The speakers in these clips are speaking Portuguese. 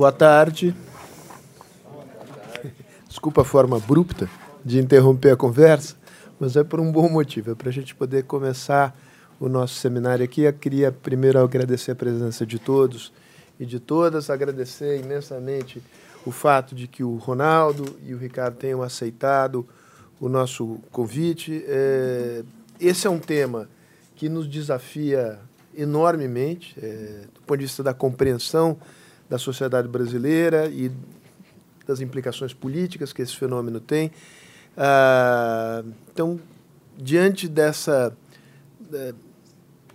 Boa tarde. Desculpa a forma abrupta de interromper a conversa, mas é por um bom motivo, é para a gente poder começar o nosso seminário aqui. Eu queria primeiro agradecer a presença de todos e de todas, agradecer imensamente o fato de que o Ronaldo e o Ricardo tenham aceitado o nosso convite. É, esse é um tema que nos desafia enormemente, é, do ponto de vista da compreensão da sociedade brasileira e das implicações políticas que esse fenômeno tem. Ah, então, diante dessa é,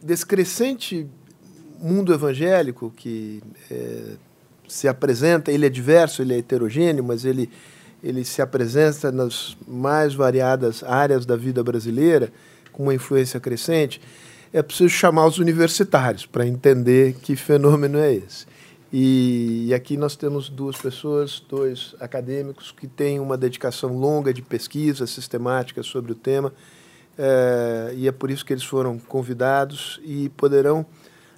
desse crescente mundo evangélico que é, se apresenta, ele é diverso, ele é heterogêneo, mas ele ele se apresenta nas mais variadas áreas da vida brasileira com uma influência crescente. É preciso chamar os universitários para entender que fenômeno é esse. E, e, aqui nós temos duas pessoas, dois acadêmicos que têm uma dedicação longa de pesquisa sistemática sobre o tema, é, e é por isso que eles foram convidados e poderão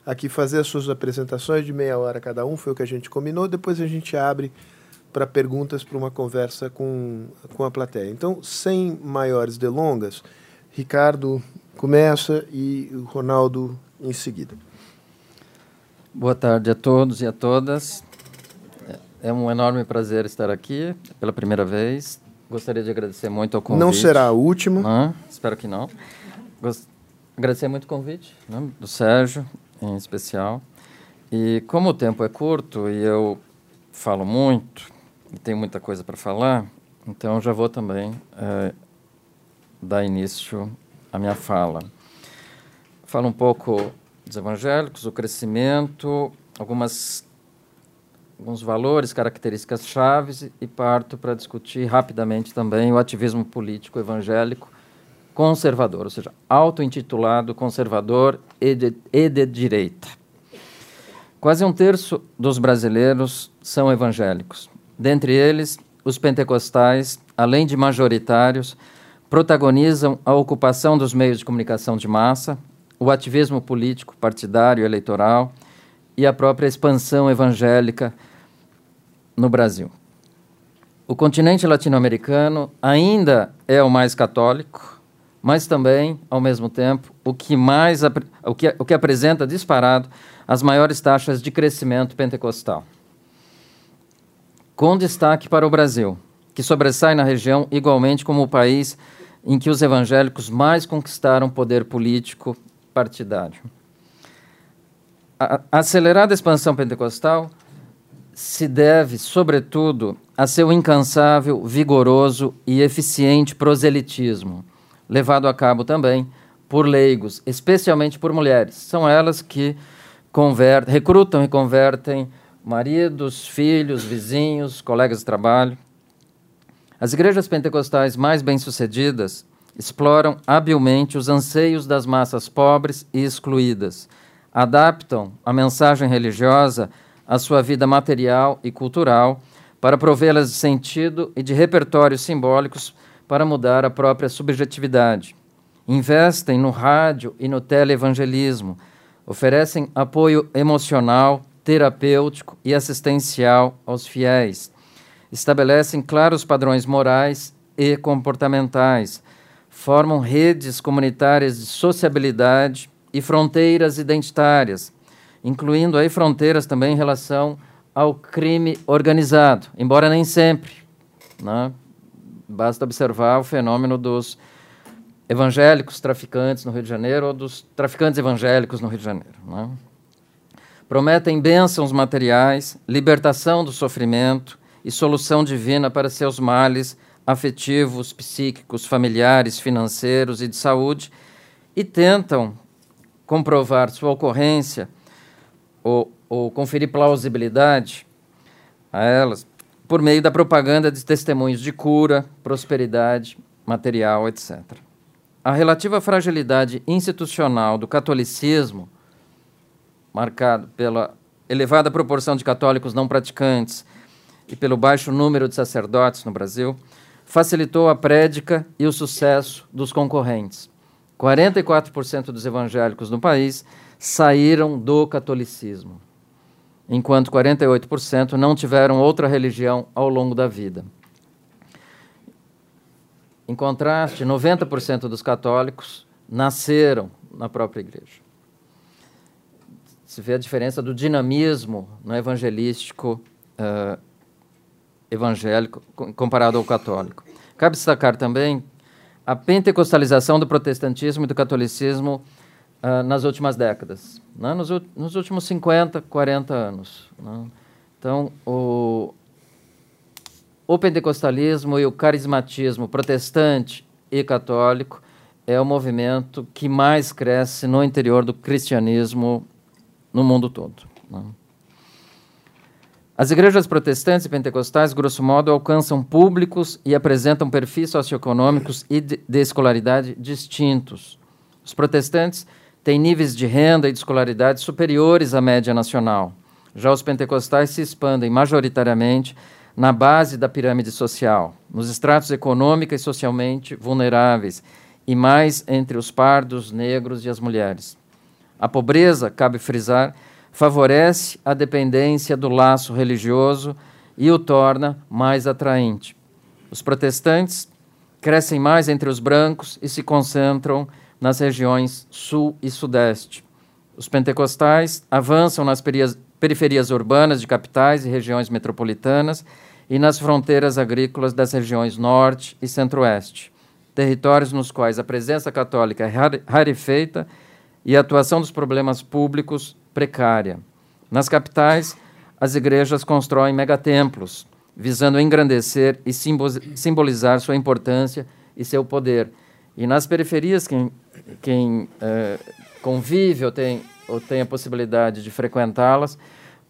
aqui fazer as suas apresentações de meia hora cada um, foi o que a gente combinou. Depois a gente abre para perguntas, para uma conversa com, com a plateia. Então, sem maiores delongas, Ricardo começa e o Ronaldo em seguida. Boa tarde a todos e a todas. É um enorme prazer estar aqui pela primeira vez. Gostaria de agradecer muito ao convite. Não será a última. Não, espero que não. Gost... Agradecer muito o convite né, do Sérgio, em especial. E como o tempo é curto e eu falo muito e tenho muita coisa para falar, então já vou também é, dar início à minha fala. Falo um pouco dos evangélicos, o crescimento, algumas alguns valores, características chaves e parto para discutir rapidamente também o ativismo político evangélico conservador, ou seja, auto-intitulado conservador e de, e de direita. Quase um terço dos brasileiros são evangélicos. Dentre eles, os pentecostais, além de majoritários, protagonizam a ocupação dos meios de comunicação de massa, o ativismo político, partidário, eleitoral e a própria expansão evangélica no Brasil. O continente latino-americano ainda é o mais católico, mas também, ao mesmo tempo, o que mais o que, o que apresenta disparado as maiores taxas de crescimento pentecostal. Com destaque para o Brasil, que sobressai na região igualmente como o país em que os evangélicos mais conquistaram poder político partidário. A acelerada expansão pentecostal se deve, sobretudo, a seu incansável, vigoroso e eficiente proselitismo, levado a cabo também por leigos, especialmente por mulheres. São elas que convertem, recrutam e convertem maridos, filhos, vizinhos, colegas de trabalho. As igrejas pentecostais mais bem-sucedidas exploram habilmente os anseios das massas pobres e excluídas, adaptam a mensagem religiosa à sua vida material e cultural para provê-las de sentido e de repertórios simbólicos para mudar a própria subjetividade. Investem no rádio e no teleevangelismo, oferecem apoio emocional, terapêutico e assistencial aos fiéis. Estabelecem claros padrões morais e comportamentais, formam redes comunitárias de sociabilidade e fronteiras identitárias, incluindo aí fronteiras também em relação ao crime organizado, embora nem sempre. Né? Basta observar o fenômeno dos evangélicos traficantes no Rio de Janeiro ou dos traficantes evangélicos no Rio de Janeiro. Né? Prometem bênçãos materiais, libertação do sofrimento e solução divina para seus males afetivos, psíquicos, familiares, financeiros e de saúde e tentam comprovar sua ocorrência ou, ou conferir plausibilidade a elas por meio da propaganda de testemunhos de cura, prosperidade material, etc. A relativa fragilidade institucional do catolicismo, marcado pela elevada proporção de católicos não praticantes e pelo baixo número de sacerdotes no Brasil, facilitou a prédica e o sucesso dos concorrentes. 44% dos evangélicos no país saíram do catolicismo. enquanto 48% não tiveram outra religião ao longo da vida. Em contraste, 90% dos católicos nasceram na própria igreja. Se vê a diferença do dinamismo no evangelístico uh, evangélico comparado ao católico. Cabe destacar também a pentecostalização do protestantismo e do catolicismo uh, nas últimas décadas, né? nos, nos, últimos 50, 40 anos. Né? Então, o, o pentecostalismo e o carismatismo protestante e católico é o movimento que mais cresce no interior do cristianismo no mundo todo. Né? As igrejas protestantes e pentecostais, grosso modo, alcançam públicos e apresentam perfis socioeconômicos e de, de escolaridade distintos. Os protestantes têm níveis de renda e de escolaridade superiores à média nacional. Já os pentecostais se expandem majoritariamente na base da pirâmide social, nos estratos econômica e socialmente vulneráveis, e mais entre os pardos, negros e as mulheres. A pobreza, cabe frisar, favorece a dependência do laço religioso e o torna mais atraente. Os protestantes crescem mais entre os brancos e se concentram nas regiões sul e sudeste. Os pentecostais avançam nas periferias urbanas de capitais e regiões metropolitanas e nas fronteiras agrícolas das regiões norte e centro-oeste, territórios nos quais a presença católica é rarefeita e a atuação dos problemas públicos precária. Nas capitais, as igrejas constroem megatemplos, visando engrandecer e simbolizar sua importância e seu poder. E nas periferias, quem, quem é, convive ou tem, ou tem a possibilidade de frequentá-las,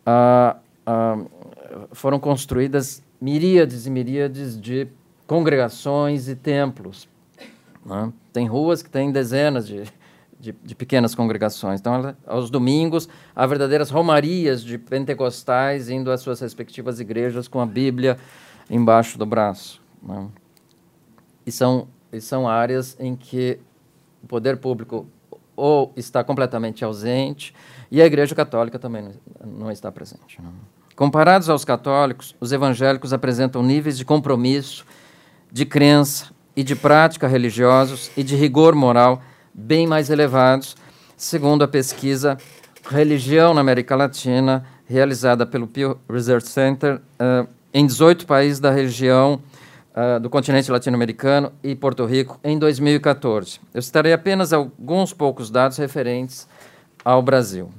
ah, ah, foram construídas miríades e miríades de congregações e templos. Né? Tem ruas que têm dezenas de, de, de, pequenas congregações. Então, aos domingos, há verdadeiras romarias de pentecostais indo às suas respectivas igrejas com a Bíblia embaixo do braço. Né? E, são, e são áreas em que o poder público ou está completamente ausente e a Igreja Católica também não, não está presente. Né? Comparados aos católicos, os evangélicos apresentam níveis de compromisso, de crença e de prática religiosos e de rigor moral bem mais elevados, segundo a pesquisa Religião na América Latina, realizada pelo Pew Research Center uh, em 18 países da região uh, do continente latino-americano e Porto Rico em 2014. Eu citarei apenas alguns poucos dados referentes ao Brasil.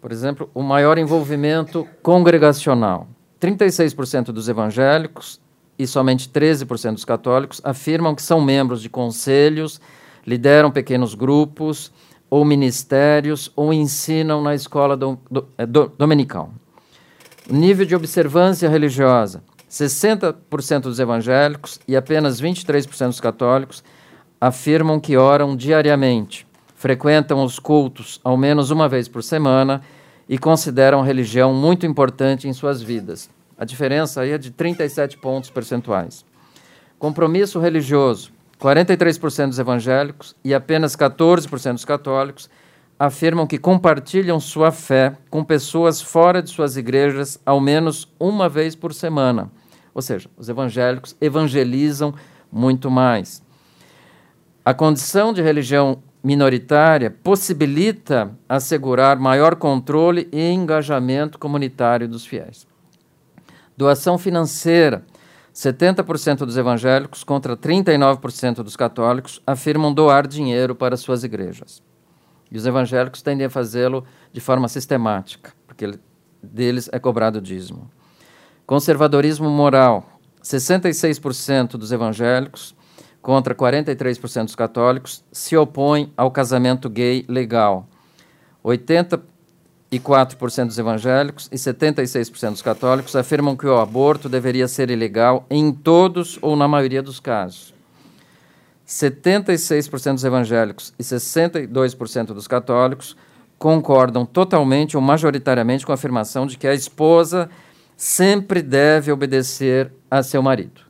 Por exemplo, o maior envolvimento congregacional. 36% dos evangélicos e somente 13% dos católicos afirmam que são membros de conselhos, lideram pequenos grupos ou ministérios ou ensinam na escola do, do, é, do, dominical. Nível de observância religiosa. 60% dos evangélicos e apenas 23% dos católicos afirmam que oram diariamente frequentam os cultos ao menos uma vez por semana e consideram a religião muito importante em suas vidas. A diferença aí é de 37 pontos percentuais. Compromisso religioso: 43% dos evangélicos e apenas 14% dos católicos afirmam que compartilham sua fé com pessoas fora de suas igrejas ao menos uma vez por semana. Ou seja, os evangélicos evangelizam muito mais. A condição de religião minoritária possibilita assegurar maior controle e engajamento comunitário dos fiéis. Doação financeira. 70% dos evangélicos contra 39% dos católicos afirmam doar dinheiro para suas igrejas. E os evangélicos tendem a fazê-lo de forma sistemática, porque deles é cobrado dízimo. Conservadorismo moral. 66% dos evangélicos contra 43% dos católicos, se opõem ao casamento gay legal. 84% dos evangélicos e 76% dos católicos afirmam que o aborto deveria ser ilegal em todos ou na maioria dos casos. 76% dos evangélicos e 62% dos católicos concordam totalmente ou majoritariamente com a afirmação de que a esposa sempre deve obedecer a seu marido,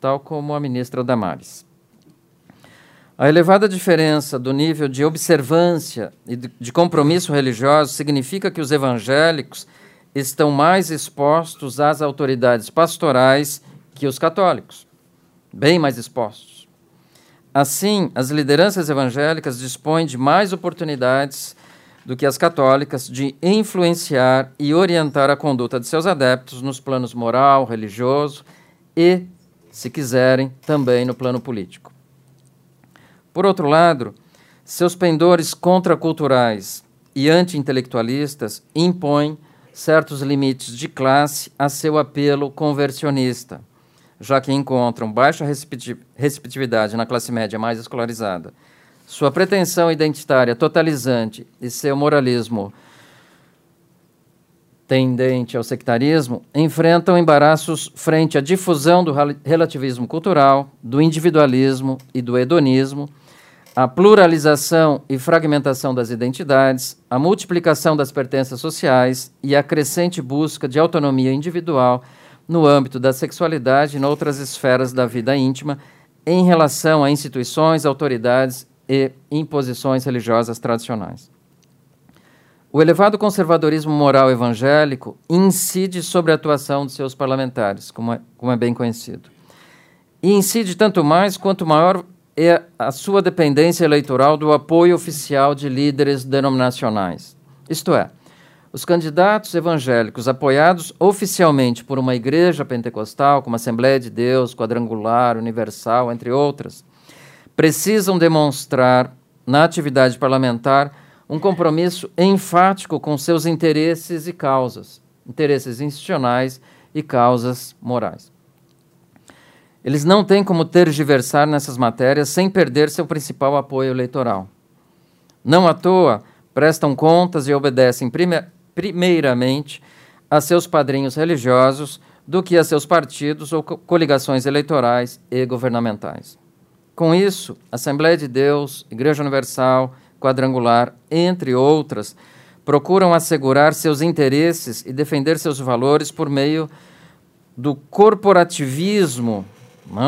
tal como a ministra Damares. A elevada diferença do nível de observância e de compromisso religioso significa que os evangélicos estão mais expostos às autoridades pastorais que os católicos, bem mais expostos. Assim, as lideranças evangélicas dispõem de mais oportunidades do que as católicas de influenciar e orientar a conduta de seus adeptos nos planos moral, religioso e, se quiserem, também no plano político. Por outro lado, seus pendores contraculturais e anti-intelectualistas impõem certos limites de classe a seu apelo conversionista, já que encontram baixa receptividade na classe média mais escolarizada. Sua pretensão identitária totalizante e seu moralismo tendente ao sectarismo enfrentam embaraços frente à difusão do relativismo cultural, do individualismo e do hedonismo a pluralização e fragmentação das identidades, a multiplicação das pertenças sociais e a crescente busca de autonomia individual no âmbito da sexualidade e em outras esferas da vida íntima em relação a instituições, autoridades e imposições religiosas tradicionais. O elevado conservadorismo moral evangélico incide sobre a atuação de seus parlamentares, como é, como é bem conhecido. E incide tanto mais quanto maior é a sua dependência eleitoral do apoio oficial de líderes denominacionais. Isto é, os candidatos evangélicos apoiados oficialmente por uma igreja pentecostal, como Assembleia de Deus, Quadrangular, Universal, entre outras, precisam demonstrar na atividade parlamentar um compromisso enfático com seus interesses e causas, interesses institucionais e causas morais. Eles não têm como tergiversar nessas matérias sem perder seu principal apoio eleitoral. Não à toa, prestam contas e obedecem prime primeiramente a seus padrinhos religiosos do que a seus partidos ou co coligações eleitorais e governamentais. Com isso, Assembleia de Deus, Igreja Universal, Quadrangular, entre outras, procuram assegurar seus interesses e defender seus valores por meio do corporativismo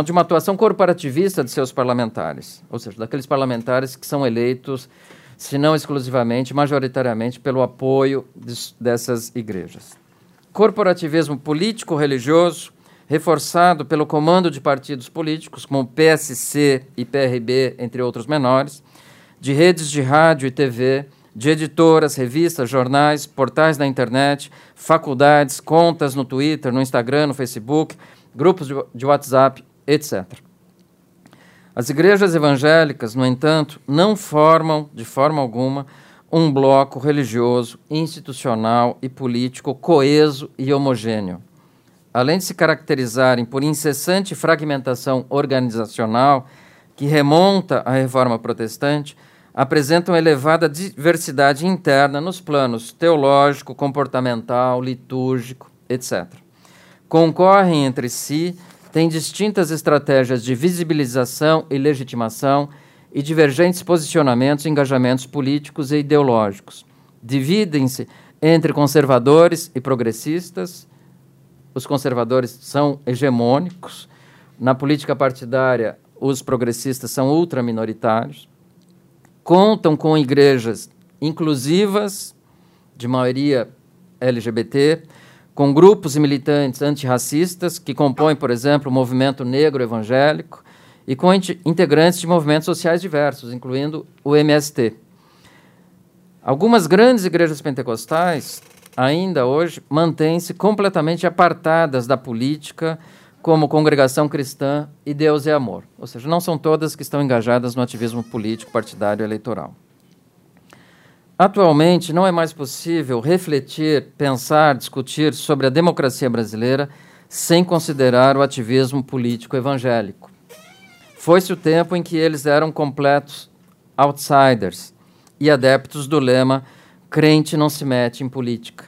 de uma atuação corporativista de seus parlamentares, ou seja, daqueles parlamentares que são eleitos, se não exclusivamente, majoritariamente pelo apoio de, dessas igrejas. Corporativismo político-religioso, reforçado pelo comando de partidos políticos, como PSC e PRB, entre outros menores, de redes de rádio e TV, de editoras, revistas, jornais, portais da internet, faculdades, contas no Twitter, no Instagram, no Facebook, grupos de, de WhatsApp, etc. As igrejas evangélicas, no entanto, não formam, de forma alguma, um bloco religioso, institucional e político coeso e homogêneo. Além de se caracterizarem por incessante fragmentação organizacional que remonta à reforma protestante, apresentam elevada diversidade interna nos planos teológico, comportamental, litúrgico, etc concorrem entre si, têm distintas estratégias de visibilização e legitimação e divergentes posicionamentos e engajamentos políticos e ideológicos. Dividem-se entre conservadores e progressistas. Os conservadores são hegemônicos. Na política partidária, os progressistas são ultraminoritários. Contam com igrejas inclusivas, de maioria LGBT, com grupos e militantes antirracistas que compõem, por exemplo, o movimento negro evangélico e com integrantes de movimentos sociais diversos, incluindo o MST. Algumas grandes igrejas pentecostais, ainda hoje, mantêm-se completamente apartadas da política, como Congregação Cristã e Deus é Amor. Ou seja, não são todas que estão engajadas no ativismo político, partidário e eleitoral. Atualmente, não é mais possível refletir, pensar, discutir sobre a democracia brasileira sem considerar o ativismo político evangélico. Foi-se o tempo em que eles eram completos outsiders e adeptos do lema crente não se mete em política.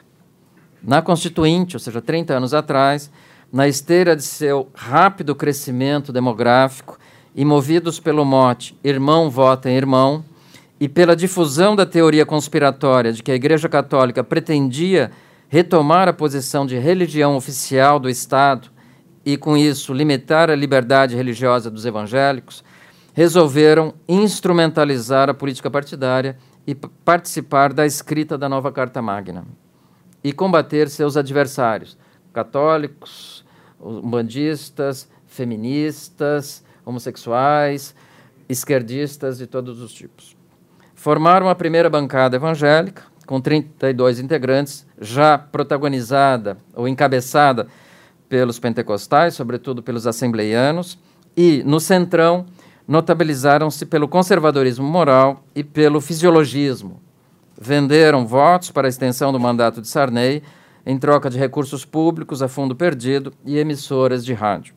Na Constituinte, ou seja, 30 anos atrás, na esteira de seu rápido crescimento demográfico e movidos pelo mote irmão vota em irmão, e pela difusão da teoria conspiratória de que a Igreja Católica pretendia retomar a posição de religião oficial do Estado e, com isso, limitar a liberdade religiosa dos evangélicos, resolveram instrumentalizar a política partidária e participar da escrita da nova Carta Magna e combater seus adversários, católicos, bandistas, feministas, homossexuais, esquerdistas de todos os tipos. Formaram a primeira bancada evangélica, com 32 integrantes, já protagonizada ou encabeçada pelos pentecostais, sobretudo pelos assembleianos, e no centrão notabilizaram-se pelo conservadorismo moral e pelo fisiologismo. Venderam votos para a extensão do mandato de Sarney em troca de recursos públicos a fundo perdido e emissoras de rádio.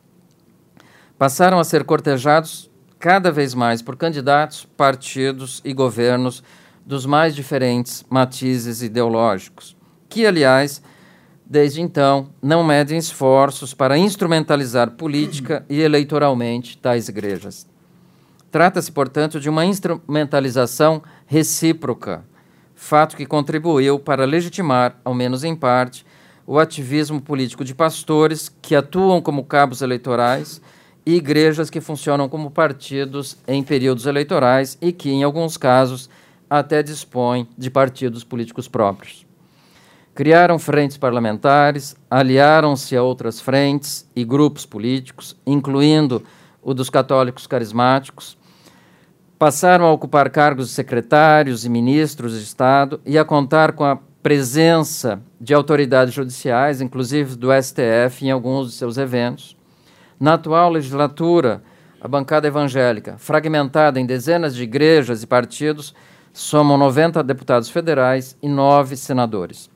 Passaram a ser cortejados cada vez mais por candidatos, partidos e governos dos mais diferentes matizes ideológicos, que, aliás, desde então, não medem esforços para instrumentalizar política e eleitoralmente tais igrejas. Trata-se, portanto, de uma instrumentalização recíproca, fato que contribuiu para legitimar, ao menos em parte, o ativismo político de pastores que atuam como cabos eleitorais e igrejas que funcionam como partidos em períodos eleitorais e que, em alguns casos, até dispõem de partidos políticos próprios. Criaram frentes parlamentares, aliaram-se a outras frentes e grupos políticos, incluindo o dos católicos carismáticos, passaram a ocupar cargos de secretários e ministros de Estado e a contar com a presença de autoridades judiciais, inclusive do STF, em alguns de seus eventos. Na atual legislatura, a bancada evangélica, fragmentada em dezenas de igrejas e partidos, somam 90 deputados federais e nove senadores.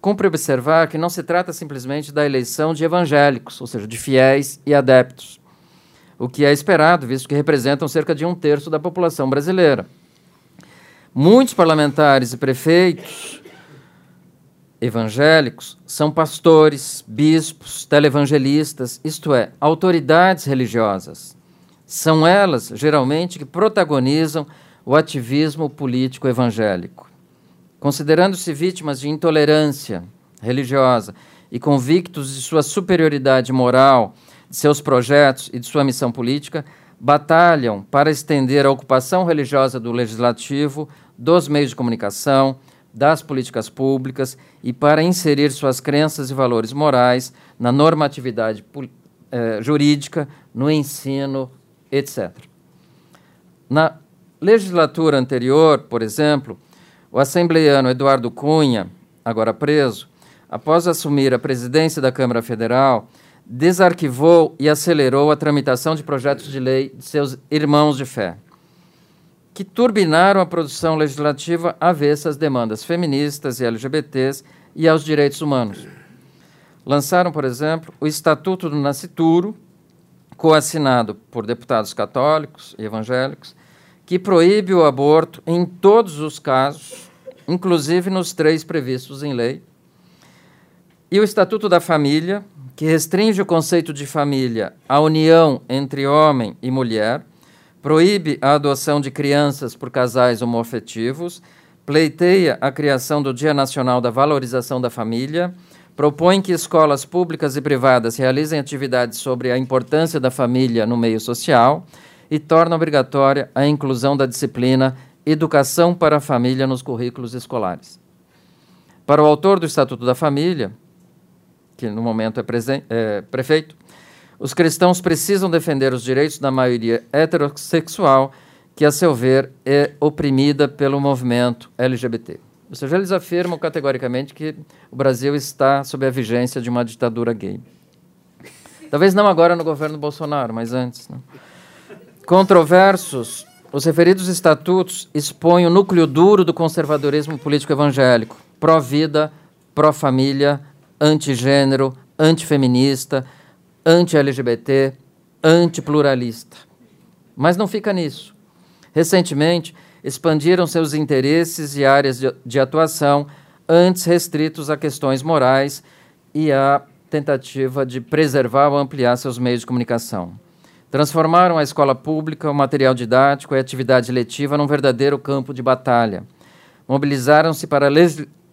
Cumpre observar que não se trata simplesmente da eleição de evangélicos, ou seja, de fiéis e adeptos o que é esperado, visto que representam cerca de um terço da população brasileira. Muitos parlamentares e prefeitos evangélicos são pastores, bispos, televangelistas, isto é, autoridades religiosas. São elas, geralmente, que protagonizam o ativismo político evangélico. Considerando-se vítimas de intolerância religiosa e convictos de sua superioridade moral de seus projetos e de sua missão política, batalham para estender a ocupação religiosa do legislativo, dos meios de comunicação, das políticas públicas e para inserir suas crenças e valores morais na normatividade eh, jurídica, no ensino, etc. Na legislatura anterior, por exemplo, o assembleiano Eduardo Cunha, agora preso, após assumir a presidência da Câmara Federal, desarquivou e acelerou a tramitação de projetos de lei de seus irmãos de fé, que turbinaram a produção legislativa avessa às demandas feministas e LGBTs e aos direitos humanos. Lançaram, por exemplo, o Estatuto do Nascituro, coassinado por deputados católicos e evangélicos, que proíbe o aborto em todos os casos, inclusive nos três previstos em lei, e o Estatuto da Família, que restringe o conceito de família à união entre homem e mulher, proíbe a adoção de crianças por casais homoafetivos, pleiteia a criação do Dia Nacional da Valorização da Família, propõe que escolas públicas e privadas realizem atividades sobre a importância da família no meio social e torna obrigatória a inclusão da disciplina Educação para a Família nos currículos escolares. Para o autor do Estatuto da Família, que no momento é, é prefeito, os cristãos precisam defender os direitos da maioria heterossexual, que, a seu ver, é oprimida pelo movimento LGBT. Ou seja, eles afirmam categoricamente que o Brasil está sob a vigência de uma ditadura gay. Talvez não agora no governo Bolsonaro, mas antes. Né? Controversos, os referidos estatutos expõem o núcleo duro do conservadorismo político evangélico, pró-vida, pró-família, antigênero, antifeminista, anti-LGBT, antipluralista. Mas não fica nisso. Recentemente, expandiram seus interesses e áreas de, atuação antes restritos a questões morais e à tentativa de preservar ou ampliar seus meios de comunicação. Transformaram a escola pública, o material didático e a atividade letiva num verdadeiro campo de batalha. Mobilizaram-se para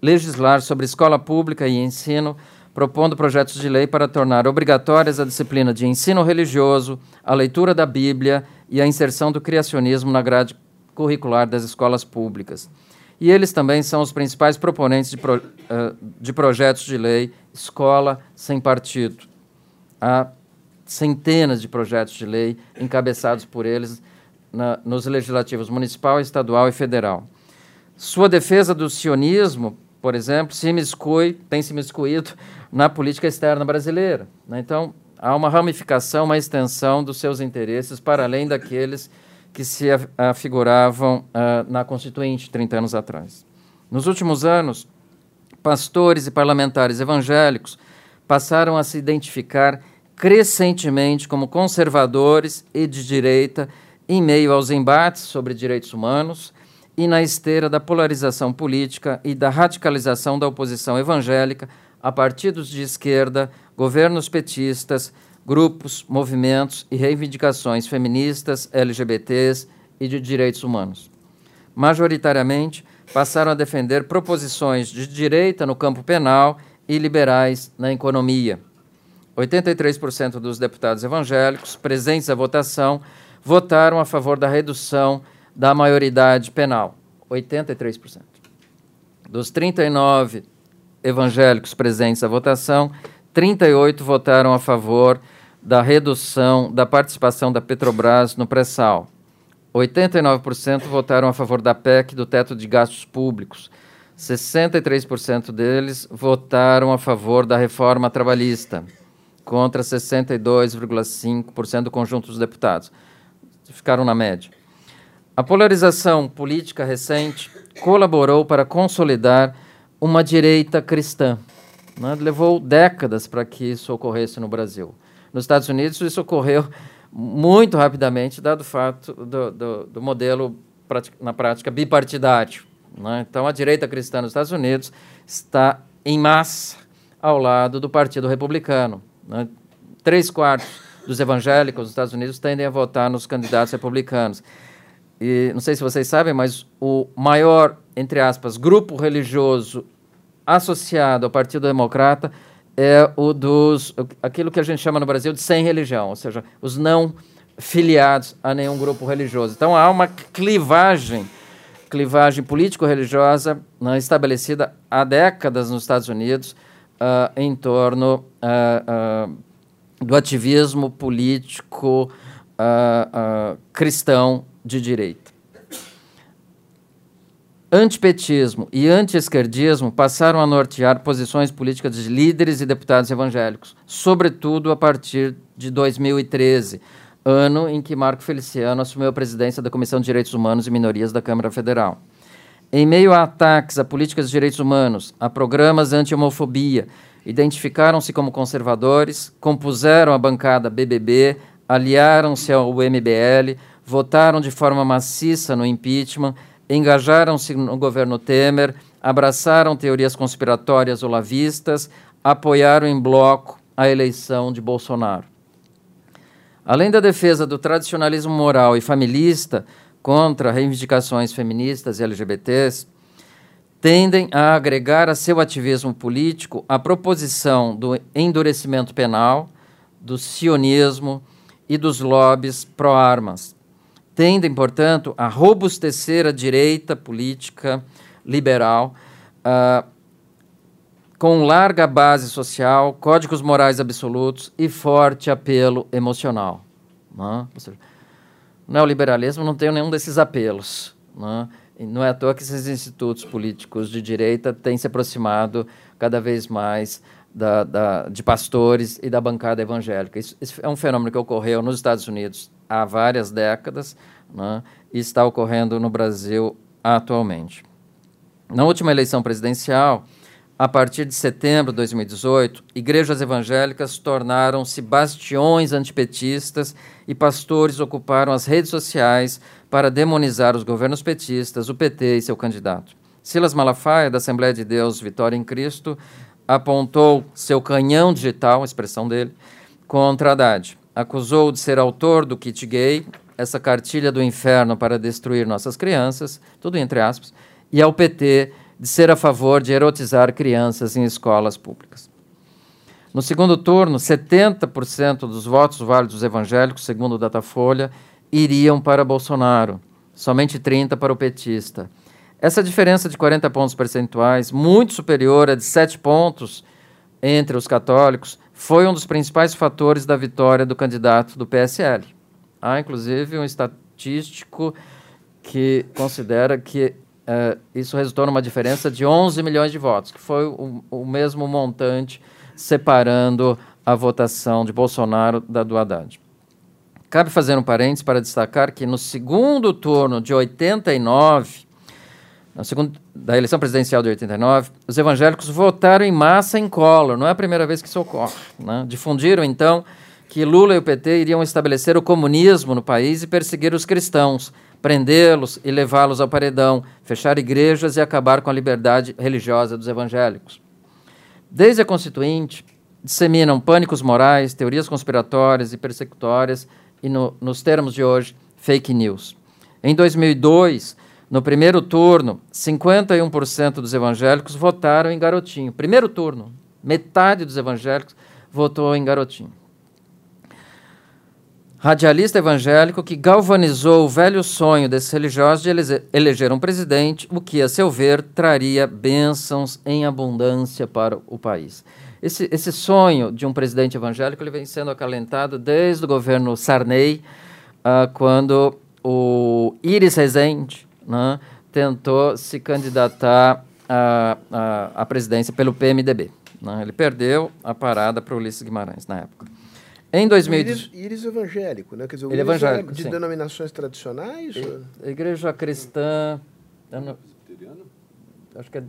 legislar sobre escola pública e ensino, propondo projetos de lei para tornar obrigatórias a disciplina de ensino religioso, a leitura da Bíblia e a inserção do criacionismo na grade curricular das escolas públicas. E eles também são os principais proponentes de, pro, uh, de projetos de lei Escola Sem Partido. Há centenas de projetos de lei encabeçados por eles na, nos legislativos municipal, estadual e federal. Sua defesa do sionismo, por exemplo, se miscui, tem se miscuído na política externa brasileira. Né? Então, há uma ramificação, uma extensão dos seus interesses para além daqueles que se afiguravam uh, na Constituinte 30 anos atrás. Nos últimos anos, pastores e parlamentares evangélicos passaram a se identificar crescentemente como conservadores e de direita em meio aos embates sobre direitos humanos e na esteira da polarização política e da radicalização da oposição evangélica a partidos de esquerda, governos petistas, grupos, movimentos e reivindicações feministas, LGBTs e de direitos humanos. Majoritariamente, passaram a defender proposições de direita no campo penal e liberais na economia. 83% dos deputados evangélicos presentes à votação votaram a favor da redução da maioridade penal, 83%. Dos 39 evangélicos presentes à votação, 38 votaram a favor da redução da participação da Petrobras no pré-sal. 89% votaram a favor da PEC do teto de gastos públicos. 63% deles votaram a favor da reforma trabalhista, contra 62,5% do conjunto dos deputados ficaram na média. A polarização política recente colaborou para consolidar uma direita cristã. Né? Levou décadas para que isso ocorresse no Brasil. Nos Estados Unidos, isso ocorreu muito rapidamente, dado o fato do, do, do modelo, na prática, bipartidário. Né? Então, a direita cristã nos Estados Unidos está em massa ao lado do Partido Republicano. Né? Três quartos dos evangélicos nos Estados Unidos tendem a votar nos candidatos republicanos. E não sei se vocês sabem, mas o maior, entre aspas, grupo religioso associado ao Partido Democrata é o dos aquilo que a gente chama no Brasil de sem religião, ou seja, os não filiados a nenhum grupo religioso. Então há uma clivagem, clivagem político-religiosa né, estabelecida há décadas nos Estados Unidos uh, em torno uh, uh, do ativismo político cristão de direita. Antipetismo e antiesquerdismo passaram a nortear posições políticas de líderes e deputados evangélicos, sobretudo a partir de 2013, ano em que Marco Feliciano assumiu a presidência da Comissão de Direitos Humanos e Minorias da Câmara Federal. Em meio a ataques a políticas de direitos humanos, a programas anti-homofobia identificaram-se como conservadores, compuseram a bancada BBB, aliaram-se ao MBL, votaram de forma maciça no impeachment, engajaram-se no governo Temer, abraçaram teorias conspiratórias olavistas, apoiaram em bloco a eleição de Bolsonaro. Além da defesa do tradicionalismo moral e familista contra reivindicações feministas e LGBTs, tendem a agregar a seu ativismo político a proposição do endurecimento penal, do sionismo e dos lobbies pró-armas. Tendem, portanto, a robustecer a direita política liberal uh, com larga base social, códigos morais absolutos e forte apelo emocional. Né? Seja, o neoliberalismo não tem nenhum desses apelos. Né? Não é à toa que esses institutos políticos de direita têm se aproximado cada vez mais da, da, de pastores e da bancada evangélica. Isso, isso, é um fenômeno que ocorreu nos Estados Unidos há várias décadas né, e está ocorrendo no Brasil atualmente. Na última eleição presidencial, a partir de setembro de 2018, igrejas evangélicas tornaram-se bastiões antipetistas e pastores ocuparam as redes sociais para demonizar os governos petistas, o PT e seu candidato. Silas Malafaia, da Assembleia de Deus Vitória em Cristo, apontou seu canhão digital, expressão dele, contra Haddad. Acusou de ser autor do kit gay, essa cartilha do inferno para destruir nossas crianças, tudo entre aspas, e ao PT de ser a favor de erotizar crianças em escolas públicas. No segundo turno, 70% dos votos válidos evangélicos, segundo o Datafolha, iriam para Bolsonaro, somente 30% para o petista. Essa diferença de 40 pontos percentuais, muito superior a de 7 pontos entre os católicos, foi um dos principais fatores da vitória do candidato do PSL. Há, inclusive, um estatístico que considera que uh, isso resultou numa diferença de 11 milhões de votos, que foi o, o mesmo montante separando a votação de Bolsonaro da do Haddad. Cabe fazer um parênteses para destacar que no segundo turno de 89, no segundo, da eleição presidencial de 89, os evangélicos votaram em massa em Collor. Não é a primeira vez que isso ocorre. Né? Difundiram, então, que Lula e o PT iriam estabelecer o comunismo no país e perseguir os cristãos, prendê-los e levá-los ao paredão, fechar igrejas e acabar com a liberdade religiosa dos evangélicos. Desde a Constituinte, disseminam pânicos morais, teorias conspiratórias e persecutórias e, no, nos termos de hoje, fake news. Em 2002, no primeiro turno, 51% dos evangélicos votaram em Garotinho. Primeiro turno, metade dos evangélicos votou em Garotinho. Radialista evangélico que galvanizou o velho sonho desses religiosos de eleger um presidente, o que, a seu ver, traria bênçãos em abundância para o país. Esse, esse sonho de um presidente evangélico ele vem sendo acalentado desde o governo Sarney, uh, quando o Iris Rezende né, tentou se candidatar à, à, à presidência pelo PMDB. Né. Ele perdeu a parada para o Ulisses Guimarães na época. Em 2018. Íris, íris evangélico, né? Quer dizer, o ele é evangélico. É de sim. denominações tradicionais? E, igreja cristã. Não, acho que é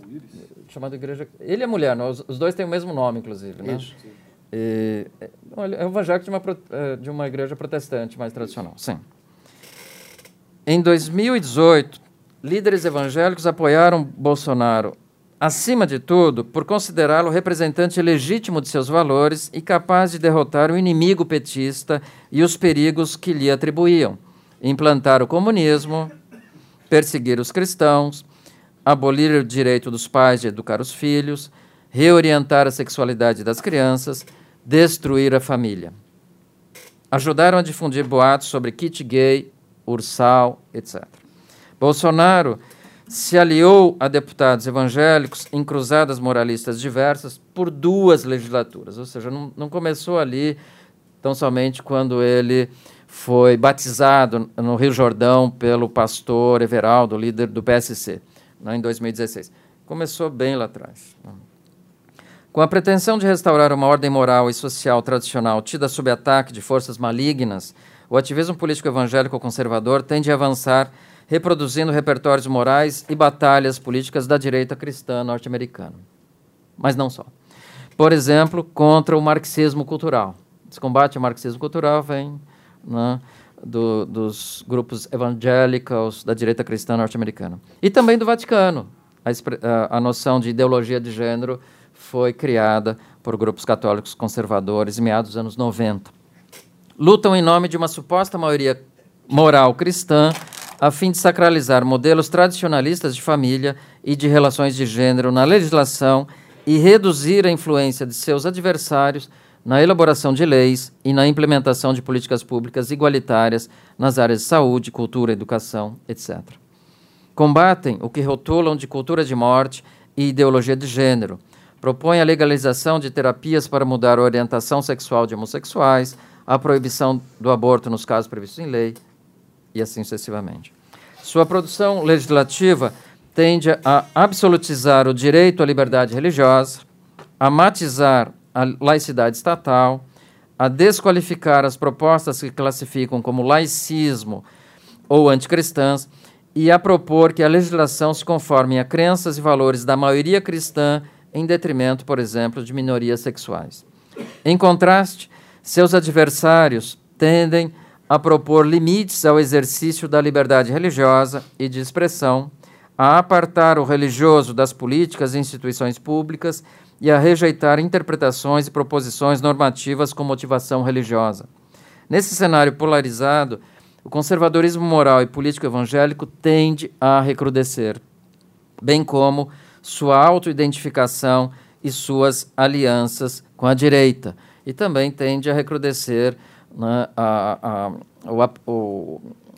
chamado igreja. Ele é mulher, não? Os, os, dois têm o mesmo nome, inclusive, né? Isso. E, é, é evangélico de uma, é, de uma igreja protestante mais tradicional, sim. Em 2018, líderes evangélicos apoiaram Bolsonaro, acima de tudo, por considerá-lo representante legítimo de seus valores e capaz de derrotar o inimigo petista e os perigos que lhe atribuíam, implantar o comunismo, perseguir os cristãos, abolir o direito dos pais de educar os filhos, reorientar a sexualidade das crianças, destruir a família. Ajudaram a difundir boatos sobre kit gay, ursal, etc. Bolsonaro se aliou a deputados evangélicos em cruzadas moralistas diversas por duas legislaturas, ou seja, não, não começou ali tão somente quando ele foi batizado no Rio Jordão pelo pastor Everaldo, líder do PSC, né, em 2016. Começou bem lá atrás. Com a pretensão de restaurar uma ordem moral e social tradicional tida sob ataque de forças malignas, o ativismo político evangélico conservador tende a avançar reproduzindo repertórios morais e batalhas políticas da direita cristã norte-americana. Mas não só. Por exemplo, contra o marxismo cultural. Esse combate ao marxismo cultural vem né, do, dos grupos evangélicos da direita cristã norte-americana. E também do Vaticano. A, a, noção de ideologia de gênero foi criada por grupos católicos conservadores em meados dos anos 90. Lutam em nome de uma suposta maioria moral cristã a fim de sacralizar modelos tradicionalistas de família e de relações de gênero na legislação e reduzir a influência de seus adversários na elaboração de leis e na implementação de políticas públicas igualitárias nas áreas de saúde, cultura, educação, etc. Combatem o que rotulam de cultura de morte e ideologia de gênero. Propõem a legalização de terapias para mudar a orientação sexual de homossexuais, a proibição do aborto nos casos previstos em lei, e assim sucessivamente. Sua produção legislativa tende a absolutizar o direito à liberdade religiosa, a matizar a laicidade estatal, a desqualificar as propostas que classificam como laicismo ou anticristãs e a propor que a legislação se conforme a crenças e valores da maioria cristã em detrimento, por exemplo, de minorias sexuais. Em contraste, seus adversários tendem a propor limites ao exercício da liberdade religiosa e de expressão, a apartar o religioso das políticas e instituições públicas e a rejeitar interpretações e proposições normativas com motivação religiosa. Nesse cenário polarizado, o conservadorismo moral e político evangélico tende a recrudescer, bem como sua autoidentificação e suas alianças com a direita. E também tende a recrudescer né, a, a,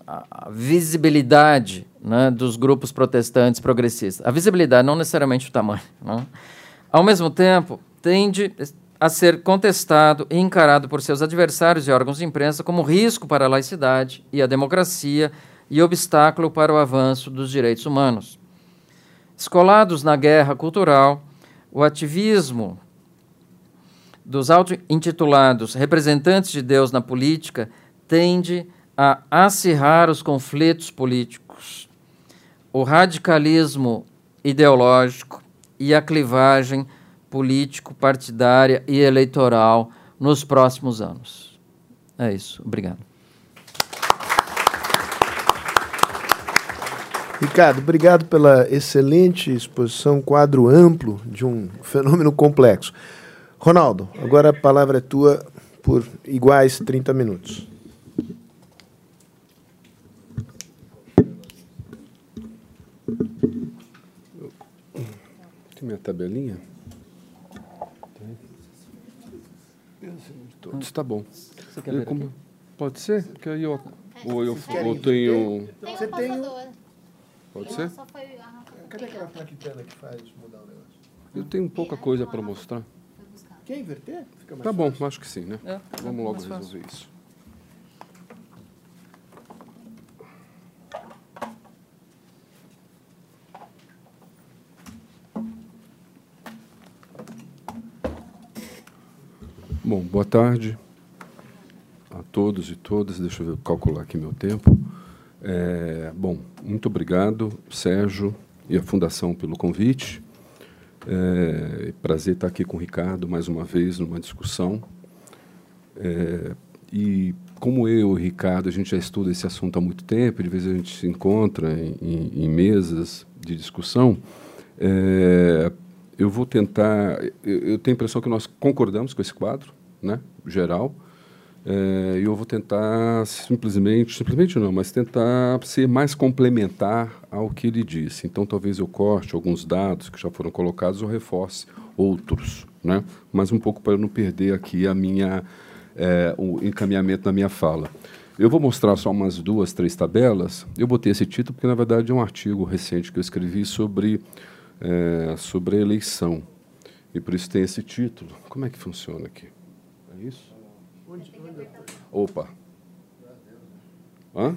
a, visibilidade né, dos grupos protestantes progressistas. A visibilidade, não necessariamente o tamanho. Né? Ao mesmo tempo, tende a ser contestado e encarado por seus adversários e órgãos de imprensa como risco para a laicidade e a democracia e obstáculo para o avanço dos direitos humanos. Escolados na guerra cultural, o ativismo dos auto-intitulados representantes de Deus na política tende a acirrar os conflitos políticos, o radicalismo ideológico e a clivagem político, partidária e eleitoral nos próximos anos. É isso. Obrigado. Ricardo, obrigado pela excelente exposição, quadro amplo de um fenômeno complexo. Ronaldo, agora a palavra é tua por iguais 30 minutos. Tem minha tabelinha? Todos, está bom. Você quer ver como, pode ser? Porque aí eu, ou eu, ou tenho... Você tem um... Pode ser? Cadê aquela plaquitana que faz mudar o negócio? Eu tenho pouca coisa para mostrar. Quer inverter? tá bom, acho que sim, né? É, Vamos logo resolver isso. Bom, boa tarde a todos e todas. Deixa eu calcular aqui meu tempo. É, bom, muito obrigado, Sérgio e a Fundação pelo convite. É, prazer estar aqui com o Ricardo mais uma vez numa discussão. É, e como eu e o Ricardo, a gente já estuda esse assunto há muito tempo, de vez a gente se encontra em, em, em mesas de discussão, é, eu vou tentar. Eu, eu tenho a impressão que nós concordamos com esse quadro, né, geral, é, eu vou tentar simplesmente, simplesmente não, mas tentar ser mais complementar ao que ele disse. Então, talvez eu corte alguns dados que já foram colocados ou reforce outros, né? Mas um pouco para eu não perder aqui a minha é, o encaminhamento da minha fala. Eu vou mostrar só umas duas, três tabelas. Eu botei esse título porque na verdade é um artigo recente que eu escrevi sobre é, sobre a eleição e por isso tem esse título. Como é que funciona aqui? É isso? Opa. Hã?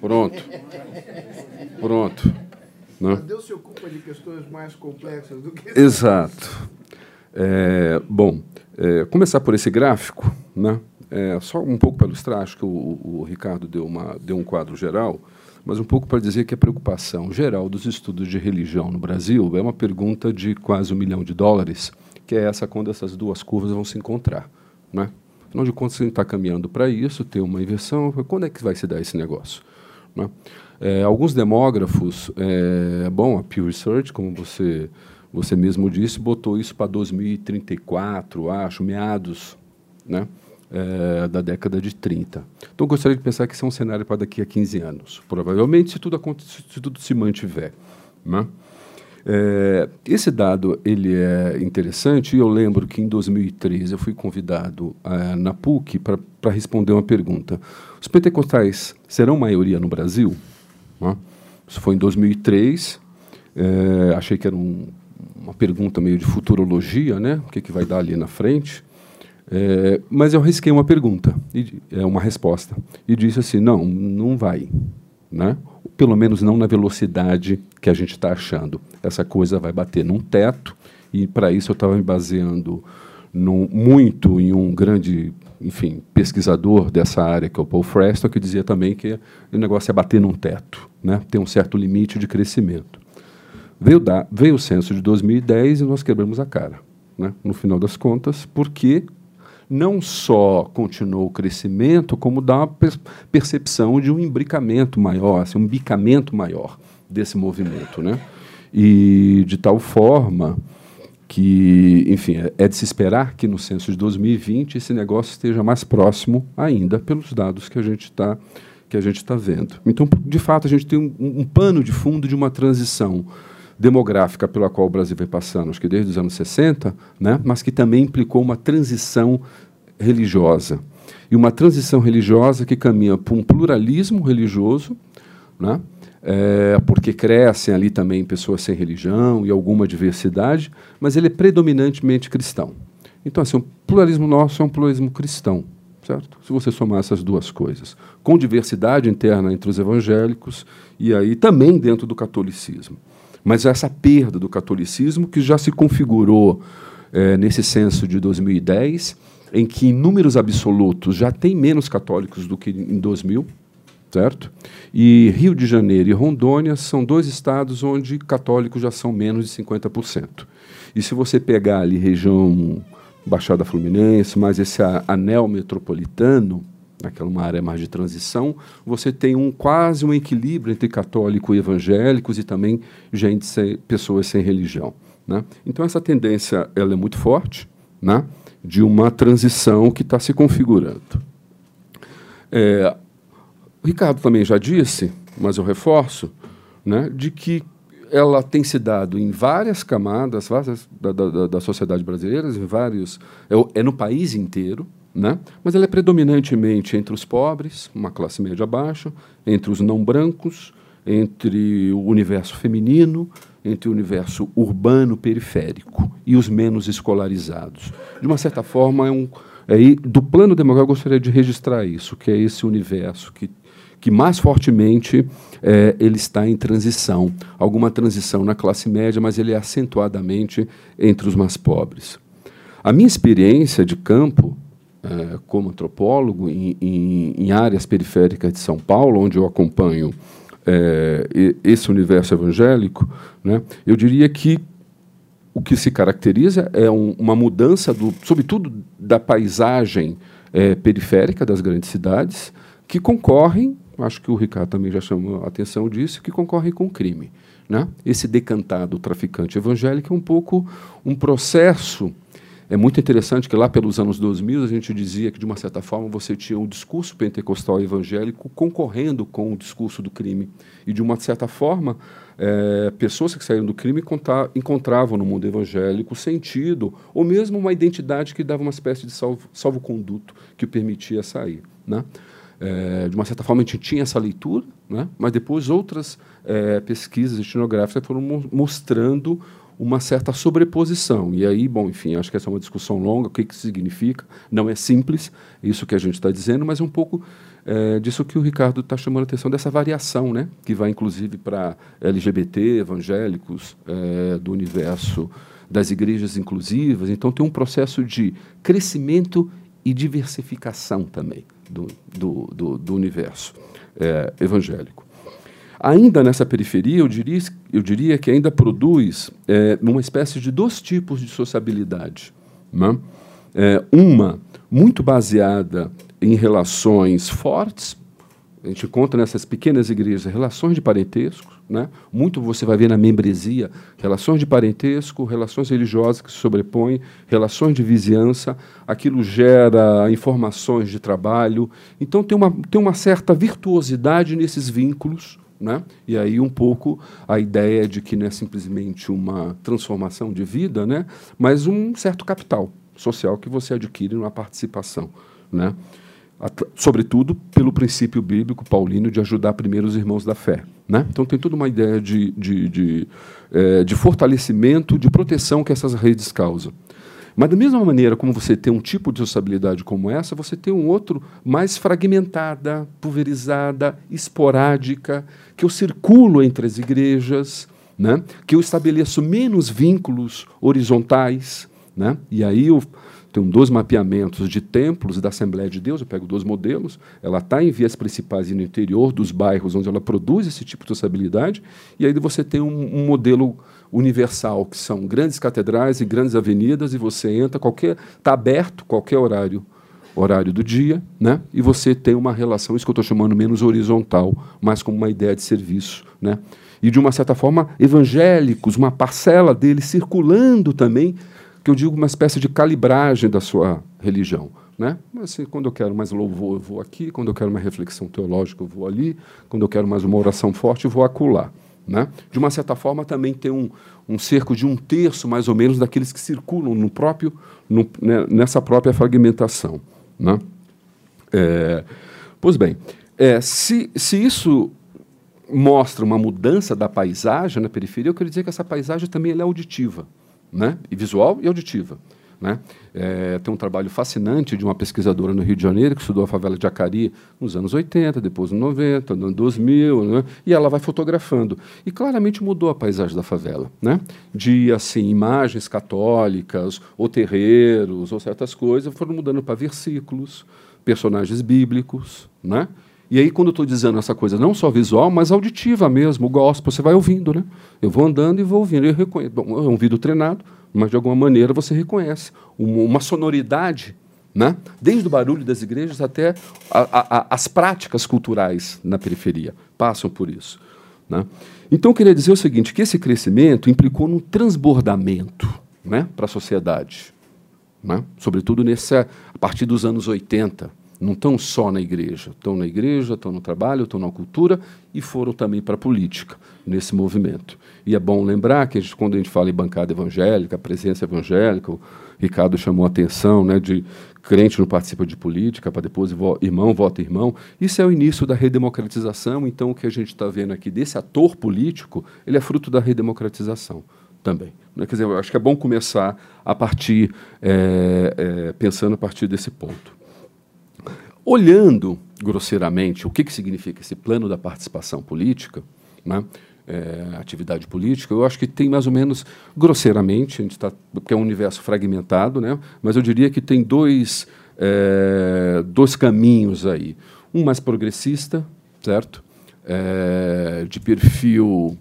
Pronto. Pronto. Não? Né? Deus se ocupa de questões mais complexas do que. Exato. É, bom, é, começar por esse gráfico, né? É, só um pouco para ilustrar, acho que o, o, Ricardo deu, uma, deu um quadro geral, mas um pouco para dizer que a preocupação geral dos estudos de religião no Brasil é uma pergunta de quase um milhão de dólares, que é essa quando essas duas curvas vão se encontrar. Né? Afinal de contas, a gente está caminhando para isso, ter uma inversão. Quando é que vai se dar esse negócio? Né? É, alguns demógrafos, é, bom, a Pew Research, como você, você mesmo disse, botou isso para 2034, acho, meados né, é, da década de 30. Então, gostaria de pensar que isso é um cenário para daqui a 15 anos, provavelmente, se tudo, se tudo se mantiver. Né? É, esse dado ele é interessante e eu lembro que em 2013 eu fui convidado é, na PUC para responder uma pergunta. Os pentecostais serão maioria no Brasil? Né? Isso foi em 2003. É, achei que era um, uma pergunta meio de futurologia, né? O que, que vai dar ali na frente? É, mas eu risquei uma pergunta, e, é uma resposta, e disse assim: não, não vai. Né? Pelo menos não na velocidade que a gente está achando. Essa coisa vai bater num teto, e para isso eu estava me baseando muito em um grande enfim, pesquisador dessa área, que é o Paul Freston, que dizia também que o negócio é bater num teto, né? tem um certo limite de crescimento. Veio, da, veio o censo de 2010 e nós quebramos a cara, né? no final das contas, porque não só continuou o crescimento, como dá uma percepção de um imbricamento maior, assim, um bicamento maior desse movimento. Né? E de tal forma que, enfim, é, é de se esperar que no censo de 2020 esse negócio esteja mais próximo ainda pelos dados que a gente está que a gente está vendo. Então, de fato, a gente tem um, um, pano de fundo de uma transição demográfica pela qual o Brasil vem passando, acho que desde os anos 60, né, mas que também implicou uma transição religiosa. E uma transição religiosa que caminha para um pluralismo religioso, né, é, porque crescem ali também pessoas sem religião e alguma diversidade, mas ele é predominantemente cristão. Então, assim, o pluralismo nosso é um pluralismo cristão, certo? Se você somar essas duas coisas, com diversidade interna entre os evangélicos e aí também dentro do catolicismo. Mas essa perda do catolicismo que já se configurou é, nesse censo de 2010, em que em números absolutos já tem menos católicos do que em 2000, certo? E Rio de Janeiro e Rondônia são dois estados onde católicos já são menos de 50%. E se você pegar ali região Baixada Fluminense, mais esse anel metropolitano, naquela uma área mais de transição, você tem um quase um equilíbrio entre católicos e evangélicos e também gente sem, pessoas sem religião. Né? Então essa tendência ela é muito forte, né? de uma transição que está se configurando. É, o Ricardo também já disse, mas eu reforço, né, de que ela tem se dado em várias camadas várias, da, da, da sociedade brasileira, em vários, é, é, no país inteiro, né? mas ela é predominantemente entre os pobres, uma classe média baixa, entre os não brancos, entre o universo feminino, entre o universo urbano periférico e os menos escolarizados. De uma certa forma, é um, é, do plano demográfico, eu gostaria de registrar isso, que é esse universo que que mais fortemente é, ele está em transição. Alguma transição na classe média, mas ele é acentuadamente entre os mais pobres. A minha experiência de campo, é, como antropólogo, em, em, em, áreas periféricas de São Paulo, onde eu acompanho é, esse universo evangélico, né, eu diria que o que se caracteriza é um, uma mudança, do, sobretudo, da paisagem é, periférica das grandes cidades, que concorrem acho que o Ricardo também já chamou a atenção disso, que concorrem com o crime. Né? Esse decantado traficante evangélico é um pouco um processo. É muito interessante que lá pelos anos 2000 a gente dizia que, de uma certa forma, você tinha um discurso pentecostal evangélico concorrendo com o discurso do crime. E, de uma certa forma, é, pessoas que saíram do crime encontravam no mundo evangélico sentido, ou mesmo uma identidade que dava uma espécie de salvo-conduto que o permitia sair. Né? É, de uma certa forma, a gente tinha essa leitura, né? mas depois outras é, pesquisas etnográficas foram mo mostrando uma certa sobreposição. E aí, bom, enfim, acho que essa é uma discussão longa, o que, que significa. Não é simples, isso que a gente está dizendo, mas é um pouco é, disso que o Ricardo está chamando a atenção, dessa variação, né? que vai inclusive para LGBT, evangélicos, é, do universo das igrejas inclusivas. Então, tem um processo de crescimento e diversificação também do, do, do, do universo é, evangélico. Ainda nessa periferia, eu diria, eu diria que ainda produz é, uma espécie de dois tipos de sociabilidade. Né? É, uma muito baseada em relações fortes, a gente encontra nessas pequenas igrejas relações de parentesco, né? muito você vai ver na membresia, relações de parentesco, relações religiosas que se sobrepõem, relações de vizinhança, aquilo gera informações de trabalho. Então tem uma, tem uma certa virtuosidade nesses vínculos, né? E aí um pouco a ideia de que não é simplesmente uma transformação de vida, né? mas um certo capital social que você adquire numa participação. Né? sobretudo pelo princípio bíblico paulino de ajudar primeiro os irmãos da fé. Né? Então tem toda uma ideia de, de, de, é, de fortalecimento, de proteção que essas redes causam. Mas da mesma maneira como você tem um tipo de sociabilidade como essa, você tem um outro mais fragmentada, pulverizada, esporádica, que eu circulo entre as igrejas, né? que eu estabeleço menos vínculos horizontais. Né? E aí eu tem dois mapeamentos de templos da Assembleia de Deus, eu pego dois modelos, ela está em vias principais e no interior dos bairros onde ela produz esse tipo de estabilidade, e aí você tem um, um modelo universal, que são grandes catedrais e grandes avenidas, e você entra, qualquer está aberto qualquer horário horário do dia, né? e você tem uma relação, isso que eu estou chamando menos horizontal, mais como uma ideia de serviço. Né? E, de uma certa forma, evangélicos, uma parcela deles circulando também que eu digo uma espécie de calibragem da sua religião. Né? Assim, quando eu quero mais louvor, eu vou aqui, quando eu quero mais reflexão teológica, eu vou ali, quando eu quero mais uma oração forte, eu vou acular. Né? De uma certa forma, também tem um, um cerco de um terço, mais ou menos, daqueles que circulam no próprio, no, né, nessa própria fragmentação. Né? É, pois bem, é, se, se isso mostra uma mudança da paisagem na periferia, eu quero dizer que essa paisagem também é auditiva, né? e visual e auditiva. Né? É, tem um trabalho fascinante de uma pesquisadora no Rio de Janeiro que estudou a favela de Acari nos anos 80, depois nos 90, no 2000, né? e ela vai fotografando. E claramente mudou a paisagem da favela. Né? De assim, imagens católicas, ou terreiros, ou certas coisas, foram mudando para versículos, personagens bíblicos. Né? E aí, quando eu estou dizendo essa coisa, não só visual, mas auditiva mesmo, o gospel, você vai ouvindo. Né? Eu vou andando e vou ouvindo. Eu reconheço. Bom, é um ouvido treinado mas de alguma maneira você reconhece uma sonoridade, né? desde o barulho das igrejas até a, a, as práticas culturais na periferia passam por isso. Né? Então, eu queria dizer o seguinte, que esse crescimento implicou num transbordamento né, para a sociedade, né? sobretudo a partir dos anos 80, não estão só na igreja, estão na igreja, estão no trabalho, estão na cultura e foram também para a política nesse movimento. E é bom lembrar que a gente, quando a gente fala em bancada evangélica, presença evangélica, o Ricardo chamou a atenção né, de crente não participa de política, para depois irmão vota irmão. Isso é o início da redemocratização. Então, o que a gente está vendo aqui desse ator político, ele é fruto da redemocratização também. Né? Quer dizer, eu acho que é bom começar a partir, é, é, pensando a partir desse ponto. Olhando grosseiramente o que, que significa esse plano da participação política, né, é, atividade política, eu acho que tem mais ou menos, grosseiramente, a gente está, porque é um universo fragmentado, né, mas eu diria que tem dois, é, dois caminhos aí. Um mais progressista, certo? É, de perfil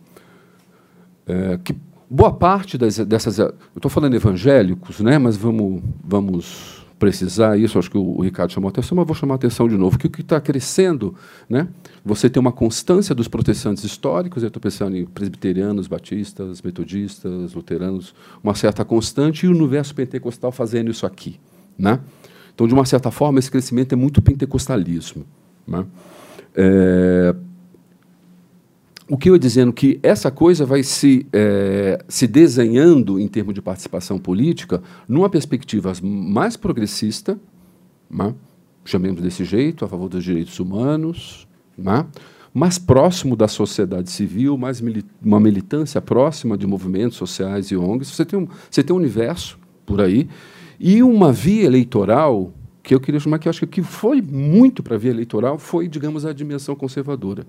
é, que boa parte das, dessas, eu estou falando evangélicos, né, mas vamos, vamos precisar isso, acho que o, Ricardo chamou atenção, mas vou chamar atenção de novo, que o que está crescendo, né? você tem uma constância dos protestantes históricos, eu estou pensando em presbiterianos, batistas, metodistas, luteranos, uma certa constante, e o universo pentecostal fazendo isso aqui. Né? Então, de uma certa forma, esse crescimento é muito pentecostalismo. Né? É, o que eu ia dizendo que essa coisa vai se, é, se desenhando em termos de participação política numa perspectiva mais progressista, né? chamemos desse jeito, a favor dos direitos humanos, né? mais próximo da sociedade civil, mais mili uma militância próxima de movimentos sociais e ONGs. Você tem um, você tem um universo por aí e uma via eleitoral que eu queria chamar que acho que foi muito para a via eleitoral foi, digamos, a dimensão conservadora.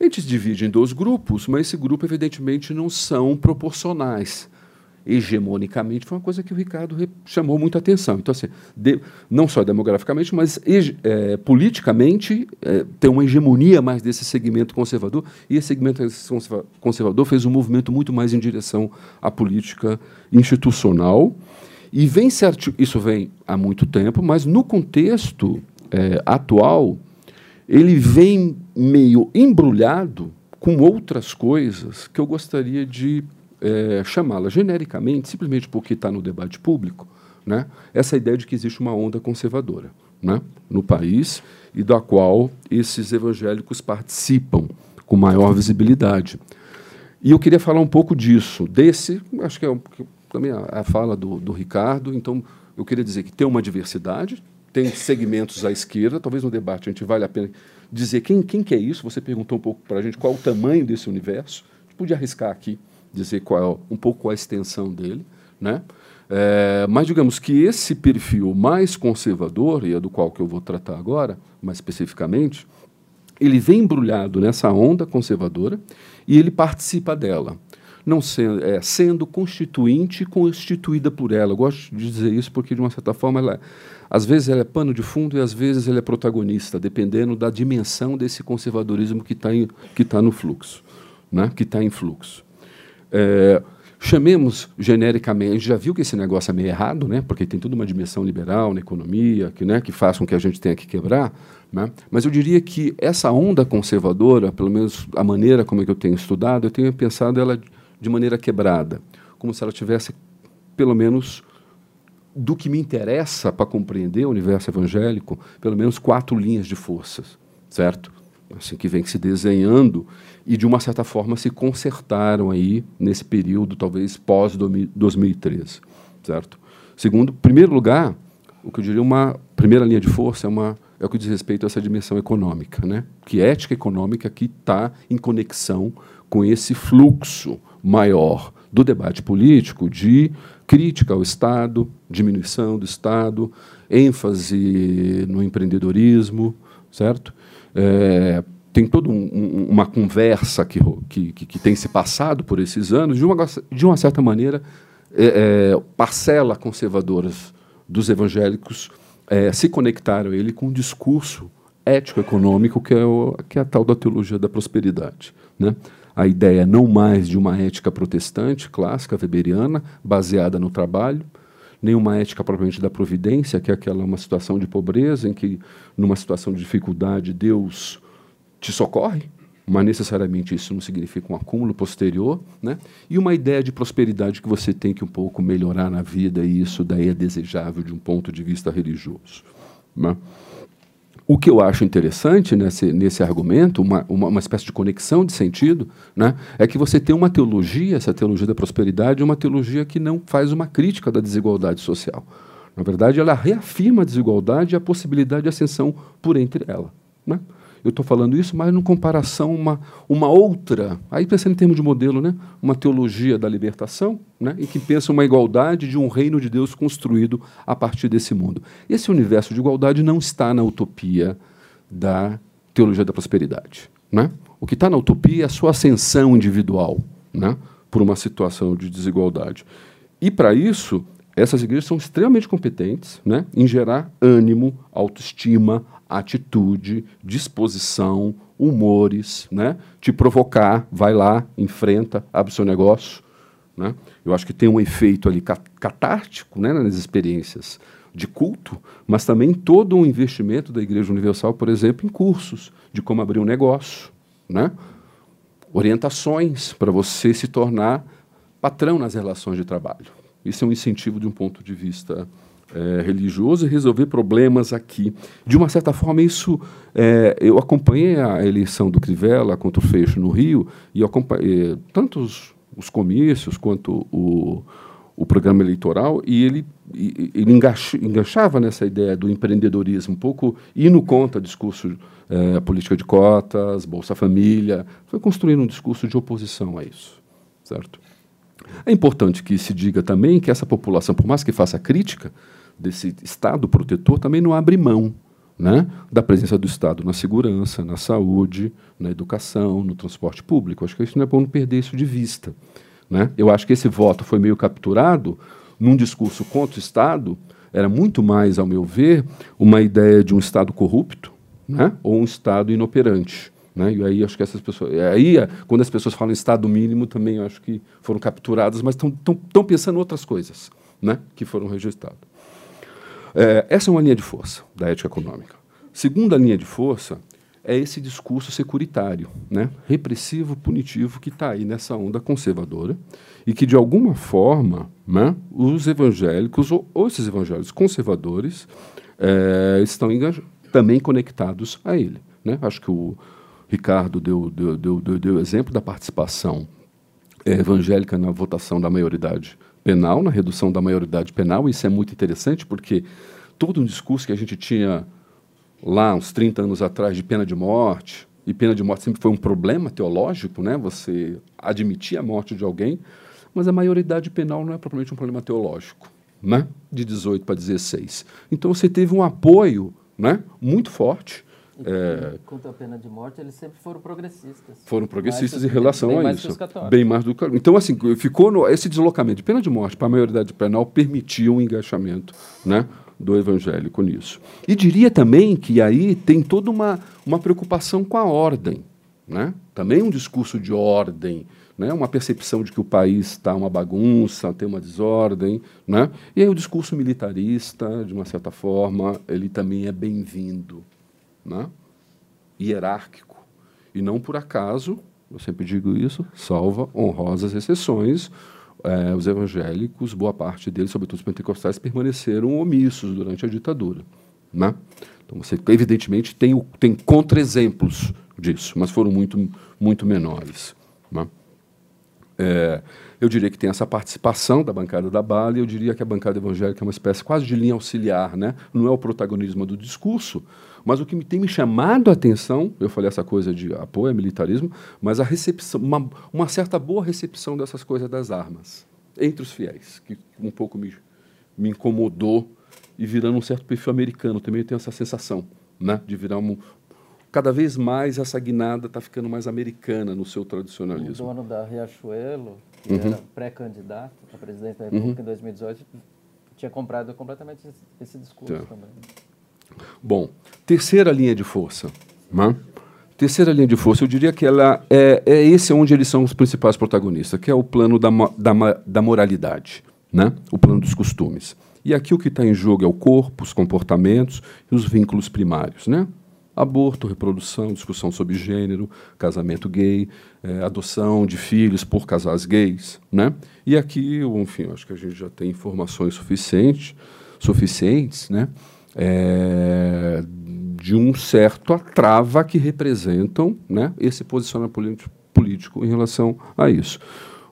A gente se divide em dois grupos, mas esse grupo, evidentemente, não são proporcionais. Hegemonicamente, foi uma coisa que o Ricardo chamou muita atenção. Então, assim, de, não só demograficamente, mas é, politicamente, é, tem uma hegemonia mais desse segmento conservador, e esse segmento conservador fez um movimento muito mais em direção à política institucional. E vem certo, isso vem há muito tempo, mas no contexto é, atual, ele vem meio embrulhado com outras coisas que eu gostaria de é, chamá-la genericamente, simplesmente porque está no debate público, né? essa ideia de que existe uma onda conservadora né? no país e da qual esses evangélicos participam com maior visibilidade. E eu queria falar um pouco disso, desse, acho que é também a, a fala do, do Ricardo, então eu queria dizer que tem uma diversidade, tem segmentos à esquerda, talvez no debate a gente vale a pena dizer quem, quem que é isso, você perguntou um pouco para a gente qual o tamanho desse universo, a gente podia arriscar aqui, dizer qual, um pouco a extensão dele, né? É, mas digamos que esse perfil mais conservador, e é do qual que eu vou tratar agora, mais especificamente, ele vem embrulhado nessa onda conservadora e ele participa dela não sendo, é, sendo constituinte e constituída por ela. Eu gosto de dizer isso porque, de uma certa forma, ela, às vezes ela é pano de fundo e às vezes ela é protagonista, dependendo da dimensão desse conservadorismo que está tá no fluxo, né? que está em fluxo. É, chamemos genericamente, a gente já viu que esse negócio é meio errado, né? porque tem toda uma dimensão liberal na economia que, né, que faz com que a gente tenha que quebrar, né? mas eu diria que essa onda conservadora, pelo menos a maneira como é que eu tenho estudado, eu tenho pensado ela de maneira quebrada, como se ela tivesse, pelo menos, do que me interessa para compreender o universo evangélico, pelo menos quatro linhas de forças, certo? assim, que vem se desenhando e de uma certa forma se consertaram aí nesse período talvez pós 2013, certo? Segundo, primeiro lugar, o que eu diria uma primeira linha de força é uma é o que diz respeito a essa dimensão econômica, né? Que ética econômica que está em conexão com esse fluxo maior do debate político de crítica ao Estado, diminuição do Estado, ênfase no empreendedorismo, certo? É, tem toda um, um, uma conversa que, que, que, tem se passado por esses anos, de uma, de uma certa maneira, é, é, parcela conservadoras dos evangélicos é, se conectaram ele com um discurso ético-econômico que é, o, que é a tal da teologia da prosperidade. Né? A ideia não mais de uma ética protestante, clássica, weberiana, baseada no trabalho, nem uma ética propriamente da providência, que é aquela uma situação de pobreza em que, numa situação de dificuldade, Deus te socorre, mas necessariamente isso não significa um acúmulo posterior, né? E uma ideia de prosperidade que você tem que um pouco melhorar na vida e isso daí é desejável de um ponto de vista religioso. Né? O que eu acho interessante nesse, nesse argumento, uma, uma, uma, espécie de conexão de sentido, né, é que você tem uma teologia, essa teologia da prosperidade, uma teologia que não faz uma crítica da desigualdade social. Na verdade, ela reafirma a desigualdade e a possibilidade de ascensão por entre ela. Né? Eu estou falando isso, mas em comparação uma uma outra, aí pensando em termos de modelo, né, uma teologia da libertação, né, em que pensa uma igualdade de um reino de Deus construído a partir desse mundo. Esse universo de igualdade não está na utopia da teologia da prosperidade, né? O que está na utopia é a sua ascensão individual, né, por uma situação de desigualdade. E para isso, essas igrejas são extremamente competentes né, em gerar ânimo, autoestima, atitude, disposição, humores, né? Te provocar, vai lá, enfrenta, abre seu negócio, né? Eu acho que tem um efeito ali catártico, né, nas experiências de culto, mas também todo um investimento da Igreja Universal, por exemplo, em cursos de como abrir um negócio, né? Orientações para você se tornar patrão nas relações de trabalho. Isso é um incentivo de um ponto de vista é, religioso e resolver problemas aqui. De uma certa forma, isso. É, eu acompanhei a eleição do Crivella contra o Fecho no Rio, e acompanhei tanto os, os comícios quanto o, o programa eleitoral, e ele, ele enganchava nessa ideia do empreendedorismo, um pouco indo contra discurso é, política de cotas, Bolsa Família, foi construindo um discurso de oposição a isso. Certo? É importante que se diga também que essa população, por mais que faça crítica, desse Estado protetor também não abre mão né, da presença do Estado na segurança, na saúde, na educação, no transporte público. Acho que isso não é bom não perder isso de vista. Né? Eu acho que esse voto foi meio capturado num discurso contra o Estado, era muito mais, ao meu ver, uma ideia de um Estado corrupto né, ou um Estado inoperante. Né? E aí acho que essas pessoas. Aí, quando as pessoas falam Estado mínimo, também acho que foram capturadas, mas estão pensando outras coisas né, que foram registradas. É, essa é uma linha de força da ética econômica. Segunda linha de força é esse discurso securitário, né? repressivo, punitivo, que está aí nessa onda conservadora e que, de alguma forma, né, os evangélicos, ou, ou esses evangélicos conservadores, é, estão também conectados a ele. Né? Acho que o Ricardo deu, deu, deu, deu, exemplo da participação é, evangélica na votação da maioridade penal, na redução da maioridade penal. Isso é muito interessante porque todo um discurso que a gente tinha lá uns 30 anos atrás de pena de morte, e pena de morte sempre foi um problema teológico, né? Você admitir a morte de alguém, mas a maioridade penal não é propriamente um problema teológico, né? De 18 para 16. Então você teve um apoio, né, muito forte é, quanto à pena de morte, eles sempre foram progressistas. Foram progressistas em relação a isso. Bem mais do que Então, assim, ficou no, esse deslocamento de pena de morte para a maioridade penal permitiu um engajamento né, do evangélico nisso. E diria também que aí tem toda uma, uma preocupação com a ordem. Né? Também um discurso de ordem, né? uma percepção de que o país está uma bagunça, tem uma desordem. Né? E aí o discurso militarista, de uma certa forma, ele também é bem-vindo né? hierárquico. E não por acaso, eu sempre digo isso, salva honrosas exceções, é, os evangélicos, boa parte deles, sobretudo os pentecostais, permaneceram omissos durante a ditadura. Né? Então você, evidentemente, tem, tem contra-exemplos disso, mas foram muito, muito menores. Né? É, eu diria que tem essa participação da bancada da bala, eu diria que a bancada evangélica é uma espécie quase de linha auxiliar, né? não é o protagonismo do discurso, mas o que me tem me chamado a atenção, eu falei essa coisa de apoio ao militarismo, mas a recepção, uma, uma certa boa recepção dessas coisas das armas entre os fiéis, que um pouco me, me incomodou e virando um certo perfil americano também eu tenho essa sensação, né, de virar um, cada vez mais essa guinada está ficando mais americana no seu tradicionalismo. O dono da Riachuelo, que uhum. era pré-candidato a presidente da República uhum. em 2018, tinha comprado completamente esse, esse discurso tá. também. Bom, terceira linha de força. Né? Terceira linha de força, eu diria que ela é, é esse onde eles são os principais protagonistas, que é o plano da, da, da moralidade, né? o plano dos costumes. E aqui o que está em jogo é o corpo, os comportamentos e os vínculos primários. Né? Aborto, reprodução, discussão sobre gênero, casamento gay, é, adoção de filhos por casais gays. Né? E aqui, enfim, acho que a gente já tem informações suficientes, suficientes né? É, de um certo atrava que representam né, esse posicionamento político em relação a isso.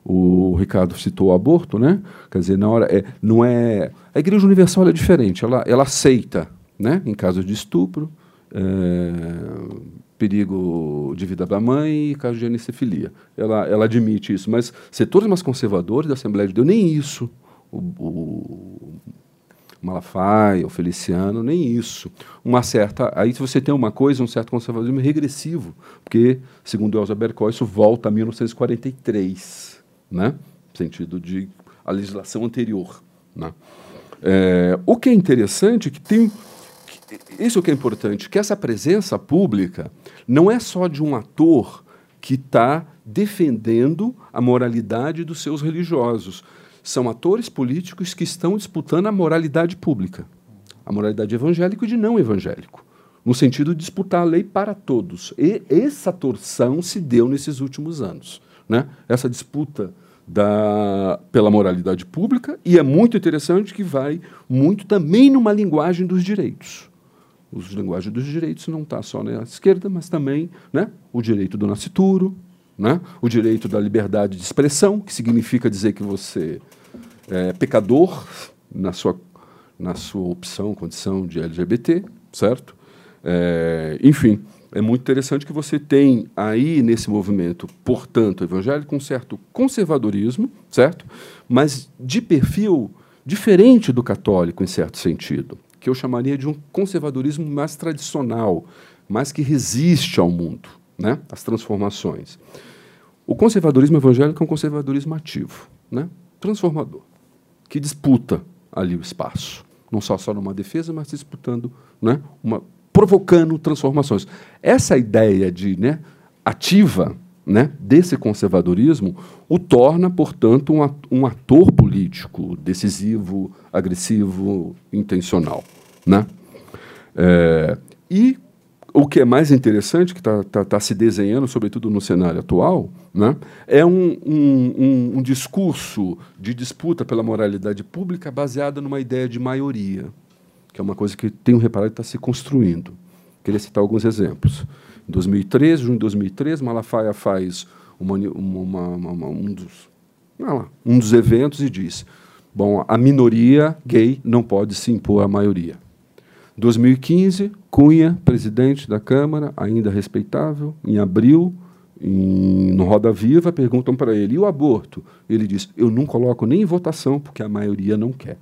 O Ricardo citou o aborto, né? Quer dizer, na hora é, não é a Igreja Universal é diferente. Ela, ela aceita, né? Em casos de estupro, é, perigo de vida da mãe e caso de anencefilia. Ela, ela admite isso, mas setores mais conservadores da Assembleia de Deus nem isso. O, o Malafaia, o Feliciano, nem isso. Uma certa, aí você tem uma coisa, um certo conservadorismo regressivo, porque, segundo Elza Bercoy, isso volta a 1943, né? no sentido de a legislação anterior. Né? É, o que é interessante é que tem isso que é importante, que essa presença pública não é só de um ator que está defendendo a moralidade dos seus religiosos, são atores políticos que estão disputando a moralidade pública, a moralidade evangélica e de não evangélico, no sentido de disputar a lei para todos. E essa torção se deu nesses últimos anos. Né? Essa disputa da, pela moralidade pública, e é muito interessante que vai muito também numa linguagem dos direitos. Os linguagem dos direitos não está só na esquerda, mas também né, o direito do nascituro, né, o direito da liberdade de expressão, que significa dizer que você é, pecador na sua, na sua opção, condição de LGBT, certo? É, enfim, é muito interessante que você tem aí nesse movimento, portanto, evangélico, um certo conservadorismo, certo? Mas de perfil diferente do católico, em certo sentido, que eu chamaria de um conservadorismo mais tradicional, mais que resiste ao mundo, né? às transformações. O conservadorismo evangélico é um conservadorismo ativo, né? transformador que disputa ali o espaço. Não só, só numa defesa, mas disputando, né, uma, provocando transformações. Essa ideia de né, ativa né, desse conservadorismo o torna, portanto, um ator político decisivo, agressivo, intencional. Né? É, e o que é mais interessante, que está tá, tá se desenhando, sobretudo no cenário atual, né, é um, um, um, discurso de disputa pela moralidade pública baseada numa ideia de maioria, que é uma coisa que tenho reparado está se construindo. Queria citar alguns exemplos. Em 2013, junho de 2013, Malafaia faz uma, uma, uma, um, dos, lá, um dos eventos e diz: bom, a minoria gay não pode se impor à maioria. 2015, Cunha, presidente da Câmara, ainda respeitável, em abril, em, no Roda Viva, perguntam para ele: e o aborto? Ele diz: eu não coloco nem em votação, porque a maioria não quer.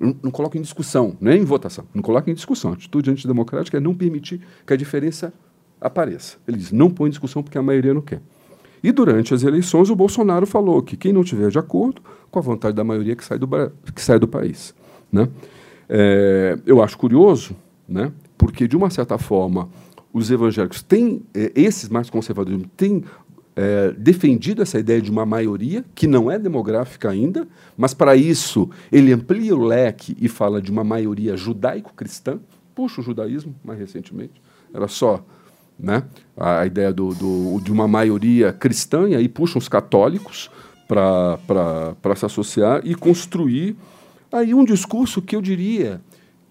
Não, não coloco em discussão, nem em votação. Não coloco em discussão. A atitude antidemocrática é não permitir que a diferença apareça. Ele diz: não põe em discussão porque a maioria não quer. E durante as eleições, o Bolsonaro falou que quem não tiver de acordo com a vontade da maioria que sai do, que sai do país. Né? É, eu acho curioso, né, porque, de uma certa forma, os evangélicos têm, é, esses mais conservadores, têm é, defendido essa ideia de uma maioria, que não é demográfica ainda, mas para isso ele amplia o leque e fala de uma maioria judaico-cristã, puxa o judaísmo mais recentemente, era só né, a ideia do, do, de uma maioria cristã, e aí puxam os católicos para se associar e construir Aí um discurso que eu diria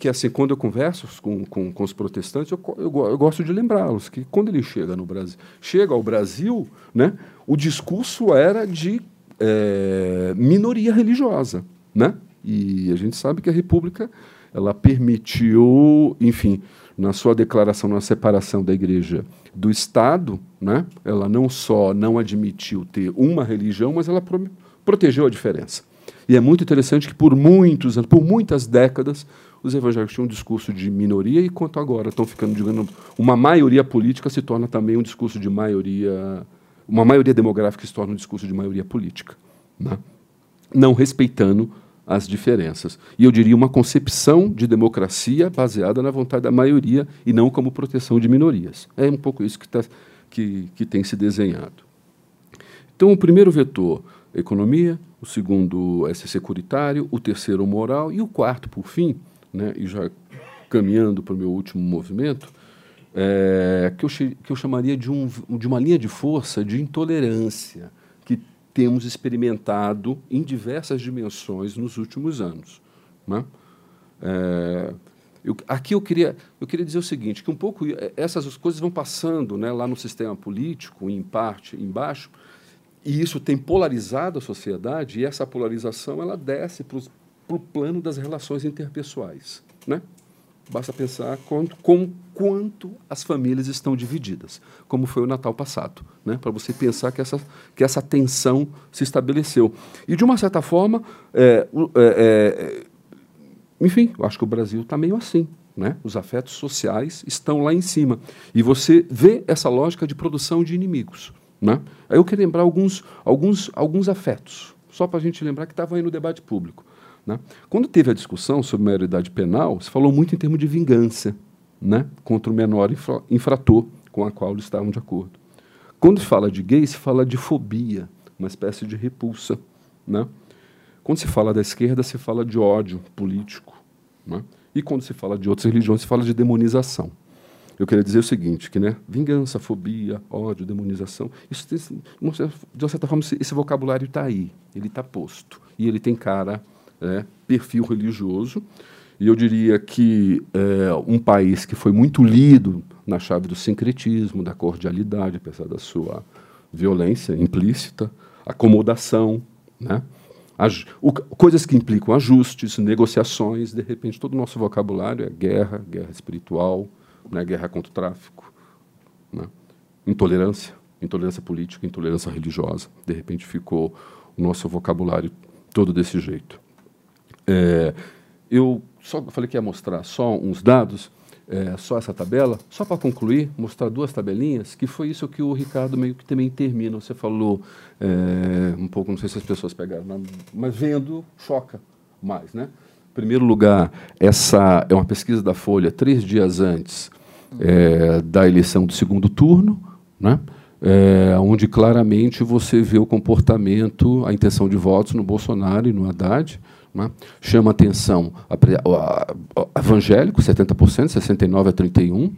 que assim quando eu converso com, com, com os protestantes eu, eu, eu gosto de lembrá-los que quando ele chega no Brasil chega ao Brasil né o discurso era de é, minoria religiosa né? E a gente sabe que a República ela permitiu enfim na sua declaração na separação da igreja do Estado né ela não só não admitiu ter uma religião mas ela pro, protegeu a diferença e é muito interessante que por muitos anos por muitas décadas os evangélicos tinham um discurso de minoria e quanto agora estão ficando, digamos, uma maioria política se torna também um discurso de maioria, uma maioria demográfica se torna um discurso de maioria política, né? não respeitando as diferenças. E eu diria uma concepção de democracia baseada na vontade da maioria e não como proteção de minorias. É um pouco isso que, tá, que, que tem se desenhado. Então, o primeiro vetor, economia, o segundo é securitário, o terceiro, moral, e o quarto, por fim, né, e já caminhando para o meu último movimento, é, que, eu, que eu chamaria de, um, de uma linha de força de intolerância que temos experimentado em diversas dimensões nos últimos anos. Né? É, eu, aqui eu queria, eu queria dizer o seguinte, que um pouco essas coisas vão passando né, lá no sistema político, em parte, embaixo, e isso tem polarizado a sociedade, e essa polarização ela desce para o plano das relações interpessoais. Né? Basta pensar quanto, com quanto as famílias estão divididas, como foi o Natal passado, né? para você pensar que essa, que essa tensão se estabeleceu. E, de uma certa forma, é, é, é, enfim, eu acho que o Brasil está meio assim. Né? Os afetos sociais estão lá em cima. E você vê essa lógica de produção de inimigos. Né? Aí eu quero lembrar alguns, alguns, alguns afetos, só para a gente lembrar que estavam aí no debate público. Né? Quando teve a discussão sobre maioridade penal, se falou muito em termos de vingança né? contra o menor infra infrator com a qual eles estavam de acordo. Quando se fala de gay, se fala de fobia, uma espécie de repulsa. Né? Quando se fala da esquerda, se fala de ódio político. Né? E quando se fala de outras religiões, se fala de demonização. Eu queria dizer o seguinte, que né, vingança, fobia, ódio, demonização, isso tem, de uma certa forma esse vocabulário está aí, ele está posto e ele tem cara é, perfil religioso. E eu diria que é, um país que foi muito lido na chave do sincretismo, da cordialidade, apesar da sua violência implícita, acomodação, né? Coisas que implicam ajustes, negociações, de repente todo o nosso vocabulário é guerra, guerra espiritual, né? guerra contra o tráfico, né? intolerância, intolerância política, intolerância religiosa. De repente ficou o nosso vocabulário todo desse jeito. É, eu só falei que ia mostrar só uns dados, é, só essa tabela, só para concluir, mostrar duas tabelinhas, que foi isso que o Ricardo meio que também termina. Você falou é, um pouco, não sei se as pessoas pegaram, mas vendo choca mais, né? Em primeiro lugar, essa é uma pesquisa da Folha três dias antes é, da eleição do segundo turno, né? É, onde claramente você vê o comportamento, a intenção de votos no Bolsonaro e no Haddad. Né? Chama atenção a, a, a, evangélico, 70%, 69% a 31%.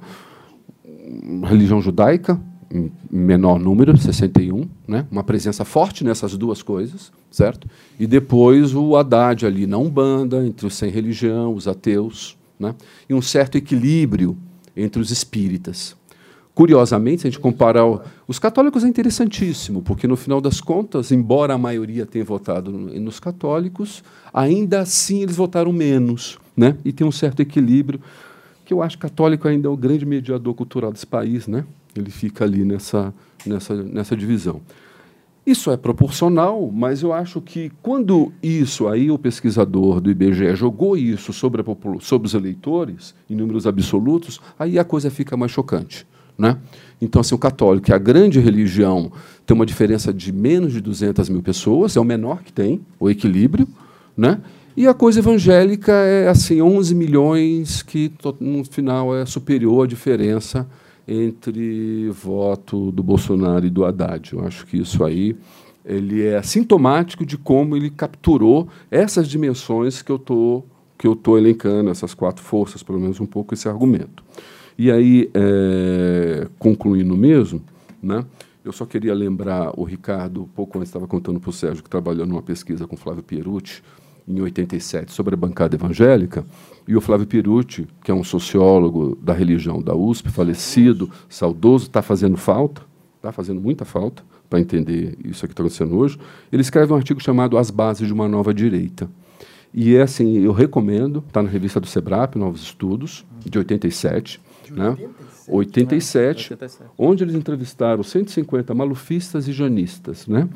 Religião judaica, em menor número, 61%. Né? Uma presença forte nessas duas coisas. certo? E depois o Haddad ali na Umbanda, entre os sem religião, os ateus. Né? E um certo equilíbrio entre os espíritas. Curiosamente, se a gente comparar. Os católicos é interessantíssimo, porque no final das contas, embora a maioria tenha votado nos católicos, ainda assim eles votaram menos. Né? E tem um certo equilíbrio, que eu acho que católico ainda é o grande mediador cultural desse país. Né? Ele fica ali nessa, nessa, nessa divisão. Isso é proporcional, mas eu acho que quando isso aí, o pesquisador do IBGE jogou isso sobre, a, sobre os eleitores, em números absolutos, aí a coisa fica mais chocante. Né? Então, assim, o católico, que é a grande religião, tem uma diferença de menos de 200 mil pessoas, é o menor que tem, o equilíbrio. Né? E a coisa evangélica é assim 11 milhões, que no final é superior à diferença entre voto do Bolsonaro e do Haddad. Eu acho que isso aí ele é sintomático de como ele capturou essas dimensões que eu tô que eu estou elencando, essas quatro forças, pelo menos um pouco esse argumento. E aí, é, concluindo mesmo, né, eu só queria lembrar o Ricardo, pouco antes estava contando para o Sérgio, que trabalhou numa pesquisa com Flávio Pierucci, em 87, sobre a bancada evangélica, e o Flávio Pirucci, que é um sociólogo da religião da USP, falecido, saudoso, está fazendo falta, está fazendo muita falta para entender isso que está acontecendo hoje. Ele escreve um artigo chamado As Bases de uma Nova Direita. E é assim, eu recomendo, está na revista do Sebrap, Novos Estudos, de 87. Né? 87, 87, 87, onde eles entrevistaram 150 malufistas e janistas. Né?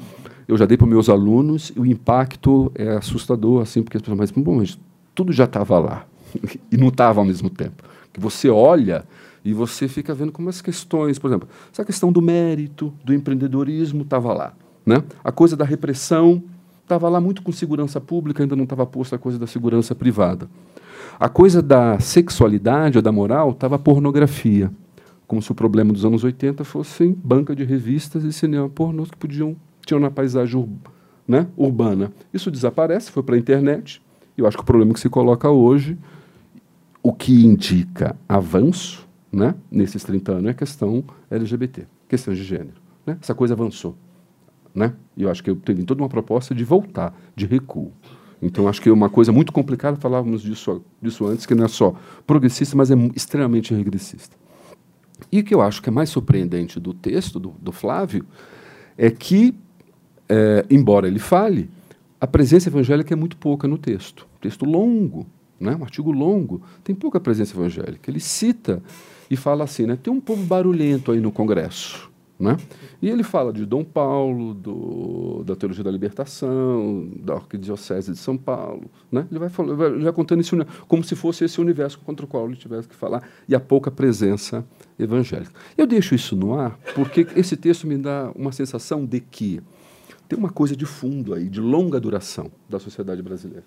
Eu já dei para meus alunos e o impacto é assustador, assim, porque as pessoas mas, bom, mas tudo já estava lá. e não estava ao mesmo tempo. Que você olha e você fica vendo como as questões, por exemplo, essa questão do mérito, do empreendedorismo estava lá. Né? A coisa da repressão estava lá muito com segurança pública, ainda não estava posta a coisa da segurança privada. A coisa da sexualidade ou da moral estava pornografia, como se o problema dos anos 80 fossem banca de revistas e cinema pornô que podiam tinham na paisagem ur, né, urbana. Isso desaparece, foi para a internet. Eu acho que o problema que se coloca hoje o que indica avanço né, nesses 30 anos é a questão LGBT, questão de gênero. Né? Essa coisa avançou. Né? E eu acho que eu tenho toda uma proposta de voltar, de recuo. Então, acho que é uma coisa muito complicada, falávamos disso, disso antes, que não é só progressista, mas é extremamente regressista. E o que eu acho que é mais surpreendente do texto do, do Flávio é que, é, embora ele fale, a presença evangélica é muito pouca no texto. Texto longo, né? um artigo longo, tem pouca presença evangélica. Ele cita e fala assim, né? tem um povo barulhento aí no Congresso. Né? E ele fala de Dom Paulo, do, da Teologia da Libertação, da Arquidiocese de São Paulo. Né? Ele, vai falando, ele vai contando isso como se fosse esse universo contra o qual ele tivesse que falar, e a pouca presença evangélica. Eu deixo isso no ar porque esse texto me dá uma sensação de que tem uma coisa de fundo aí, de longa duração da sociedade brasileira.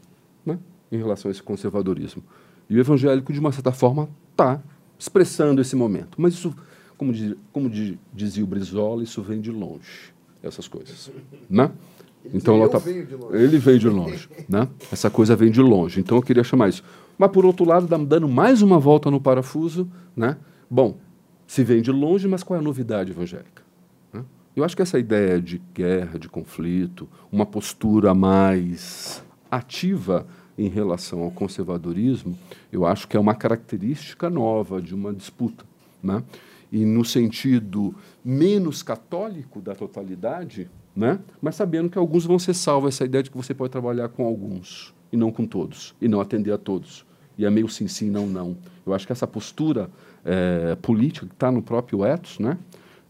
Né? em relação a esse conservadorismo. E o evangélico, de uma certa forma, está expressando esse momento. Mas isso, como, diz, como diz, dizia o Brizola, isso vem de longe, essas coisas. Né? Então, ela tá, ele veio de longe. Né? Essa coisa vem de longe. Então, eu queria chamar isso. Mas, por outro lado, dando mais uma volta no parafuso, né? bom, se vem de longe, mas qual é a novidade evangélica? Né? Eu acho que essa ideia de guerra, de conflito, uma postura mais ativa em relação ao conservadorismo, eu acho que é uma característica nova de uma disputa. Né? E no sentido menos católico da totalidade, né? mas sabendo que alguns vão ser salvos, essa ideia de que você pode trabalhar com alguns e não com todos, e não atender a todos. E é meio sim, sim, não, não. Eu acho que essa postura é, política que está no próprio ethos né?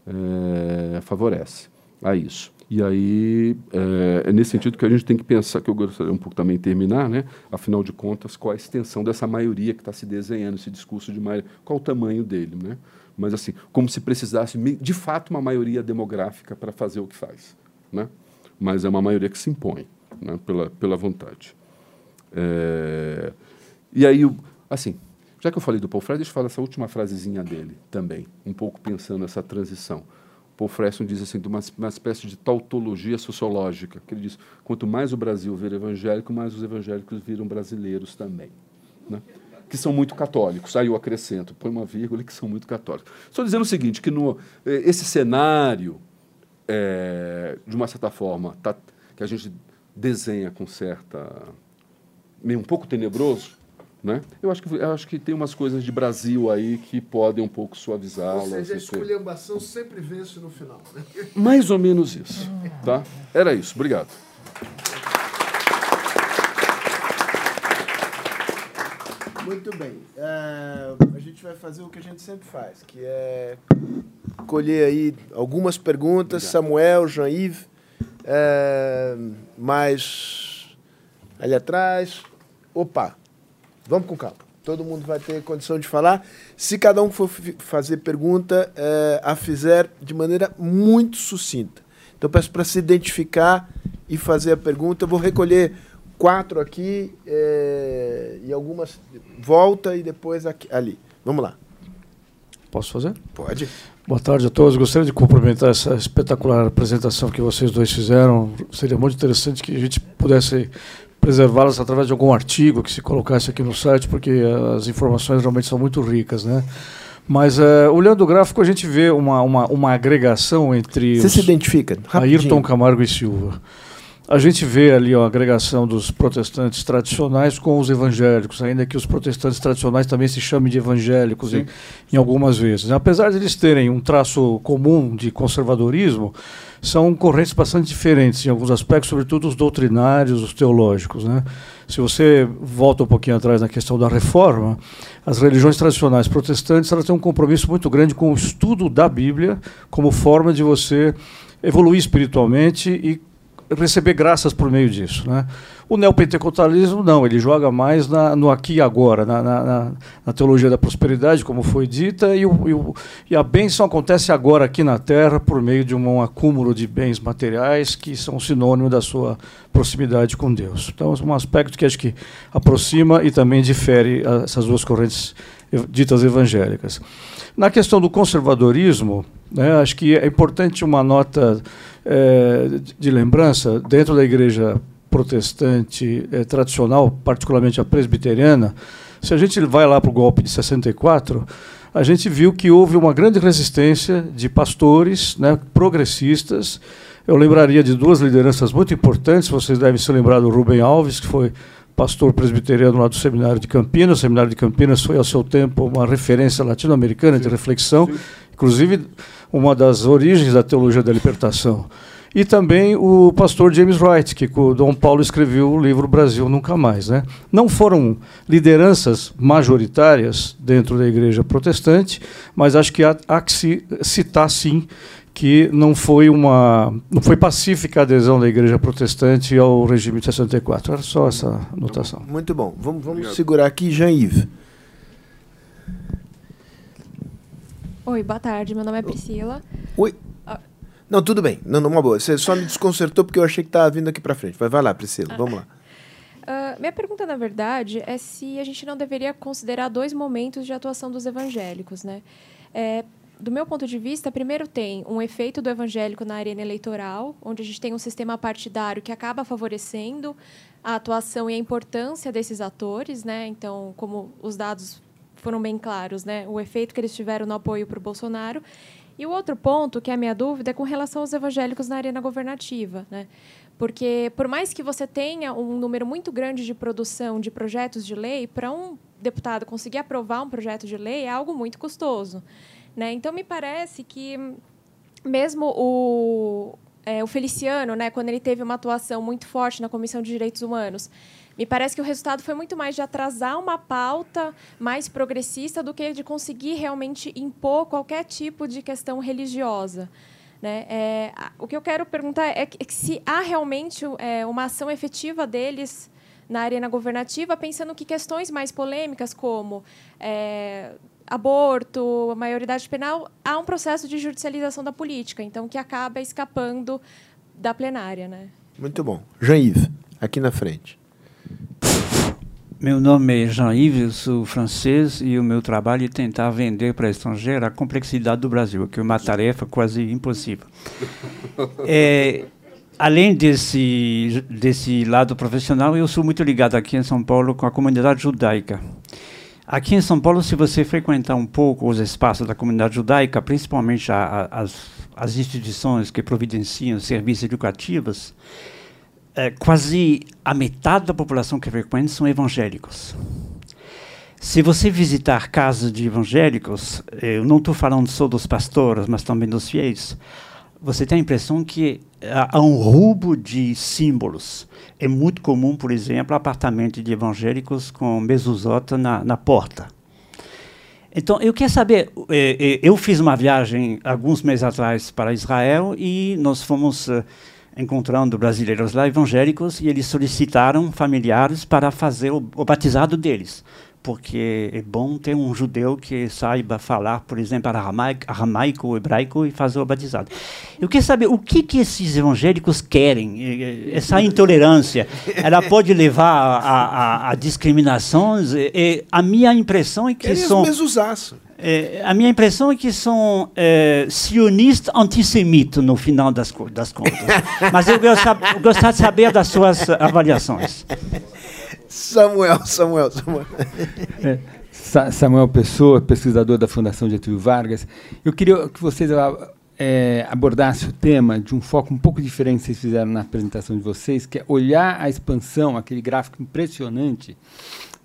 É, favorece a isso. E aí, é, é, nesse sentido que a gente tem que pensar, que eu gostaria um pouco também terminar, né? afinal de contas, qual a extensão dessa maioria que está se desenhando, esse discurso de maioria, qual o tamanho dele. Né? Mas, assim, como se precisasse, de fato, uma maioria demográfica para fazer o que faz. Né? Mas é uma maioria que se impõe né? pela, pela vontade. É, e aí, assim, já que eu falei do Paul Freire, deixa eu falar essa última frasezinha dele também, um pouco pensando nessa transição. Paul Fresson diz assim, de uma, uma espécie de tautologia sociológica, que ele diz, quanto mais o Brasil vira evangélico, mais os evangélicos viram brasileiros também. Né? Que são muito católicos. Aí eu acrescento, põe uma vírgula, que são muito católicos. Estou dizendo o seguinte, que no, eh, esse cenário, é, de uma certa forma, tá, que a gente desenha com certa... meio um pouco tenebroso, né? Eu, acho que, eu acho que tem umas coisas de Brasil aí que podem um pouco suavizá-la. Ou seja, a esculhambação sempre vence no final. Né? Mais ou menos isso. Tá? Era isso. Obrigado. Muito bem. É, a gente vai fazer o que a gente sempre faz, que é colher aí algumas perguntas. Obrigado. Samuel, Jean-Yves, é, mais ali atrás. Opa, Vamos com calma. Todo mundo vai ter condição de falar. Se cada um for fazer pergunta, é, a fizer de maneira muito sucinta. Então, peço para se identificar e fazer a pergunta. Eu vou recolher quatro aqui é, e algumas volta e depois aqui, ali. Vamos lá. Posso fazer? Pode. Boa tarde a todos. Gostaria de cumprimentar essa espetacular apresentação que vocês dois fizeram. Seria muito interessante que a gente pudesse preservá-las através de algum artigo que se colocasse aqui no site, porque as informações realmente são muito ricas, né? Mas uh, olhando o gráfico, a gente vê uma, uma, uma agregação entre. Você os... se identifica? Rapidinho. Ayrton Camargo e Silva. A gente vê ali ó, a agregação dos protestantes tradicionais com os evangélicos, ainda que os protestantes tradicionais também se chamem de evangélicos em, em, algumas vezes. Apesar de eles terem um traço comum de conservadorismo, são correntes bastante diferentes em alguns aspectos, sobretudo os doutrinários, os teológicos. Né? Se você volta um pouquinho atrás na questão da reforma, as religiões tradicionais protestantes elas têm um compromisso muito grande com o estudo da Bíblia como forma de você evoluir espiritualmente e receber graças por meio disso. Né? O neopentecostalismo não, ele joga mais na, no aqui e agora, na, na, na, teologia da prosperidade, como foi dita, e, o, e, o, e, a bênção acontece agora aqui na Terra por meio de um acúmulo de bens materiais que são sinônimo da sua proximidade com Deus. Então, é um aspecto que acho que aproxima e também difere essas duas correntes ditas evangélicas. Na questão do conservadorismo, né, acho que é importante uma nota é, de lembrança, dentro da igreja protestante é, tradicional, particularmente a presbiteriana, se a gente vai lá para o golpe de 64, a gente viu que houve uma grande resistência de pastores né, progressistas. Eu lembraria de duas lideranças muito importantes, vocês devem se lembrar do Rubem Alves, que foi pastor presbiteriano lá do Seminário de Campinas. O Seminário de Campinas foi, ao seu tempo, uma referência latino-americana de reflexão, sim. inclusive uma das origens da teologia da libertação. E também o pastor James Wright, que o Dom Paulo escreveu o livro Brasil Nunca Mais. Né? Não foram lideranças majoritárias dentro da igreja protestante, mas acho que há, há que se citar, sim, que não foi uma não foi pacífica a adesão da igreja protestante ao regime de 64. Era só essa anotação. Muito bom. Vamos, vamos segurar aqui, Jean-Yves. Oi, boa tarde. Meu nome é Priscila. Oi. Ah. Não, tudo bem. Não, uma boa. Você só me desconcertou porque eu achei que estava vindo aqui para frente. Vai, vai lá, Priscila. Ah. Vamos lá. Uh, minha pergunta, na verdade, é se a gente não deveria considerar dois momentos de atuação dos evangélicos, né? É, do meu ponto de vista, primeiro tem um efeito do evangélico na arena eleitoral, onde a gente tem um sistema partidário que acaba favorecendo a atuação e a importância desses atores, né? Então, como os dados foram bem claros, né? O efeito que eles tiveram no apoio para o Bolsonaro. E o outro ponto, que é a minha dúvida, é com relação aos evangélicos na arena governativa, né? Porque, por mais que você tenha um número muito grande de produção de projetos de lei, para um deputado conseguir aprovar um projeto de lei é algo muito custoso. Né? Então, me parece que, mesmo o, é, o Feliciano, né, quando ele teve uma atuação muito forte na Comissão de Direitos Humanos, me parece que o resultado foi muito mais de atrasar uma pauta mais progressista do que de conseguir realmente impor qualquer tipo de questão religiosa. Né? É, o que eu quero perguntar é, que, é que se há realmente é, uma ação efetiva deles na arena governativa, pensando que questões mais polêmicas como é, aborto, maioridade penal, há um processo de judicialização da política, então que acaba escapando da plenária, né? Muito bom. Jean-Yves, aqui na frente. Meu nome é Jean-Yves, eu sou francês e o meu trabalho é tentar vender para estrangeiro a complexidade do Brasil, que é uma tarefa quase impossível. É, além desse, desse lado profissional, eu sou muito ligado aqui em São Paulo com a comunidade judaica. Aqui em São Paulo, se você frequentar um pouco os espaços da comunidade judaica, principalmente a, a, as, as instituições que providenciam serviços educativos, é, quase a metade da população que frequenta são evangélicos. Se você visitar casas de evangélicos, eu não estou falando só dos pastores, mas também dos fiéis, você tem a impressão que há um roubo de símbolos. É muito comum, por exemplo, apartamento de evangélicos com mezuzota na, na porta. Então, eu quero saber, é, eu fiz uma viagem alguns meses atrás para Israel e nós fomos encontrando brasileiros lá evangélicos e eles solicitaram familiares para fazer o, o, batizado deles, porque é bom ter um judeu que saiba falar, por exemplo, aramaico, aramaico hebraico e fazer o batizado. Eu quero saber o que, que esses evangélicos querem, essa intolerância, ela pode levar a, a, a discriminações? E, a minha impressão é que Eles são... É, a minha impressão é que são é, sionistas antissemitas no final das, das contas. Mas eu gostaria de saber das suas avaliações. Samuel, Samuel, Samuel. É, Samuel Pessoa, pesquisador da Fundação Getúlio Vargas. Eu queria que vocês é, abordasse o tema de um foco um pouco diferente que vocês fizeram na apresentação de vocês, que é olhar a expansão, aquele gráfico impressionante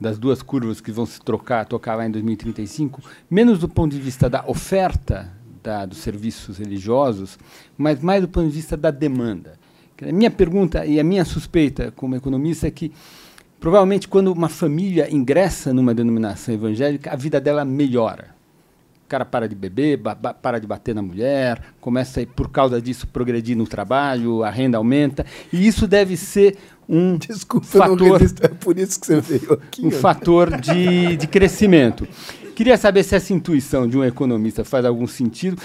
das duas curvas que vão se trocar, tocar lá em 2035, menos do ponto de vista da oferta da, dos serviços religiosos, mas mais do ponto de vista da demanda. A minha pergunta e a minha suspeita como economista é que provavelmente quando uma família ingressa numa denominação evangélica, a vida dela melhora o cara para de beber, para de bater na mulher, começa a, por causa disso, progredir no trabalho, a renda aumenta. E isso deve ser um Desculpa, fator. é por isso que você veio aqui. Um fator de, de crescimento. Queria saber se essa intuição de um economista faz algum sentido.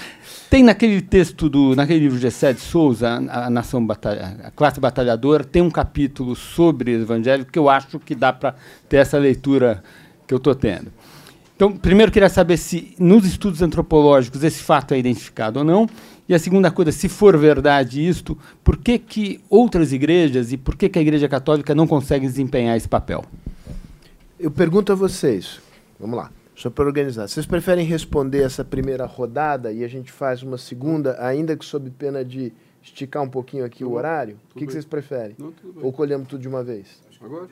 Tem naquele texto do, naquele livro de Gessé de Souza, a, a nação batalha, a classe batalhadora, tem um capítulo sobre evangélico que eu acho que dá para ter essa leitura que eu estou tendo. Então, primeiro queria saber se nos estudos antropológicos esse fato é identificado ou não. E a segunda coisa, se for verdade isto, por que, que outras igrejas e por que, que a Igreja Católica não consegue desempenhar esse papel? Eu pergunto a vocês, vamos lá, só para organizar. Vocês preferem responder essa primeira rodada e a gente faz uma segunda, ainda que sob pena de esticar um pouquinho aqui tudo o horário? O que, que, vocês preferem? Não, Ou colhemos tudo de uma vez? Agora?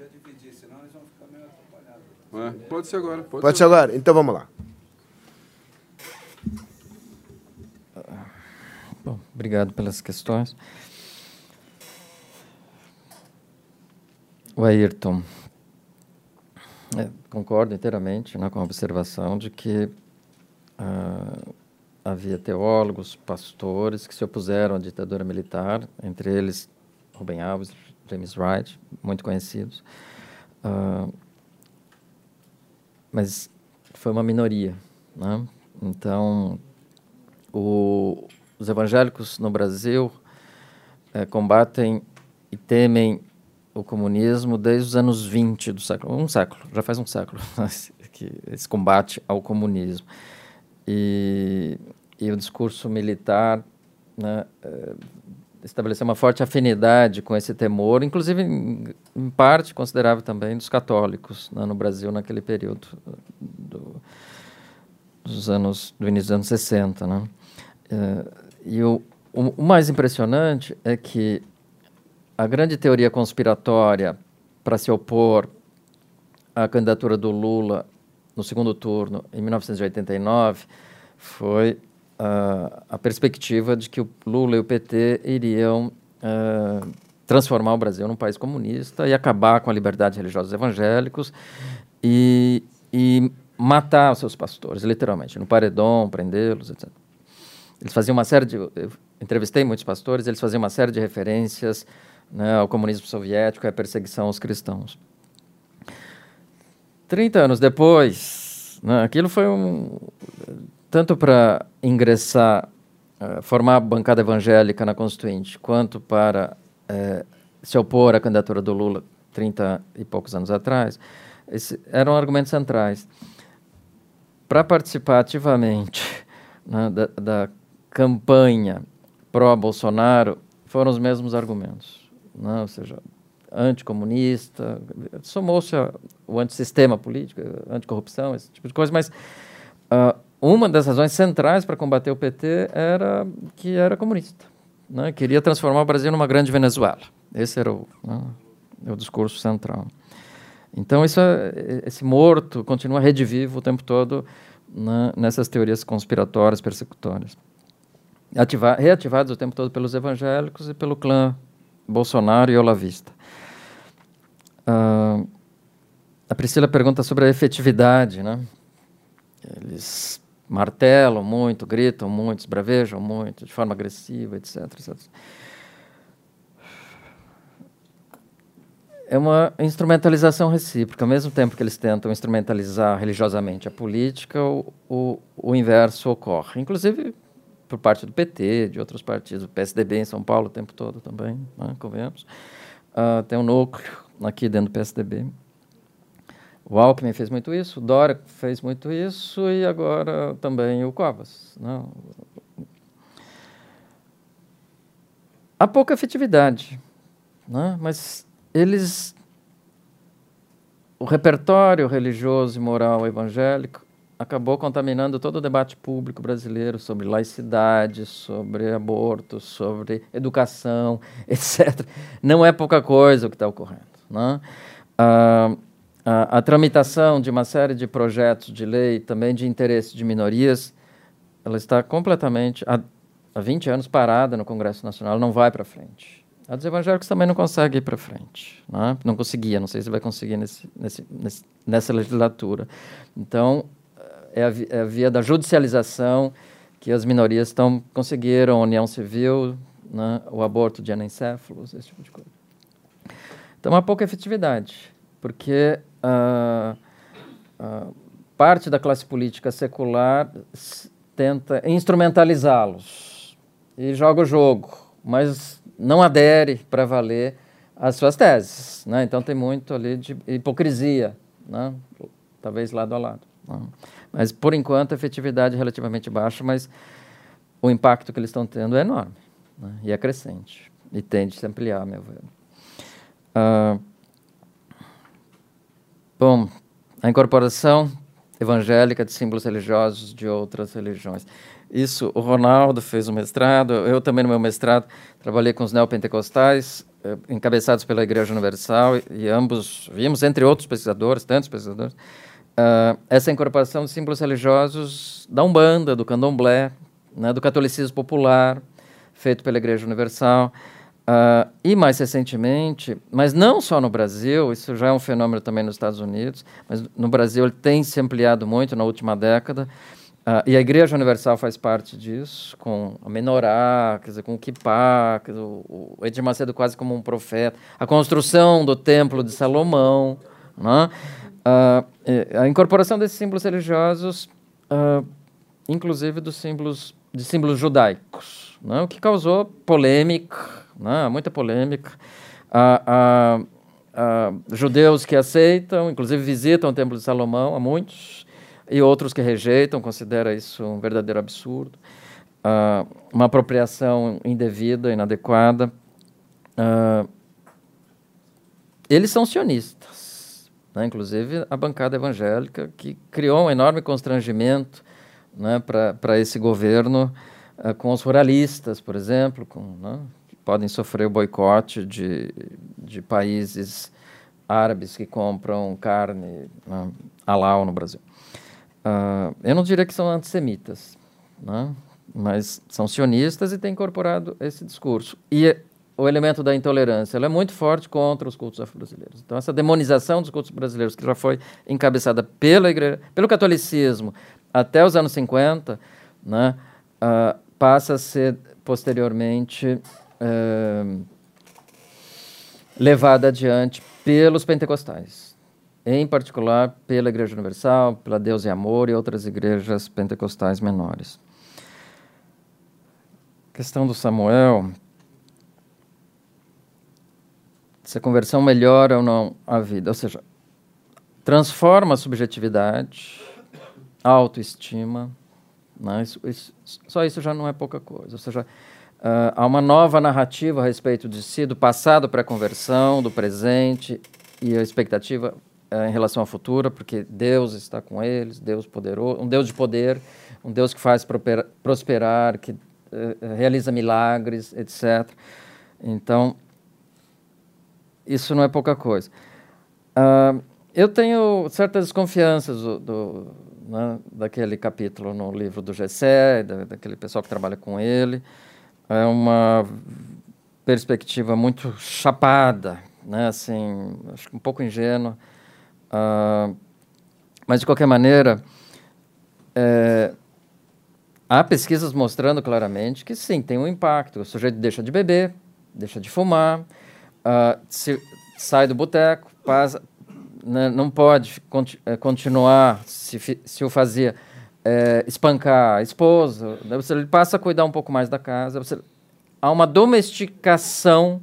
É, pode ser agora. Pode, pode ser, agora. agora. Então vamos lá. Bom, obrigado pelas questões. O Ayrton, é, concordo inteiramente né, com a observação de que uh, havia teólogos, pastores que se opuseram à ditadura militar, entre eles Rubem Alves, James Wright, muito conhecidos. Uh, mas foi uma minoria. Né? Então, o, os evangélicos no Brasil é, combatem e temem o comunismo desde os anos 20 do século, um século, já faz um século, que esse combate ao comunismo. E, e o discurso militar né, é, estabeleceu uma forte afinidade com esse temor, inclusive em, em parte considerável também dos católicos né, no Brasil naquele período do, dos anos do início dos anos 60, né? É, e o, o, o, mais impressionante é que a grande teoria conspiratória para se opor à candidatura do Lula no segundo turno em 1989 foi a perspectiva de que o Lula e o PT iriam uh, transformar o Brasil num país comunista e acabar com a liberdade religiosa dos evangélicos e, e matar os seus pastores, literalmente, no paredão, prendê-los, etc. Eles faziam uma série de. Eu entrevistei muitos pastores, eles faziam uma série de referências né, ao comunismo soviético e à perseguição aos cristãos. Trinta anos depois, né, aquilo foi um tanto para ingressar, uh, formar a bancada evangélica na Constituinte, quanto para uh, se opor à candidatura do Lula 30 e poucos anos atrás, eram argumentos centrais. Para participar ativamente né, da, da campanha pró-Bolsonaro, foram os mesmos argumentos. Né? Ou seja, anticomunista, somou-se o antissistema político, anticorrupção, esse tipo de coisa, mas uh, uma das razões centrais para combater o PT era que era comunista. Né? Queria transformar o Brasil numa grande Venezuela. Esse era o, né, o discurso central. Então, isso é, esse morto continua redivivo o tempo todo né, nessas teorias conspiratórias, persecutórias. Ativa, reativados o tempo todo pelos evangélicos e pelo clã Bolsonaro e Olavista. Uh, a Priscila pergunta sobre a efetividade. Né? Eles martelam muito, gritam muito, esbravejam muito, de forma agressiva, etc, etc. É uma instrumentalização recíproca. Ao mesmo tempo que eles tentam instrumentalizar religiosamente a política, o, o, o inverso ocorre. Inclusive por parte do PT, de outros partidos, o PSDB em São Paulo o tempo todo também, né, convenhamos. Uh, tem um núcleo aqui dentro do PSDB o Alckmin fez muito isso, o Dória fez muito isso e agora também o Covas. Não? Né? Há pouca efetividade, né? mas eles. O repertório religioso e moral evangélico acabou contaminando todo o debate público brasileiro sobre laicidade, sobre aborto, sobre educação, etc. Não é pouca coisa o que está ocorrendo. Né? Ah, a, a, tramitação de uma série de projetos de lei, também de interesse de minorias, ela está completamente, há, há 20 anos, parada no Congresso Nacional, não vai para frente. A dos evangélicos também não consegue ir para frente. Né? Não conseguia, não sei se vai conseguir nesse, nesse, nesse, nessa legislatura. Então, é a, é a, via da judicialização que as minorias estão conseguiram, a união civil, né? o aborto de anencéfalos, esse tipo de coisa. Então, há pouca efetividade, porque uh, uh, parte da classe política secular tenta instrumentalizá-los e joga o jogo, mas não adere para valer as suas teses. Né? Então tem muito ali de hipocrisia, né? talvez lado a lado. Né? Mas, por enquanto, a efetividade é relativamente baixa, mas o impacto que eles estão tendo é enorme né? e é crescente e tende a se ampliar, a meu ver. Uh, bom, a incorporação evangélica de símbolos religiosos de outras religiões. Isso, o Ronaldo fez o mestrado, eu também no meu mestrado trabalhei com os neopentecostais, eh, encabeçados pela Igreja Universal, e ambos vimos, entre outros pesquisadores, tantos pesquisadores, uh, essa incorporação de símbolos religiosos da Umbanda, do Candomblé, né, do catolicismo popular, feito pela Igreja Universal. Uh, e mais recentemente, mas não só no Brasil, isso já é um fenômeno também nos Estados Unidos, mas no Brasil ele tem se ampliado muito na última década, Uh, e a Igreja Universal faz parte disso, com a Menorá, quer dizer, com o Kippah, dizer, o, Edir Macedo quase como um profeta, a construção do Templo de Salomão, né? uh, a incorporação desses símbolos religiosos, inclusive dos símbolos, de símbolos judaicos, né? o que causou polêmica, né? muita polêmica. judeus que aceitam, inclusive visitam o Templo de Salomão, há muitos, e outros que rejeitam, consideram isso um verdadeiro absurdo, uh, uma apropriação indevida, inadequada. Uh, eles são sionistas, né? inclusive a bancada evangélica, que criou um enorme constrangimento né, para esse governo com os ruralistas, por exemplo, com, né, podem sofrer o boicote de, de países árabes que compram carne né, halal no Brasil. Uh, eu não diria que são antissemitas, né? mas são sionistas e têm incorporado esse discurso. E o elemento da intolerância é muito forte contra os cultos afro-brasileiros. Então, essa demonização dos cultos brasileiros, que já foi encabeçada pela igreja, pelo catolicismo até os anos 50, né, uh, passa a ser posteriormente uh, levada adiante pelos pentecostais em particular pela Igreja Universal, pela Deus e Amor e outras igrejas pentecostais menores. A questão do Samuel, se a conversão melhora ou não a vida, ou seja, transforma a subjetividade, a autoestima, né? isso, isso, só isso já não é pouca coisa, ou seja, uh, há uma nova narrativa a respeito de si, do passado para a conversão, do presente e a expectativa é, em relação ao futuro, porque Deus está com eles, Deus poderoso, um Deus de poder, um Deus que faz prosperar, que uh, realiza milagres, etc. Então, isso não é pouca coisa. Uh, eu tenho certas desconfianças do, do né, daquele capítulo no livro do Gessé, da, daquele pessoal que trabalha com ele. É uma perspectiva muito chapada, né, assim, acho um pouco ingênua Uh, mas, de qualquer maneira, é, há pesquisas mostrando claramente que sim, tem um impacto. O sujeito deixa de beber, deixa de fumar, uh, se, sai do boteco, né, não pode é, continuar, se, se o fazia, é, espancar a esposa, né, você, ele passa a cuidar um pouco mais da casa. Você, há uma domesticação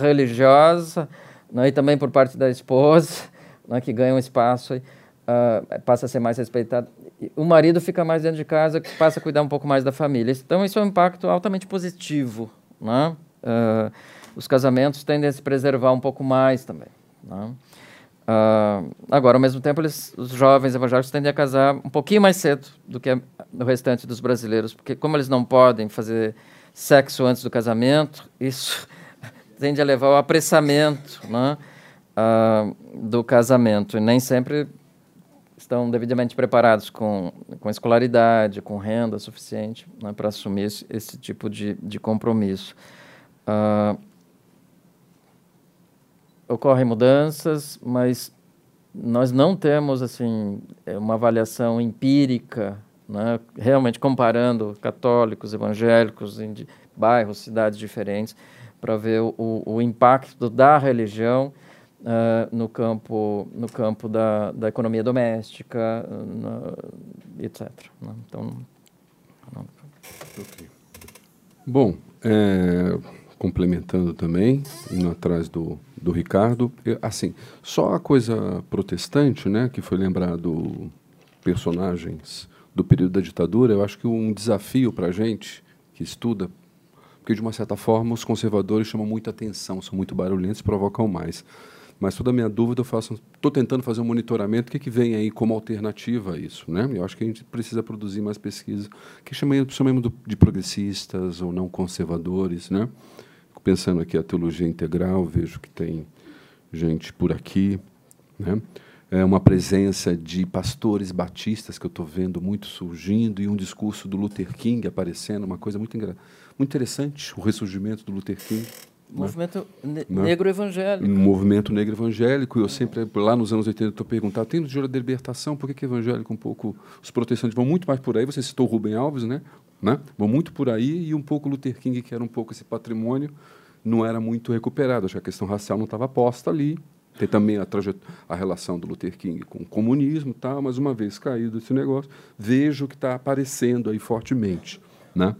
religiosa, né, e também por parte da esposa, né, que ganha um espaço, uh, passa a ser mais respeitado. O marido fica mais dentro de casa, passa a cuidar um pouco mais da família. Então, isso é um impacto altamente positivo. Né? Uh, os casamentos tendem a se preservar um pouco mais também. Né? Uh, agora, ao mesmo tempo, eles, os jovens evangélicos tendem a casar um pouquinho mais cedo do que o restante dos brasileiros, porque como eles não podem fazer sexo antes do casamento, isso tende a levar ao apressamento né, uh, do casamento. E nem sempre estão devidamente preparados com, com escolaridade, com renda suficiente né, para assumir esse, esse, tipo de, de compromisso. Uh, ocorrem mudanças, mas nós não temos assim é, uma avaliação empírica, né, realmente comparando católicos, evangélicos em bairros, cidades diferentes, para ver o, o, impacto da religião uh, no campo no campo da, da economia doméstica, etc. Né? Então, não. Okay. Bom, é, complementando também, indo atrás do, do Ricardo, eu, assim, só a coisa protestante, né, que foi lembrado personagens do período da ditadura, eu acho que um desafio para a gente que estuda, porque de uma certa forma os conservadores chamam muita atenção, são muito barulhentos e provocam mais. Mas toda a minha dúvida eu faço, estou tentando fazer um monitoramento, o que, que vem aí como alternativa a isso, né? Eu acho que a gente precisa produzir mais pesquisa, que chamemos, chamemos de progressistas ou não conservadores, né? Pensando aqui a teologia integral, vejo que tem gente por aqui, né? É uma presença de pastores batistas que eu estou vendo muito surgindo e um discurso do Luther King aparecendo, uma coisa muito, muito interessante, o ressurgimento do Luther King. Né? Movimento ne né? negro evangélico. Um movimento negro evangélico. E eu sempre, lá nos anos 80, estou perguntando, tem no Jura de Libertação, por que, que evangélico um pouco... Os protestantes vão muito mais por aí. Você citou Rubem Alves, né? Né? Vão muito por aí e um pouco Luther King, que era um pouco esse patrimônio, não era muito recuperado. Acho que a questão racial não estava posta ali. Tem também a, a relação do Luther King com o comunismo, tal, mas uma vez caído esse negócio, vejo que está aparecendo aí fortemente. Né?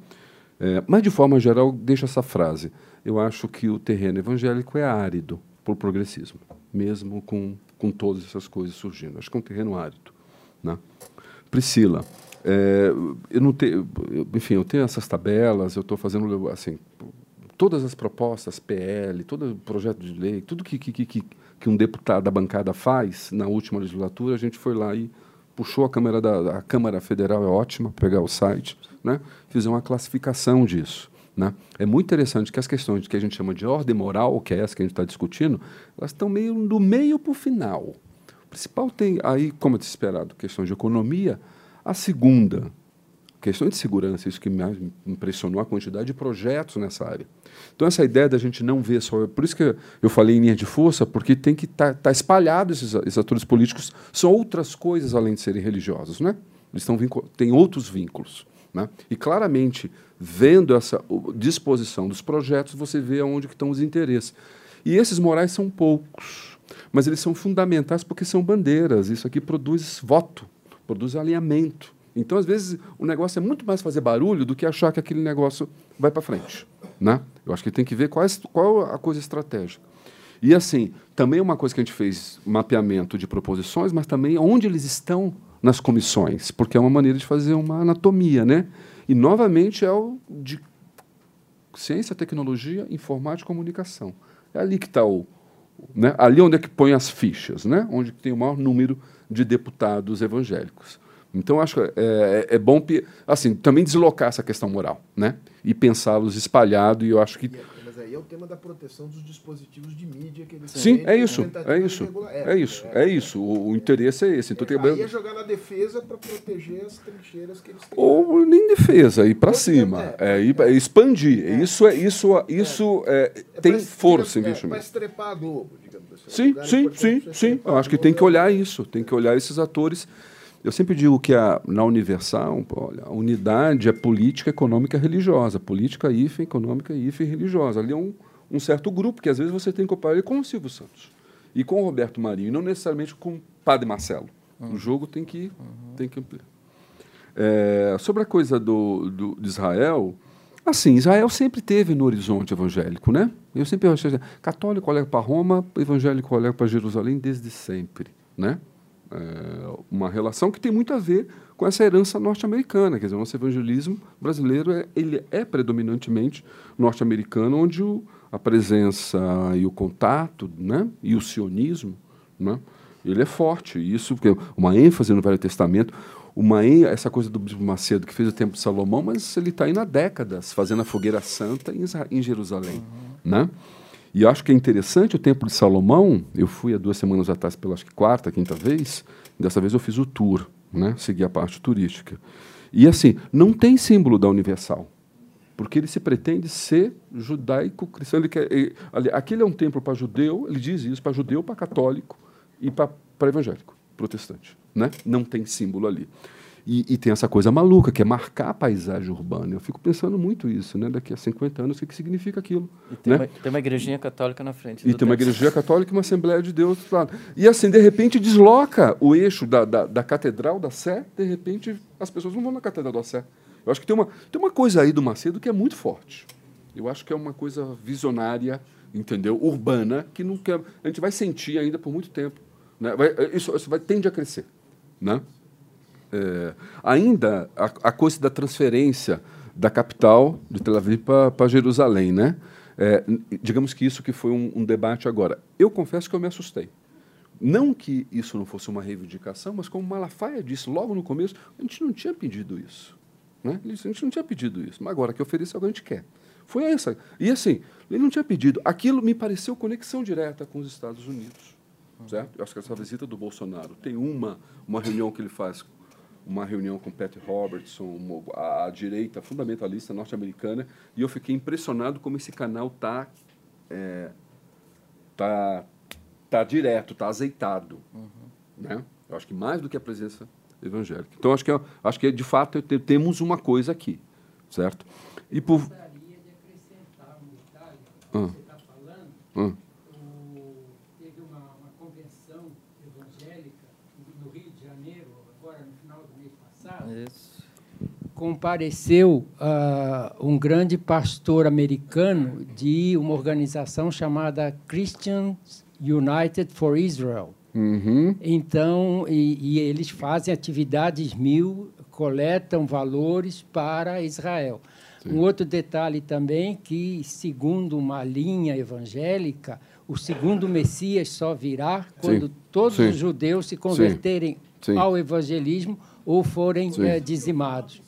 É, mas, de forma geral, deixa essa frase. Eu acho que o terreno evangélico é árido por progressismo, mesmo com, com todas essas coisas surgindo. Acho que é um terreno árido. Né? Priscila, é, eu não tenho, enfim, eu tenho essas tabelas, eu estou fazendo assim, todas as propostas, PL, todo projeto de lei, tudo que, que, que, que um deputado da bancada faz na última legislatura, a gente foi lá e puxou a Câmara, da, a Câmara Federal, é ótima, pegar o site, né? fizer uma classificação disso. Né? É muito interessante que as questões que a gente chama de ordem moral, que é essa que a gente está discutindo, elas estão meio do meio para o final. O principal tem aí, como é esperado, questões de economia. A segunda, questões de segurança, isso que me impressionou a quantidade de projetos nessa área. Então, essa ideia da gente não ver só. Por isso que eu falei em linha de força, porque tem que estar tá, tá espalhado esses, esses, atores políticos. São outras coisas além de serem religiosos. Né? Eles estão têm outros vínculos. Né? E claramente, vendo essa disposição dos projetos, você vê aonde que estão os interesses. E esses morais são poucos, mas eles são fundamentais porque são bandeiras. Isso aqui produz voto, produz alinhamento. Então, às vezes, o negócio é muito mais fazer barulho do que achar que aquele negócio vai para frente. Né? Eu acho que tem que ver qual, é, qual a coisa estratégica. E, assim, também uma coisa que a gente fez mapeamento de proposições, mas também onde eles estão nas comissões, porque é uma maneira de fazer uma anatomia. Né? E, novamente, é o de ciência, tecnologia, informática e comunicação. É ali que está o. Né? Ali onde é que põe as fichas, né? onde tem o maior número de deputados evangélicos. Então, acho que é, é, é, bom assim, também deslocar essa questão moral né? e pensá-los espalhados. E eu acho que. Aí é o tema da proteção dos dispositivos de mídia que eles Sim, é isso, é isso, é, é isso, é, é isso. O, o, interesse é esse. Então, é, tem... Aí é jogar na defesa para proteger as trincheiras que eles têm. Ou nem defesa, ir para cima, é, é expandir. Isso é isso, isso tem força investimento. Para estrepar a Globo, digamos assim. Sim, sim, sim, sim. Eu acho que tem que olhar isso, tem que olhar esses atores eu sempre digo que a, na Universal, olha, a unidade é política, econômica e religiosa. Política, IFE, econômica, IFE e religiosa. Ali é um, um certo grupo que às vezes você tem que comparar ele com o Silvio Santos e com o Roberto Marinho, não necessariamente com o Padre Marcelo. Uhum. O jogo tem que, uhum. tem que ampliar. É, sobre a coisa do, do, de Israel, assim, Israel sempre teve no horizonte evangélico, né? Eu sempre achei católico olha para Roma, evangélico olha para Jerusalém desde sempre, né? É, uma relação que tem muito a ver com essa herança norte-americana. Quer dizer, o nosso evangelismo brasileiro é, ele é predominantemente norte-americano, onde o, a presença e o contato né, e o sionismo né, Ele é forte. Isso, porque uma ênfase no Velho Testamento, uma essa coisa do Bispo Macedo que fez o Templo de Salomão, mas ele está aí há décadas fazendo a fogueira santa em, em Jerusalém, uhum. né? E acho que é interessante o Templo de Salomão. Eu fui há duas semanas atrás pela acho que quarta, quinta vez. Dessa vez eu fiz o tour, né? Segui a parte turística. E assim, não tem símbolo da Universal porque ele se pretende ser judaico-cristão. Ele ele, aquele é um templo para judeu, ele diz isso, para judeu, para católico e para evangélico, protestante. Né? Não tem símbolo ali. E, e, tem essa coisa maluca, que é marcar a paisagem urbana. Eu fico pensando muito isso, né? Daqui a 50 anos, o que, que significa aquilo? E tem, né? uma, tem uma igrejinha católica na frente. E tem uma igreja católica e uma Assembleia de Deus do lado. E assim, de repente, desloca o eixo da, da, da Catedral da Sé, de repente, as pessoas não vão na Catedral da Sé. Eu acho que tem uma, tem uma coisa aí do Macedo que é muito forte. Eu acho que é uma coisa visionária, entendeu? Urbana, que não quer, a gente vai sentir ainda por muito tempo. Né? Vai, isso, isso vai, tende a crescer. Né? É, ainda a, a, coisa da transferência da capital de Tel Aviv para Jerusalém. Né? É, digamos que isso que foi um, um debate agora. Eu confesso que eu me assustei. Não que isso não fosse uma reivindicação, mas como Malafaia disse logo no começo, a gente não tinha pedido isso. Né? Ele disse, a gente não tinha pedido isso, mas agora que oferece algo a gente quer. Foi essa. E assim, ele não tinha pedido. Aquilo me pareceu conexão direta com os Estados Unidos. Certo? Eu acho que essa visita do Bolsonaro tem uma, uma reunião que ele faz, uma reunião com Pat Robertson, uma, a, a, direita fundamentalista norte-americana, e eu fiquei impressionado como esse canal está é, tá, tá direto, está azeitado. Uhum. Né? Eu acho que mais do que a presença evangélica. Então, acho que, é, acho que de fato, temos uma coisa aqui, certo? E por... gostaria de acrescentar um detalhe que ah. você está falando. Ah. teve uma, uma, convenção evangélica no Rio de Janeiro, agora no final do mês passado. Isso. Compareceu uh, um grande pastor americano de uma organização chamada Christians United for Israel Uhum. Então, e, e, eles fazem atividades mil, coletam valores para Israel. Sim. Um outro detalhe também que, segundo uma linha evangélica, o segundo Messias só virá quando Sim. todos Sim. os judeus se converterem ao evangelismo ou forem é, dizimados.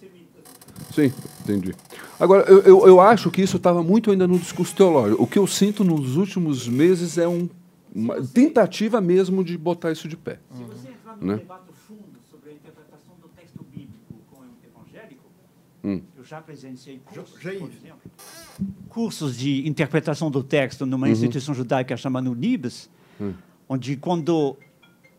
Sim, entendi. Agora, eu, eu, eu acho que isso estava muito ainda no discurso teológico. O que eu sinto nos últimos meses é um uma tentativa mesmo de botar isso de pé. Se você entrar no né? debate fundo sobre a interpretação do texto bíblico com o evangélico, hum. eu já presenciei cursos, por exemplo, cursos de interpretação do texto numa uhum. instituição judaica chamada Unibes, hum. onde quando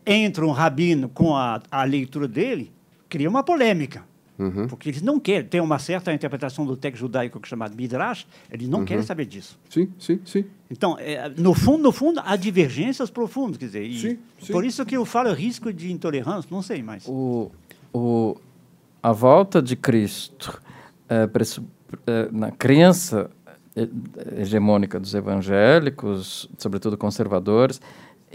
entra um rabino com a, a leitura dele, cria uma polêmica. Uhum. Porque eles não querem, ter uma certa interpretação do texto judaico é chamado Midrash, eles não uhum. querem saber disso. Sim, sim, sim. Então, é, no fundo, no fundo, há divergências profundas, quer dizer, sim, sim. por isso que eu falo risco de intolerância, não sei mais. O, o, a volta de Cristo é, é, na crença hegemônica dos evangélicos, sobretudo conservadores,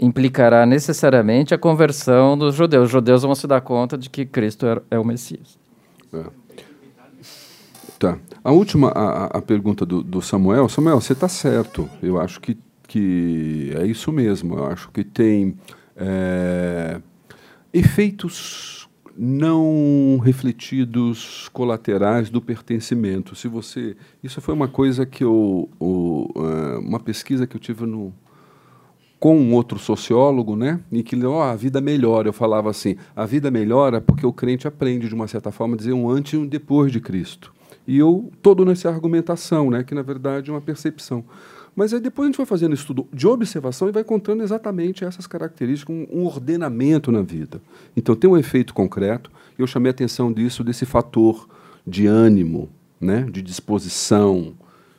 implicará necessariamente a conversão dos judeus. Os judeus vão se dar conta de que Cristo é, é o Messias. É. Tá. A última, a, a pergunta do, do, Samuel. Samuel, você está certo. Eu acho que, que é isso mesmo. Eu acho que tem é, efeitos não refletidos colaterais do pertencimento. Se você, isso foi uma coisa que eu, é, uma pesquisa que eu tive no com um outro sociólogo, né, em que oh, a vida melhora. Eu falava assim, a vida melhora porque o crente aprende, de uma certa forma, a dizer um antes e um depois de Cristo. E eu, todo nessa argumentação, né, que na verdade é uma percepção. Mas aí depois a gente vai fazendo estudo de observação e vai encontrando exatamente essas características, um, um ordenamento na vida. Então tem um efeito concreto, eu chamei a atenção disso, desse fator de ânimo, né, de disposição,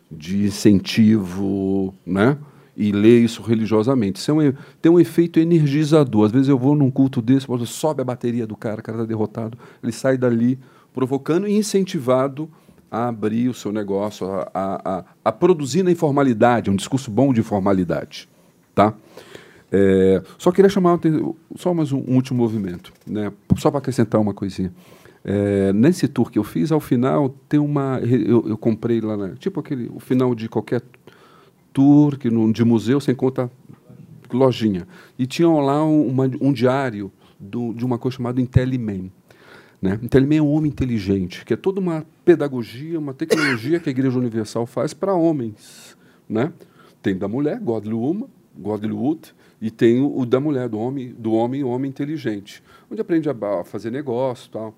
de incentivo, né, e ler isso religiosamente. Isso é um, tem um efeito energizador. Às vezes eu vou num culto desse, sobe a bateria do cara, o cara está derrotado, ele sai dali provocando e incentivado a abrir o seu negócio, a, a, a, a produzir na informalidade, um discurso bom de informalidade. Tá? É, só queria chamar só mais um, um último movimento, né? só para acrescentar uma coisinha. É, nesse tour que eu fiz, ao final tem uma. Eu, eu comprei lá, tipo aquele, o final de qualquer tour que no, de museu, você encontra lojinha. E tinham lá um, uma, um diário do, de uma coisa chamada Intelliman. Né? Intelliman é um homem inteligente, que é toda uma pedagogia, uma tecnologia que a Igreja Universal faz para homens. Né? Tem da mulher, Godly Woman, Godly Wood, e tem o, o, da mulher, do homem, do homem, homem inteligente, onde aprende a, a fazer negócio tal.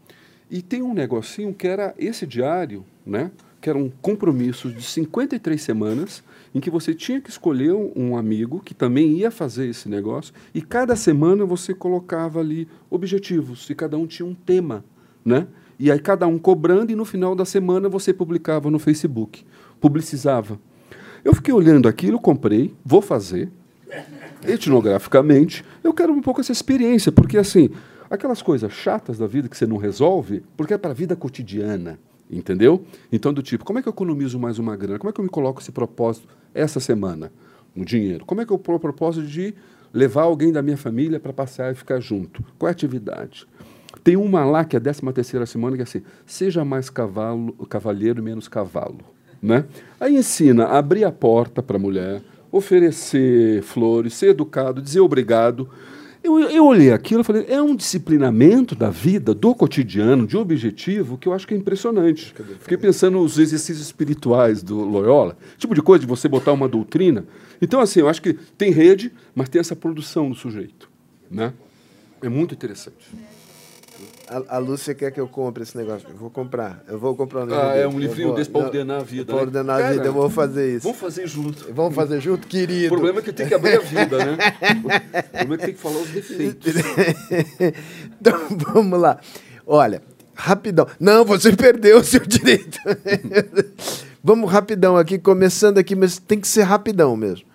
E tem um negocinho que era esse diário, né? que era um compromisso de 53 semanas, em que você tinha que escolher um amigo que também ia fazer esse negócio, e cada semana você colocava ali objetivos, e cada um tinha um tema. Né? E aí cada um cobrando, e no final da semana você publicava no Facebook, publicizava. Eu fiquei olhando aquilo, comprei, vou fazer, etnograficamente, eu quero um pouco essa experiência, porque assim, aquelas coisas chatas da vida que você não resolve, porque é para a vida cotidiana, entendeu? Então, do tipo, como é que eu economizo mais uma grana? Como é que eu me coloco esse propósito essa semana no dinheiro? Como é que eu o propósito de levar alguém da minha família para passear e ficar junto? Qual é a atividade? Tem uma lá que é a 13 terceira semana que é assim, seja mais cavalo, cavalheiro menos cavalo. Né? Aí ensina a abrir a porta para a mulher, oferecer flores, ser educado, dizer obrigado. Eu, eu olhei aquilo e falei, é um disciplinamento da vida, do cotidiano, de objetivo, que eu acho que é impressionante. Fiquei pensando nos exercícios espirituais do Loyola, tipo de coisa de você botar uma doutrina. Então, assim, eu acho que tem rede, mas tem essa produção do sujeito. Né? É muito interessante. A, a, Lúcia quer que eu compre esse negócio. Eu vou comprar. Eu vou comprar um livro. Ah, é um livrinho desse para ordenar a vida. Para né? ordenar a vida, eu vou fazer isso. Vamos fazer junto. Vamos fazer junto, querido. O problema é que tem que abrir a vida, né? o problema é que tem que falar os defeitos. então, vamos lá. Olha, rapidão. Não, você perdeu o seu direito. vamos rapidão aqui, começando aqui, mas tem que ser rapidão mesmo.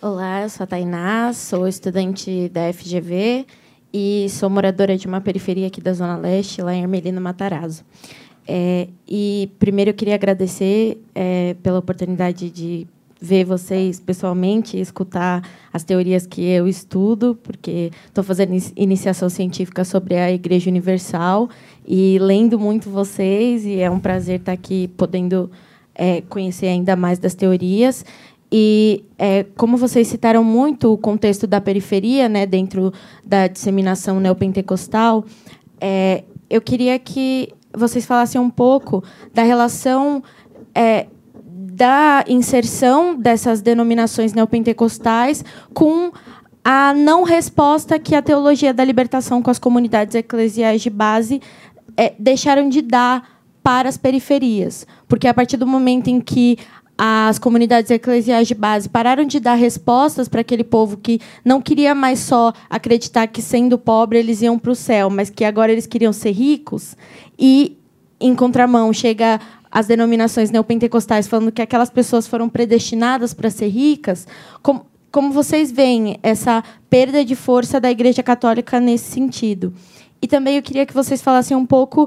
Olá, eu sou a Tainá, sou estudante da FGV e sou moradora de uma periferia aqui da Zona Leste, lá em Ermelino Matarazzo. É, e primeiro eu queria agradecer é, pela oportunidade de ver vocês pessoalmente escutar as teorias que eu estudo, porque estou fazendo iniciação científica sobre a Igreja Universal e lendo muito vocês, e é um prazer estar aqui podendo é, conhecer ainda mais das teorias. E é, como vocês citaram muito o contexto da periferia, né, dentro da disseminação neopentecostal, é, eu queria que vocês falassem um pouco da relação é, da inserção dessas denominações neopentecostais com a não resposta que a teologia da libertação com as comunidades eclesiais de base é, deixaram de dar para as periferias. Porque a partir do momento em que as comunidades eclesiais de base pararam de dar respostas para aquele povo que não queria mais só acreditar que sendo pobre eles iam para o céu, mas que agora eles queriam ser ricos. E em contramão chega as denominações neopentecostais falando que aquelas pessoas foram predestinadas para ser ricas. Como, como vocês veem essa perda de força da Igreja Católica nesse sentido? E também eu queria que vocês falassem um pouco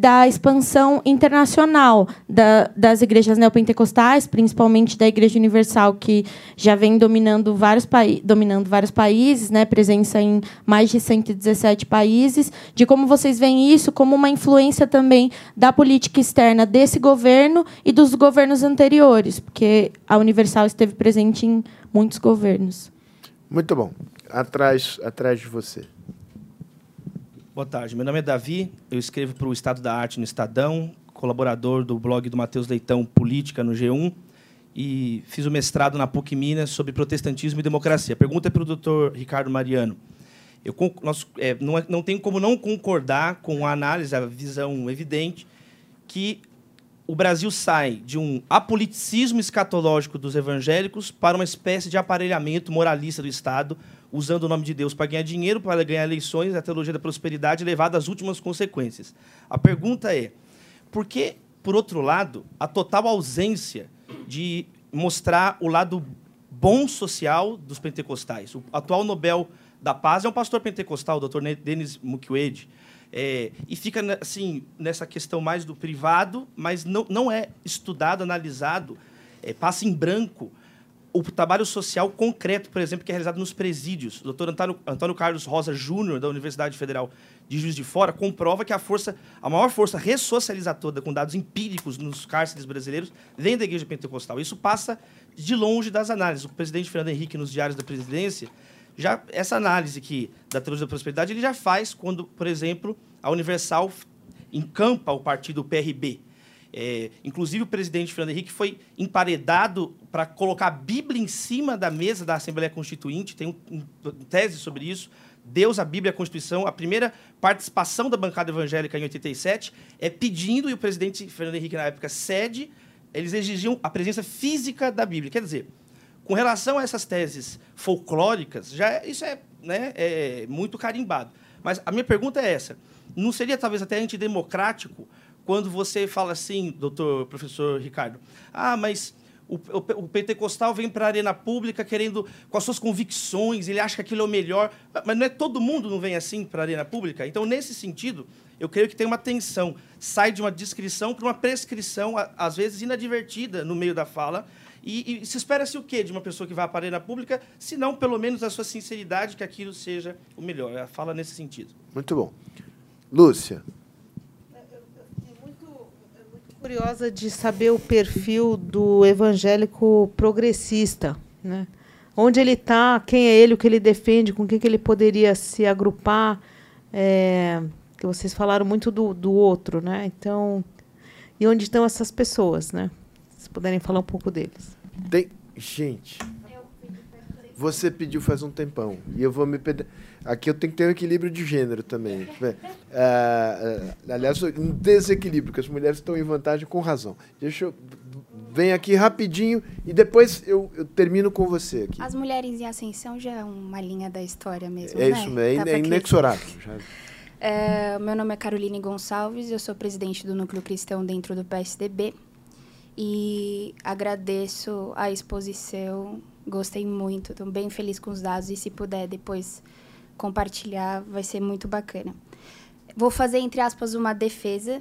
da expansão internacional da, das igrejas neopentecostais, principalmente da Igreja Universal, que já vem dominando vários, dominando vários países, né, presença em mais de 117 países, de como vocês veem isso como uma influência também da política externa desse governo e dos governos anteriores, porque a Universal esteve presente em muitos governos. Muito bom. Atrás, atrás de você. Boa tarde. Meu nome é Davi, eu escrevo para o Estado da Arte no Estadão, colaborador do blog do Matheus Leitão Política no G1 e fiz o mestrado na PUC Minas sobre protestantismo e democracia. A pergunta é para o doutor Ricardo Mariano. Eu nós, é, não, é, não tenho como não concordar com a análise, a visão evidente que o Brasil sai de um apoliticismo escatológico dos evangélicos para uma espécie de aparelhamento moralista do Estado, usando o nome de Deus para ganhar dinheiro, para ganhar eleições, a teologia da prosperidade levada às últimas consequências. A pergunta é: por que, por outro lado, a total ausência de mostrar o lado bom social dos pentecostais? O atual Nobel da Paz é um pastor pentecostal, o Dr. Denis Mukwege. É, e fica assim nessa questão mais do privado, mas não, não é estudado, analisado, é, passa em branco o trabalho social concreto, por exemplo, que é realizado nos presídios. O doutor Antônio, Antônio Carlos Rosa Júnior, da Universidade Federal de Juiz de Fora, comprova que a força, a maior força ressocializadora, com dados empíricos nos cárceres brasileiros, vem da Igreja Pentecostal. Isso passa de longe das análises. O presidente Fernando Henrique, nos diários da presidência, já essa análise que da teologia da prosperidade ele já faz quando, por exemplo, a Universal encampa o partido PRB é, inclusive, o presidente Fernando Henrique foi emparedado para colocar a Bíblia em cima da mesa da Assembleia Constituinte. Tem um, um, tese sobre isso. Deus, a Bíblia a Constituição. A primeira participação da bancada evangélica em 87 é pedindo, e o presidente Fernando Henrique, na época, cede, eles exigiam a presença física da Bíblia. Quer dizer, com relação a essas teses folclóricas, já é, isso é, né, é muito carimbado. Mas a minha pergunta é essa: não seria talvez até antidemocrático quando você fala assim, doutor, professor Ricardo, ah, mas o, o, o pentecostal vem para a arena pública querendo, com as suas convicções, ele acha que aquilo é o melhor, mas não é todo mundo não vem assim para a arena pública? Então, nesse sentido, eu creio que tem uma tensão, sai de uma descrição para uma prescrição, às vezes inadvertida no meio da fala, e, e se espera-se o quê de uma pessoa que vai para a arena pública, se não, pelo menos, a sua sinceridade, que aquilo seja o melhor. A fala nesse sentido. Muito bom. Lúcia curiosa de saber o perfil do evangélico progressista, né? Onde ele está, quem é ele, o que ele defende, com quem que ele poderia se agrupar. É, que vocês falaram muito do, do outro, né? Então, e onde estão essas pessoas, né? Se puderem falar um pouco deles. Tem gente. Você pediu faz um tempão e eu vou me pedir. Aqui eu tenho que ter um equilíbrio de gênero também. É, é, aliás, um desequilíbrio, porque as mulheres estão em vantagem com razão. Deixa eu. Vem aqui rapidinho e depois eu, eu, termino com você aqui. As mulheres em ascensão já é uma linha da história mesmo. É né? isso mesmo, é, é inexorável. É, meu nome é Caroline Gonçalves, eu sou presidente do Núcleo Cristão dentro do PSDB e agradeço a exposição, gostei muito, estou bem feliz com os dados e se puder depois compartilhar, vai ser muito bacana. Vou fazer, entre aspas, uma defesa.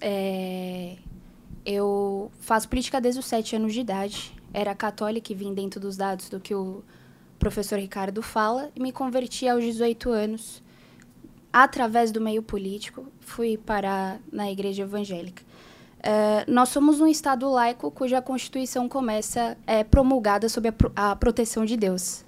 É, eu faço política desde os sete anos de idade. Era católica e vim dentro dos dados do que o professor Ricardo fala. E me converti aos 18 anos, através do meio político. Fui parar na igreja evangélica. Uh, nós somos um Estado laico cuja Constituição começa é, promulgada sob a, pro, a proteção de Deus.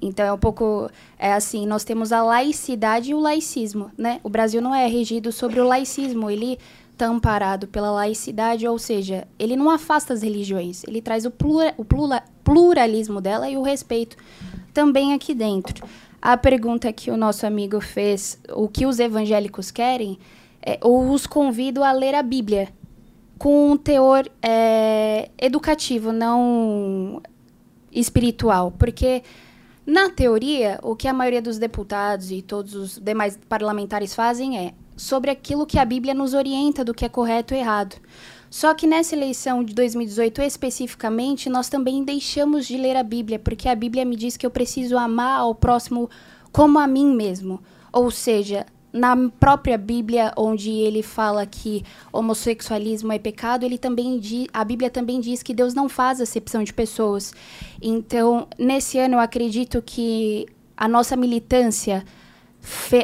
Então é um pouco é assim, nós temos a laicidade e o laicismo, né? O Brasil não é regido sobre o laicismo, ele está amparado pela laicidade, ou seja, ele não afasta as religiões, ele traz o, plura, o plura, pluralismo dela e o respeito também aqui dentro. A pergunta que o nosso amigo fez, o que os evangélicos querem, é, ou os convido a ler a Bíblia com um teor é, educativo, não espiritual, porque na teoria, o que a maioria dos deputados e todos os demais parlamentares fazem é sobre aquilo que a Bíblia nos orienta do que é correto e errado. Só que nessa eleição de 2018 especificamente, nós também deixamos de ler a Bíblia, porque a Bíblia me diz que eu preciso amar ao próximo como a mim mesmo. Ou seja, na própria Bíblia, onde ele fala que homossexualismo é pecado, ele também a Bíblia também diz que Deus não faz acepção de pessoas. Então, nesse ano, eu acredito que a nossa militância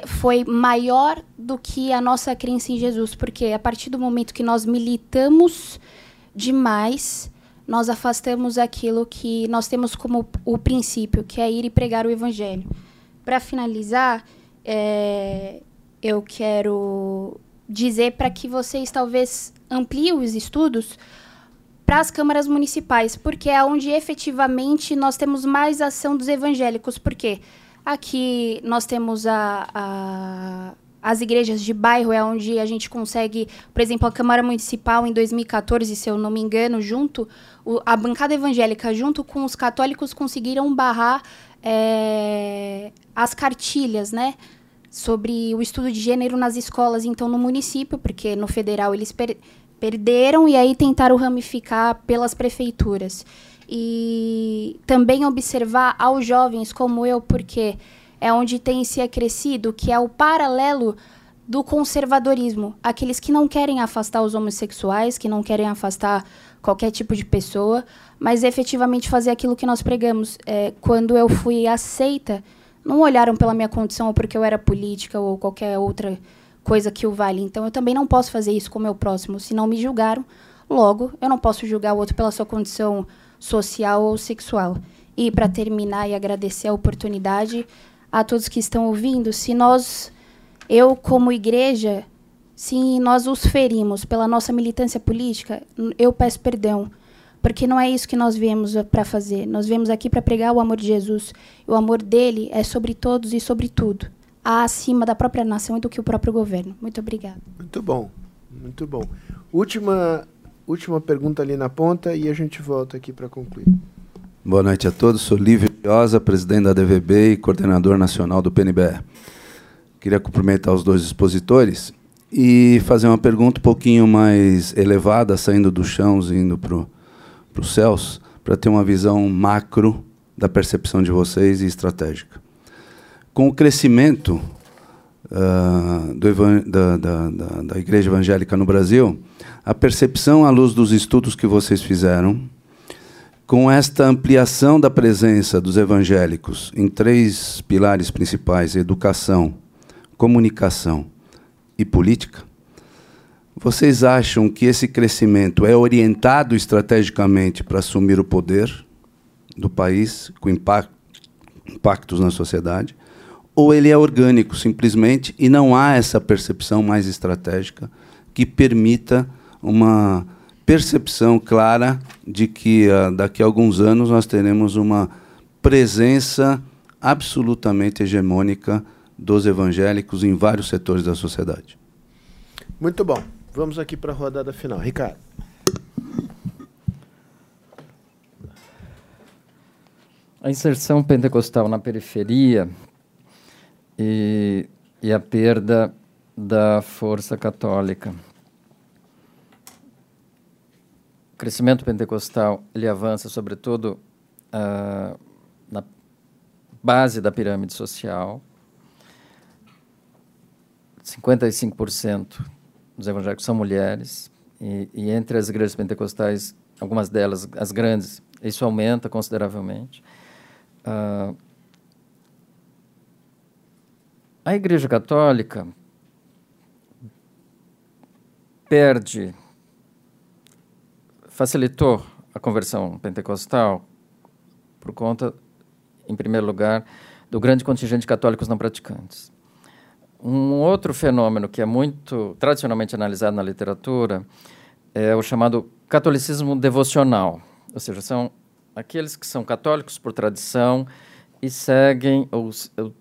foi maior do que a nossa crença em Jesus, porque a partir do momento que nós militamos demais, nós afastamos aquilo que nós temos como o princípio, que é ir e pregar o Evangelho. Para finalizar, é, eu quero dizer para que vocês talvez ampliem os estudos para as câmaras municipais, porque é onde efetivamente nós temos mais ação dos evangélicos. Porque aqui nós temos a, a as igrejas de bairro é onde a gente consegue, por exemplo, a Câmara Municipal em 2014, se eu não me engano, junto, o, a bancada evangélica junto com os católicos conseguiram barrar é, as cartilhas, né? Sobre o estudo de gênero nas escolas, então no município, porque no federal eles per perderam e aí tentaram ramificar pelas prefeituras. E também observar aos jovens como eu, porque é onde tem se acrescido, que é o paralelo do conservadorismo, aqueles que não querem afastar os homossexuais, que não querem afastar qualquer tipo de pessoa, mas efetivamente fazer aquilo que nós pregamos. É, quando eu fui aceita, não olharam pela minha condição ou porque eu era política ou qualquer outra coisa que o vale. Então eu também não posso fazer isso com o meu próximo, se não me julgaram. Logo, eu não posso julgar o outro pela sua condição social ou sexual. E para terminar e agradecer a oportunidade a todos que estão ouvindo, se nós, eu como igreja, se nós os ferimos pela nossa militância política, eu peço perdão, porque não é isso que nós viemos para fazer. Nós viemos aqui para pregar o amor de Jesus. O amor dele é sobre todos e sobre tudo, acima da própria nação e do que o próprio governo. Muito obrigada. Muito bom, muito bom. Última, última pergunta ali na ponta e a gente volta aqui para concluir. Boa noite a todos. Sou Lívio Viosa, presidente da DVB e coordenador nacional do PNBR. Queria cumprimentar os dois expositores e fazer uma pergunta um pouquinho mais elevada, saindo do chão e indo para os céus, para ter uma visão macro da percepção de vocês e estratégica. Com o crescimento uh, da, da, da, da Igreja Evangélica no Brasil, a percepção à luz dos estudos que vocês fizeram, com esta ampliação da presença dos evangélicos em três pilares principais: educação, comunicação e política, vocês acham que esse crescimento é orientado estrategicamente para assumir o poder do país, com impactos na sociedade? Ou ele é orgânico, simplesmente, e não há essa percepção mais estratégica que permita uma percepção clara de que uh, daqui a alguns anos nós teremos uma presença absolutamente hegemônica dos evangélicos em vários setores da sociedade. Muito bom. Vamos aqui para a rodada final. Ricardo. A inserção pentecostal na periferia e, e a perda da força católica. O crescimento pentecostal ele avança, sobretudo, uh, na base da pirâmide social, 55% dos evangélicos são mulheres, e, e, entre as igrejas pentecostais, algumas delas, as grandes, isso aumenta consideravelmente. Uh, a Igreja Católica perde, facilitou a conversão pentecostal por conta, em primeiro lugar, do grande contingente de católicos não praticantes. Um outro fenômeno que é muito tradicionalmente analisado na literatura é o chamado catolicismo devocional, ou seja, são aqueles que são católicos por tradição e seguem ou, ou,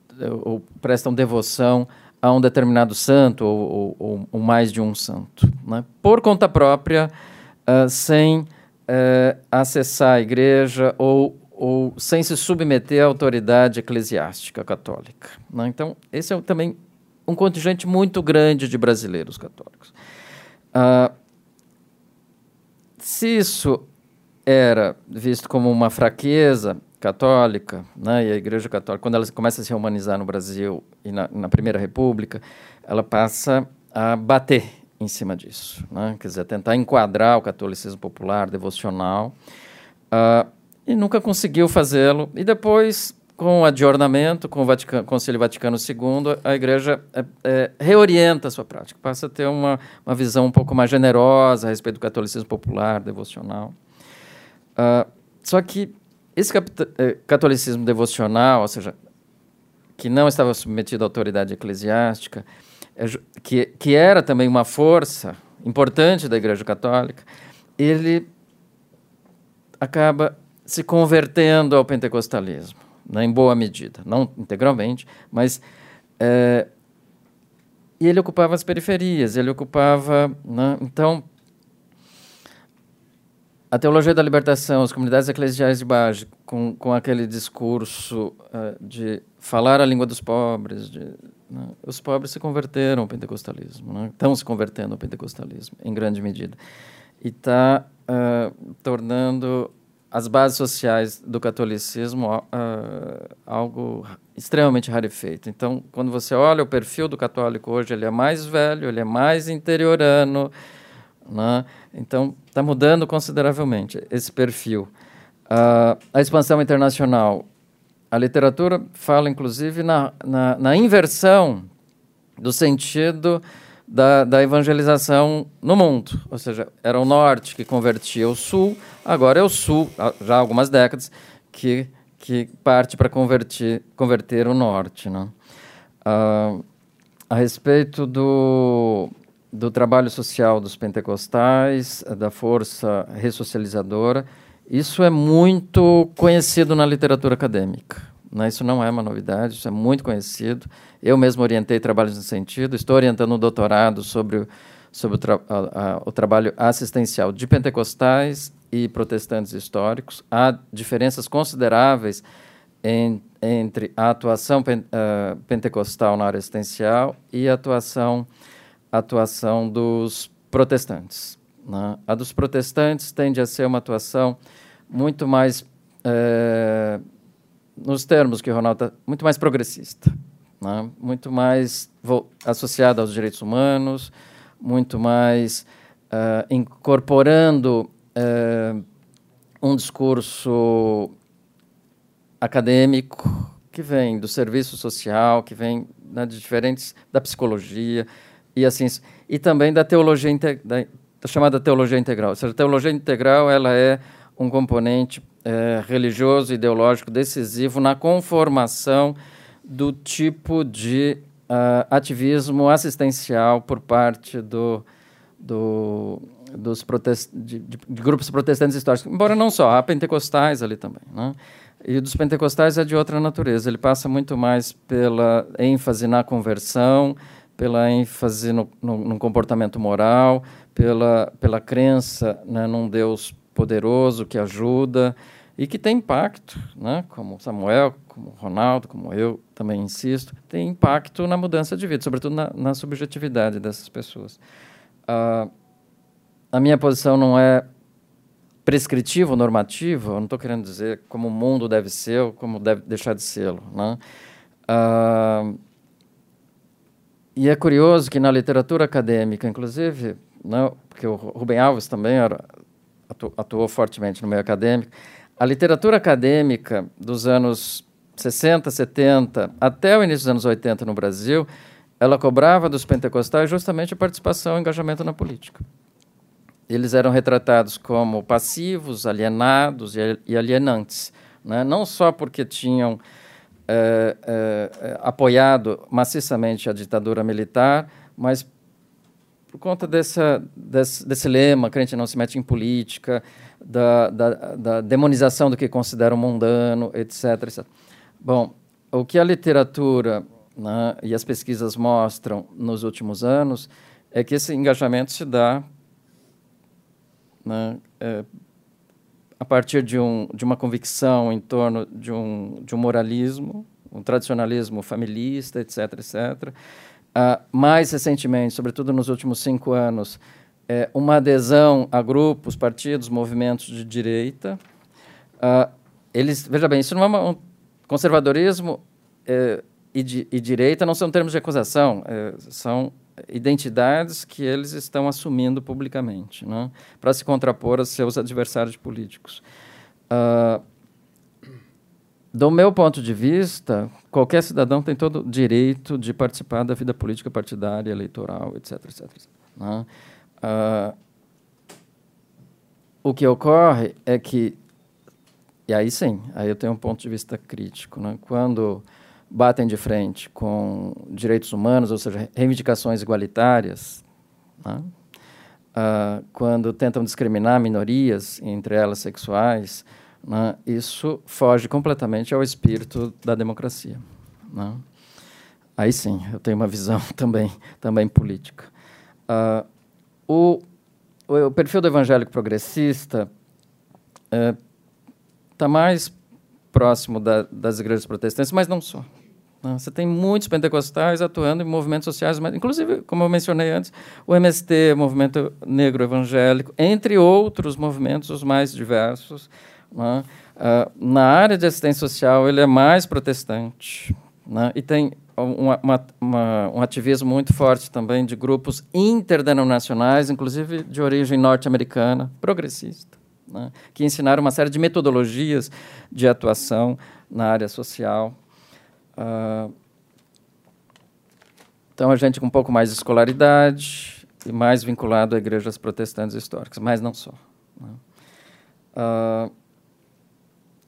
ou prestam devoção a um determinado santo ou, ou, ou mais de um santo, né? por conta própria, uh, sem uh, acessar a igreja ou, sem se submeter à autoridade eclesiástica católica. Né? Então, esse é também um contingente muito grande de brasileiros católicos. Ah, se isso era visto como uma fraqueza católica, né, e a Igreja Católica, quando ela começa a se humanizar no Brasil e na, na Primeira República, ela passa a bater em cima disso, né, quer dizer, tentar enquadrar o catolicismo popular, devocional, uh, e nunca conseguiu fazê-lo. E depois com o adjornamento, com o Vaticano, Concílio Vaticano II, a Igreja é, é, reorienta a sua prática, passa a ter uma, uma visão um pouco mais generosa a respeito do catolicismo popular, devocional. Uh, só que esse é, catolicismo devocional, ou seja, que não estava submetido à autoridade eclesiástica, é que, que era também uma força importante da Igreja Católica, ele acaba se convertendo ao pentecostalismo né, em boa medida, não integralmente, mas é, e ele ocupava as periferias, ele ocupava, né, então a teologia da libertação, as comunidades eclesiais de base, com, com aquele discurso uh, de falar a língua dos pobres, de, né, os pobres se converteram ao pentecostalismo, né, estão se convertendo ao pentecostalismo, em grande medida. E está uh, ah, tornando as bases sociais do catolicismo uh, algo extremamente rarefeito. Então, quando você olha o perfil do católico hoje, ele é mais velho, ele é mais interiorano, Né? Então, está mudando consideravelmente esse perfil. Uh, a expansão internacional. A literatura fala, inclusive, na, na, na inversão do sentido da, da, evangelização no mundo. Ou seja, era o norte que convertia o sul, agora é o sul, já há algumas décadas, que, que parte para converter, o norte. Né? Uh, a respeito do, do trabalho social dos pentecostais, da força ressocializadora, isso é muito conhecido na literatura acadêmica. Né? Isso não é uma novidade, isso é muito conhecido. Eu mesmo orientei trabalhos nesse sentido. Estou orientando um doutorado sobre, sobre o, tra a, a, o trabalho assistencial de pentecostais e protestantes históricos. Há diferenças consideráveis em, entre a atuação pen, uh, pentecostal na área assistencial e a atuação, atuação dos protestantes. Né? A dos protestantes tende a ser uma atuação muito mais, é, nos termos que o Ronaldo está, muito mais progressista, né? muito mais associada aos direitos humanos, muito mais uh, incorporando uh, um discurso acadêmico que vem do serviço social, que vem né, de diferentes da psicologia e assim e também da teologia da, da chamada teologia integral. Ou seja, a teologia integral ela é um componente é, religioso ideológico decisivo na conformação do tipo de uh, ativismo assistencial por parte do, do, dos protest, de, de, grupos protestantes históricos, embora não só, há pentecostais ali também. Né? E dos pentecostais é de outra natureza, ele passa muito mais pela ênfase na conversão, pela ênfase no, no, no comportamento moral, pela, pela crença né, num Deus poderoso que ajuda e que tem impacto, né, como Samuel, como Ronaldo, como eu também insisto, tem impacto na mudança de vida, sobretudo na, na subjetividade dessas pessoas. Uh, a minha posição não é prescritiva normativa, eu não estou querendo dizer como o mundo deve ser ou como deve deixar de ser. Né? Uh, e é curioso que na literatura acadêmica, inclusive, né, porque o Rubem Alves também era, atu, atuou fortemente no meio acadêmico, a literatura acadêmica dos anos 60, 70, até o início dos anos 80 no Brasil, ela cobrava dos pentecostais justamente a participação e engajamento na política. Eles eram retratados como passivos, alienados e alienantes, né? não só porque tinham é, é, apoiado maciçamente a ditadura militar, mas por conta dessa, desse, desse lema, crente não se mete em política, da, da, da demonização do que considera mundano, etc, etc. Bom, o que a literatura né, e as pesquisas mostram nos últimos anos é que esse engajamento se dá né, é, a partir de, um, de uma convicção em torno de um, de um moralismo, um tradicionalismo familista, etc., etc. Uh, mais recentemente, sobretudo nos últimos cinco anos, é, uma adesão a grupos, partidos, movimentos de direita. Uh, eles, veja bem, isso não é uma, um conservadorismo é, e, de, e, direita não são termos de acusação, é, são identidades que eles estão assumindo publicamente, né, para se contrapor a seus adversários políticos. Uh, do meu ponto de vista, qualquer cidadão tem todo o direito de participar da vida política partidária, eleitoral, etc. etc, né? uh, o que ocorre é que, e aí sim, aí eu tenho um ponto de vista crítico, né? quando batem de frente com direitos humanos, ou seja, reivindicações igualitárias, né? uh, quando tentam discriminar minorias, entre elas sexuais, né? isso foge completamente ao espírito da democracia. Né? Aí sim, eu tenho uma visão também, também política. Uh, o, o, perfil do evangélico progressista está é, mais próximo da, das igrejas protestantes, mas não só. Né? Você tem muitos pentecostais atuando em movimentos sociais, mas, inclusive, como eu mencionei antes, o MST, Movimento Negro Evangélico, entre outros movimentos os mais diversos. Né? Uh, na área de assistência social, ele é mais protestante. Né? E tem uma, uma, uma, um ativismo muito forte também de grupos interdenominacionais, inclusive de origem norte-americana, progressista, né? que ensinaram uma série de metodologias de atuação na área social. Uh, então, a gente com um pouco mais de escolaridade e mais vinculado a igrejas protestantes históricas, mas não só. Né? Uh,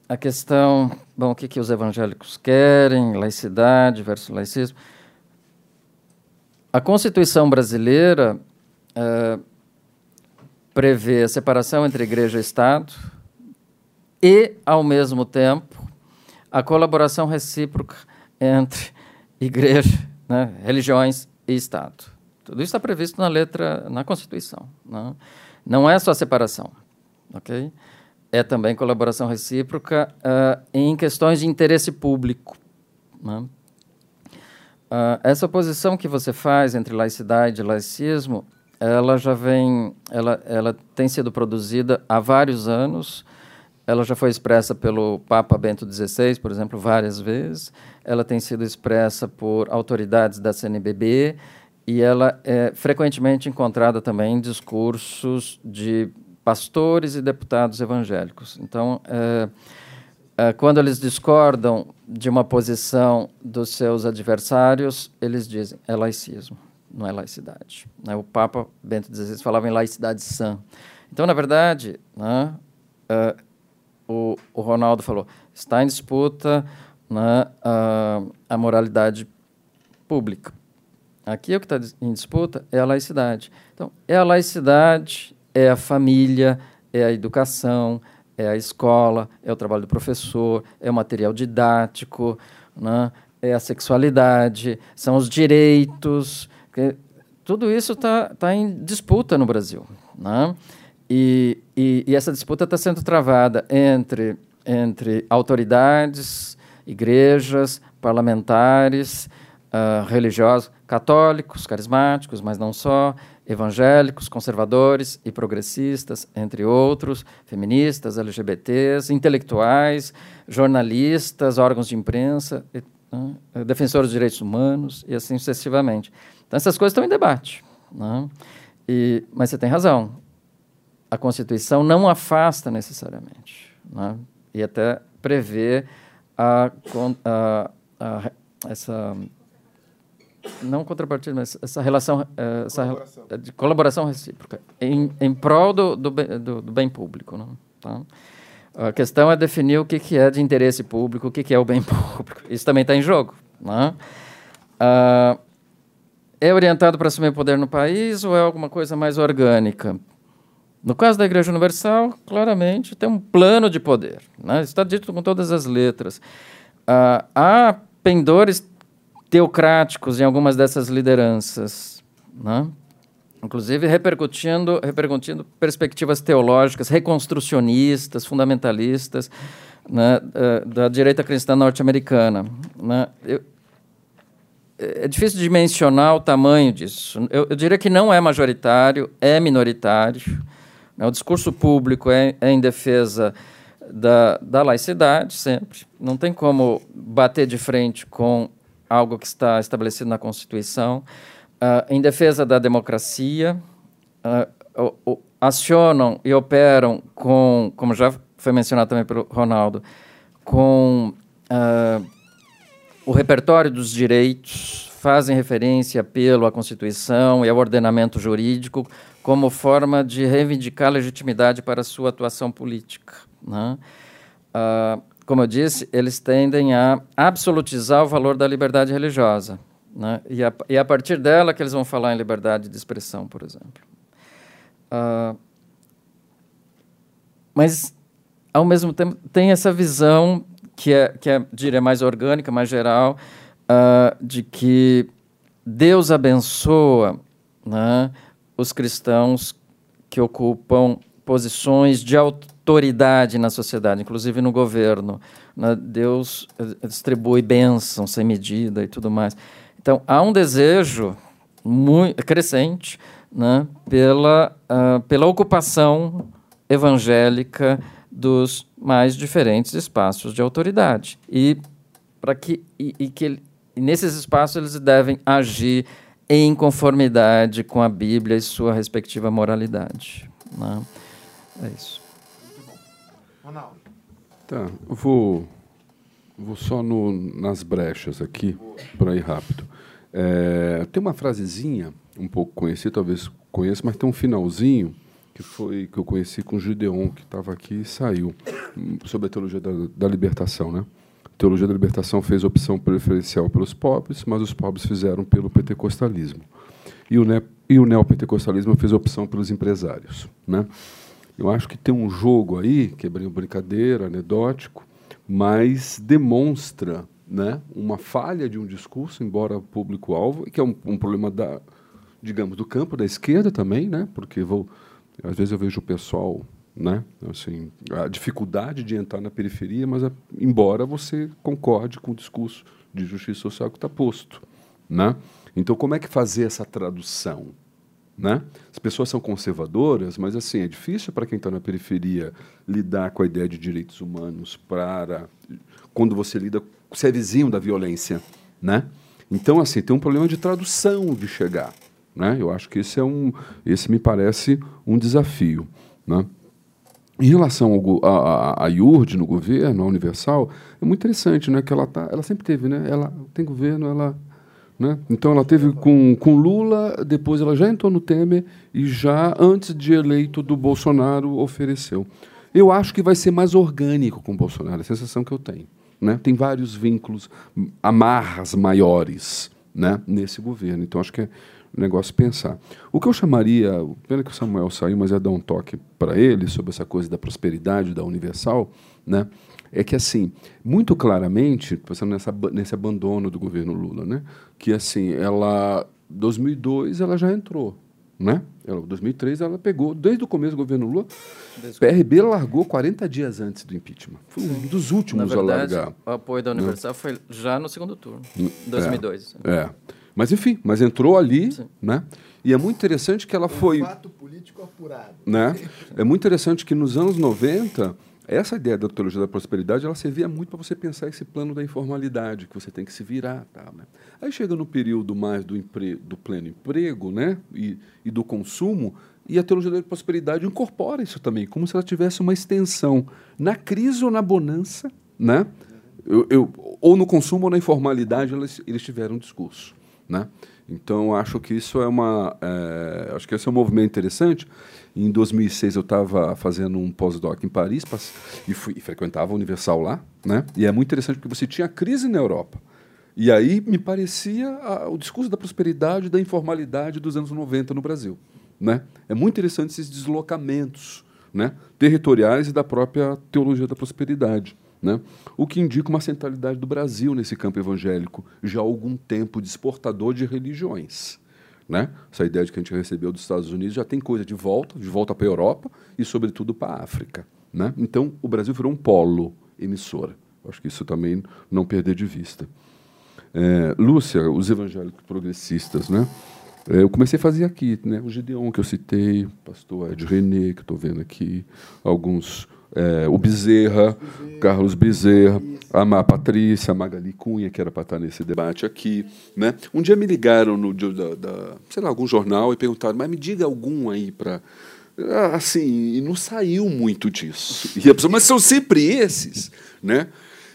a questão, bom, o que, que os evangélicos querem, laicidade versus laicismo. A Constituição brasileira uh, prevê a separação entre igreja e Estado e, ao mesmo tempo, a colaboração recíproca entre igreja né, religiões e Estado. Tudo isso está previsto na letra, na Constituição. Né? Não é só separação, ok? É também colaboração recíproca uh, em questões de interesse público. Né? Uh, essa oposição que você faz entre laicidade e laicismo, ela já vem, ela, ela tem sido produzida há vários anos ela já foi expressa pelo Papa Bento XVI, por exemplo, várias vezes. Ela tem sido expressa por autoridades da CNBB e ela é frequentemente encontrada também em discursos de pastores e deputados evangélicos. Então, é, é, quando eles discordam de uma posição dos seus adversários, eles dizem é laicismo, não é laicidade. Né? O Papa Bento XVI falava em laicidade sã. Então, na verdade, né, uh, o, o Ronaldo falou, está em disputa né, a moralidade pública. Aqui o que está em disputa é a laicidade. Então, é a laicidade, é a família, é a educação, é a escola, é o trabalho do professor, é o material didático, né, é a sexualidade, são os direitos. tudo isso está tá em disputa no Brasil. Né? E, e, e essa disputa está sendo travada entre, entre autoridades, igrejas, parlamentares, uh, religiosos, católicos, carismáticos, mas não só, evangélicos, conservadores e progressistas, entre outros, feministas, LGBTs, intelectuais, jornalistas, órgãos de imprensa, e, uh, defensores de direitos humanos e assim sucessivamente. Então, essas coisas estão em debate. Né? E, mas você tem razão a Constituição não afasta necessariamente, né? e até prevê a, a, a, essa não contrapartida, mas essa relação eh, essa colaboração. de colaboração recíproca em, em prol do, do, do, do bem público. Não? Tá? A questão é definir o que, que é de interesse público, o que, que é o bem público. Isso também está em jogo. Não? Ah, é orientado para assumir poder no país ou é alguma coisa mais orgânica? No caso da Igreja Universal, claramente tem um plano de poder. Né? Está dito com todas as letras. Ah, há pendores teocráticos em algumas dessas lideranças, né? inclusive repercutindo, repercutindo perspectivas teológicas reconstrucionistas, fundamentalistas né? da direita cristã norte-americana. Né? é difícil dimensionar o tamanho disso. Eu, eu diria que não é majoritário, é minoritário. Né? O discurso público é, é em defesa da, da laicidade, sempre. Não tem como bater de frente com algo que está estabelecido na Constituição. Uh, em defesa da democracia, uh, acionam e operam com, como já foi mencionado também pelo Ronaldo, com uh, o repertório dos direitos, fazem referência, apelo à Constituição e ao ordenamento jurídico como forma de reivindicar legitimidade para sua atuação política. Né? Como eu disse, eles tendem a absolutizar o valor da liberdade religiosa. Né? E, a, e a partir dela que eles vão falar em liberdade de expressão, por exemplo. Ah, mas, ao mesmo tempo, tem essa visão que é, que é diria, mais orgânica, mais geral, uh, de que Deus abençoa né, os cristãos que ocupam posições de autoridade na sociedade, inclusive no governo. Né? Deus eh, distribui bênçãos sem medida e tudo mais. Então, há um desejo muito crescente né, pela, uh, pela ocupação evangélica dos mais diferentes espaços de autoridade. E que e, e que e nesses espaços eles devem agir em conformidade com a Bíblia e sua respectiva moralidade. Né? É isso. Tá, eu vou, vou só no, nas brechas aqui, para ir rápido. É, tem uma frasezinha, um pouco conhecida, talvez conheça, mas tem um finalzinho que foi que eu conheci com o Gideon, que estava aqui e saiu, sobre a teologia da, da libertação. Né? A teologia da libertação fez opção preferencial pelos pobres, mas os pobres fizeram pelo pentecostalismo. E o, ne e o neopentecostalismo fez opção pelos empresários. Né? Eu acho que tem um jogo aí, que é brincadeira, anedótico, mas demonstra né, uma falha de um discurso, embora público-alvo, que é um, um, problema da, digamos, do campo da esquerda também, né, porque vou, às vezes eu vejo o pessoal, né, assim, a dificuldade de entrar na periferia, mas a, embora você concorde com o discurso de justiça social que está posto, né? Então, como é que fazer essa tradução? Né? As pessoas são conservadoras, mas assim é difícil para quem está na periferia lidar com a ideia de direitos humanos para quando você lida, você é vizinho da violência, né? Então assim tem um problema de tradução de chegar, né? Eu acho que esse é um, esse me parece um desafio, né? Em relação ao, a, a, a IURD no governo, a Universal, é muito interessante, né? Que ela tá, ela sempre teve, né? Ela tem governo, ela né? Então ela teve com, com Lula, depois ela já entrou no Temer e já antes de eleito do Bolsonaro ofereceu. Eu acho que vai ser mais orgânico com o Bolsonaro, é a sensação que eu tenho. Né? Tem vários vínculos, amarras maiores né? nesse governo. Então acho que é um negócio pensar. O que eu chamaria, pena que o Samuel saiu, mas é dar um toque para ele sobre essa coisa da prosperidade da Universal, né? É que assim muito claramente pensando nessa nesse abandono do governo Lula né que assim ela 2002 ela já entrou né? Ela 2003 ela pegou desde o começo do governo Lula desde PRB largou 40 dias antes do impeachment. Foi um dos últimos Na verdade, a largar. o apoio da Universal né? foi já no segundo turno 2002 é, é. mas enfim mas entrou ali Sim. né? E é muito interessante que ela um foi fato político apurado. né? É muito interessante que nos anos 90 essa ideia da teologia da prosperidade ela servia muito para você pensar esse plano da informalidade, que você tem que se virar. Tá, né? Aí chega no período mais do, empre... do pleno emprego né? e, e do consumo, e a teologia da prosperidade incorpora isso também, como se ela tivesse uma extensão na crise ou na bonança, né? Eu, eu, ou no consumo ou na informalidade, eles, eles tiveram um discurso. Né? Então, acho que isso é uma. É, acho que esse é um movimento interessante. Em 2006 eu estava fazendo um pós-doc em Paris e, fui, e frequentava a Universal lá, né? E é muito interessante porque você tinha crise na Europa. E aí me parecia a, o discurso da prosperidade, da informalidade dos anos 90 no Brasil, né? É muito interessante esses deslocamentos, né? Territoriais e da própria teologia da prosperidade. Né? O que indica uma centralidade do Brasil nesse campo evangélico, já há algum tempo de exportador de religiões. Né? Essa ideia de que a gente recebeu dos Estados Unidos já tem coisa de volta, de volta para a Europa e, sobretudo, para a África. Né? Então, o Brasil virou um polo emissor. Acho que isso também não perder de vista. É, Lúcia, os evangélicos progressistas, né? É, eu comecei a fazer aqui, né? O Gideon que eu citei, o pastor Ed René, que estou vendo aqui, alguns é, o Bezerra, Bezerra, Carlos Bezerra, a Patrícia, a Magali Cunha, que era para estar nesse debate aqui. Né? Um dia me ligaram no da, da, sei lá, algum jornal e perguntaram, mas me diga algum aí para. Ah, assim, e não saiu muito disso. E a pessoa, mas são sempre esses. Né?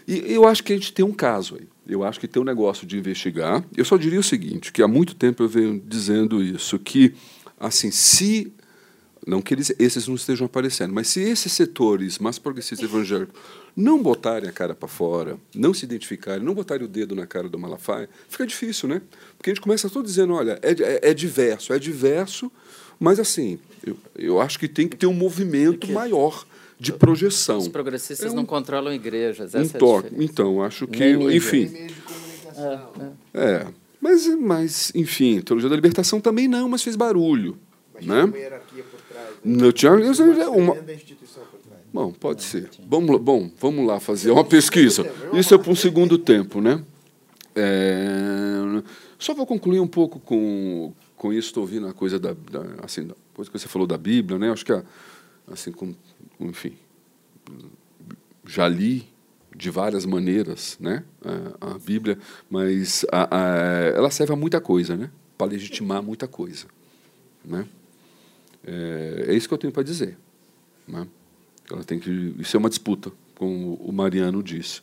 E eu acho que a gente tem um caso aí. Eu acho que tem um negócio de investigar. Eu só diria o seguinte, que há muito tempo eu venho dizendo isso, que assim, se não que eles, esses não estejam aparecendo, mas se esses setores mais progressistas evangélicos não botarem a cara para fora, não se identificarem, não botarem o dedo na cara do Malafaia, fica difícil, né? Porque a gente começa tudo dizendo, olha, é, é, é diverso, é diverso, mas assim, eu, eu acho que tem que ter um movimento maior de projeção. Os progressistas é um, não controlam igrejas, essa um é Então, acho que, enfim... É, é. é, mas, mas, enfim, teologia da libertação também não, mas fez barulho. Mas né? uma hierarquia por no tinha uma... Bom, pode ser. Vamos, bom, vamos lá fazer uma pesquisa. Isso é para um segundo tempo, né? É... Só vou concluir um pouco com, com isso. Estou ouvindo a coisa da, da assim, da coisa que você falou da Bíblia, né? Acho que assim, com, enfim, já li, de várias maneiras, né? A, a Bíblia, mas a, a, ela serve a muita coisa, né? Para legitimar muita coisa, né? É, é isso que eu tenho para dizer, né? Ela tem que isso é uma disputa, como o Mariano disse.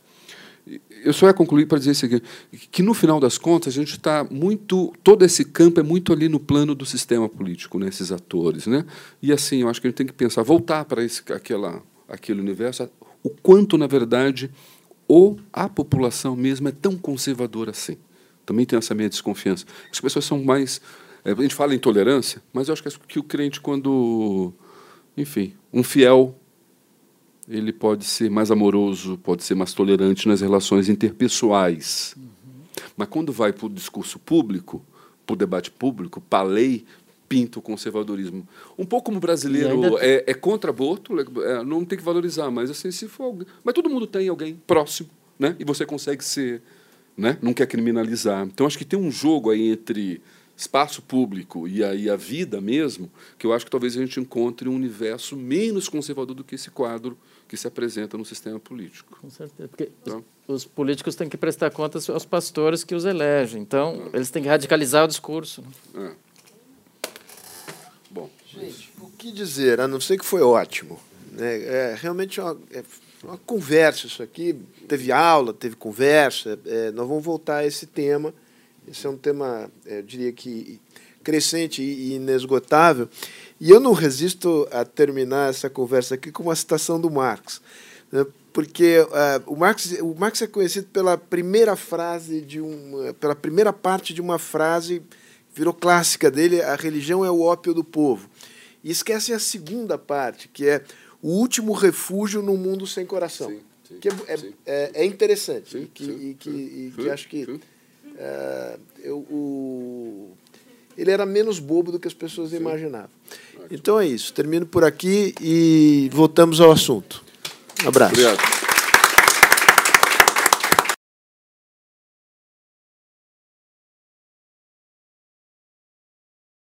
Eu só ia concluir para dizer o seguinte, que no final das contas a gente está muito, todo esse campo é muito ali no plano do sistema político, né, esses atores, né? E assim, eu acho que a gente tem que pensar, voltar para esse, aquela, aquele universo, o quanto na verdade ou a população mesmo é tão conservadora assim. Também tem essa minha desconfiança. As pessoas são mais, a gente fala em tolerância, mas eu acho que o crente quando, enfim, um fiel ele pode ser mais amoroso, pode ser mais tolerante nas relações interpessoais. Uhum. Mas quando vai para o discurso público, para o debate público, para a lei, pinta o conservadorismo. Um pouco como o brasileiro ainda... é, é, contra aborto, é, não tem que valorizar, mas assim, se for alguém, mas todo mundo tem alguém próximo, né? E você consegue ser, né? Não quer criminalizar. Então acho que tem um jogo aí entre espaço público e aí a vida mesmo, que eu acho que talvez a gente encontre um universo menos conservador do que esse quadro que se apresenta no sistema político. Com certeza, porque então, os, os, políticos têm que prestar contas aos pastores que os elegem, então é. eles têm que radicalizar o discurso. Né? É. Bom, gente, o que dizer? A não ser que foi ótimo. Né? É realmente uma, é uma conversa isso aqui. Teve aula, teve conversa. É, nós vamos voltar a esse tema. Esse é um tema, é, eu diria que crescente e inesgotável. E eu não resisto a terminar essa conversa aqui com uma citação do Marx, né? porque uh, o, Marx, o Marx é conhecido pela primeira frase de um, pela primeira parte de uma frase virou clássica dele: a religião é o ópio do povo. E esquecem a segunda parte, que é o último refúgio no mundo sem coração. Sim, sim, que é, é, é, interessante sim, e que, e que, e que acho que uh, eu, o, ele era menos bobo do que as pessoas imaginavam. Então é isso. Termino por aqui e voltamos ao assunto. Um abraço. Obrigado.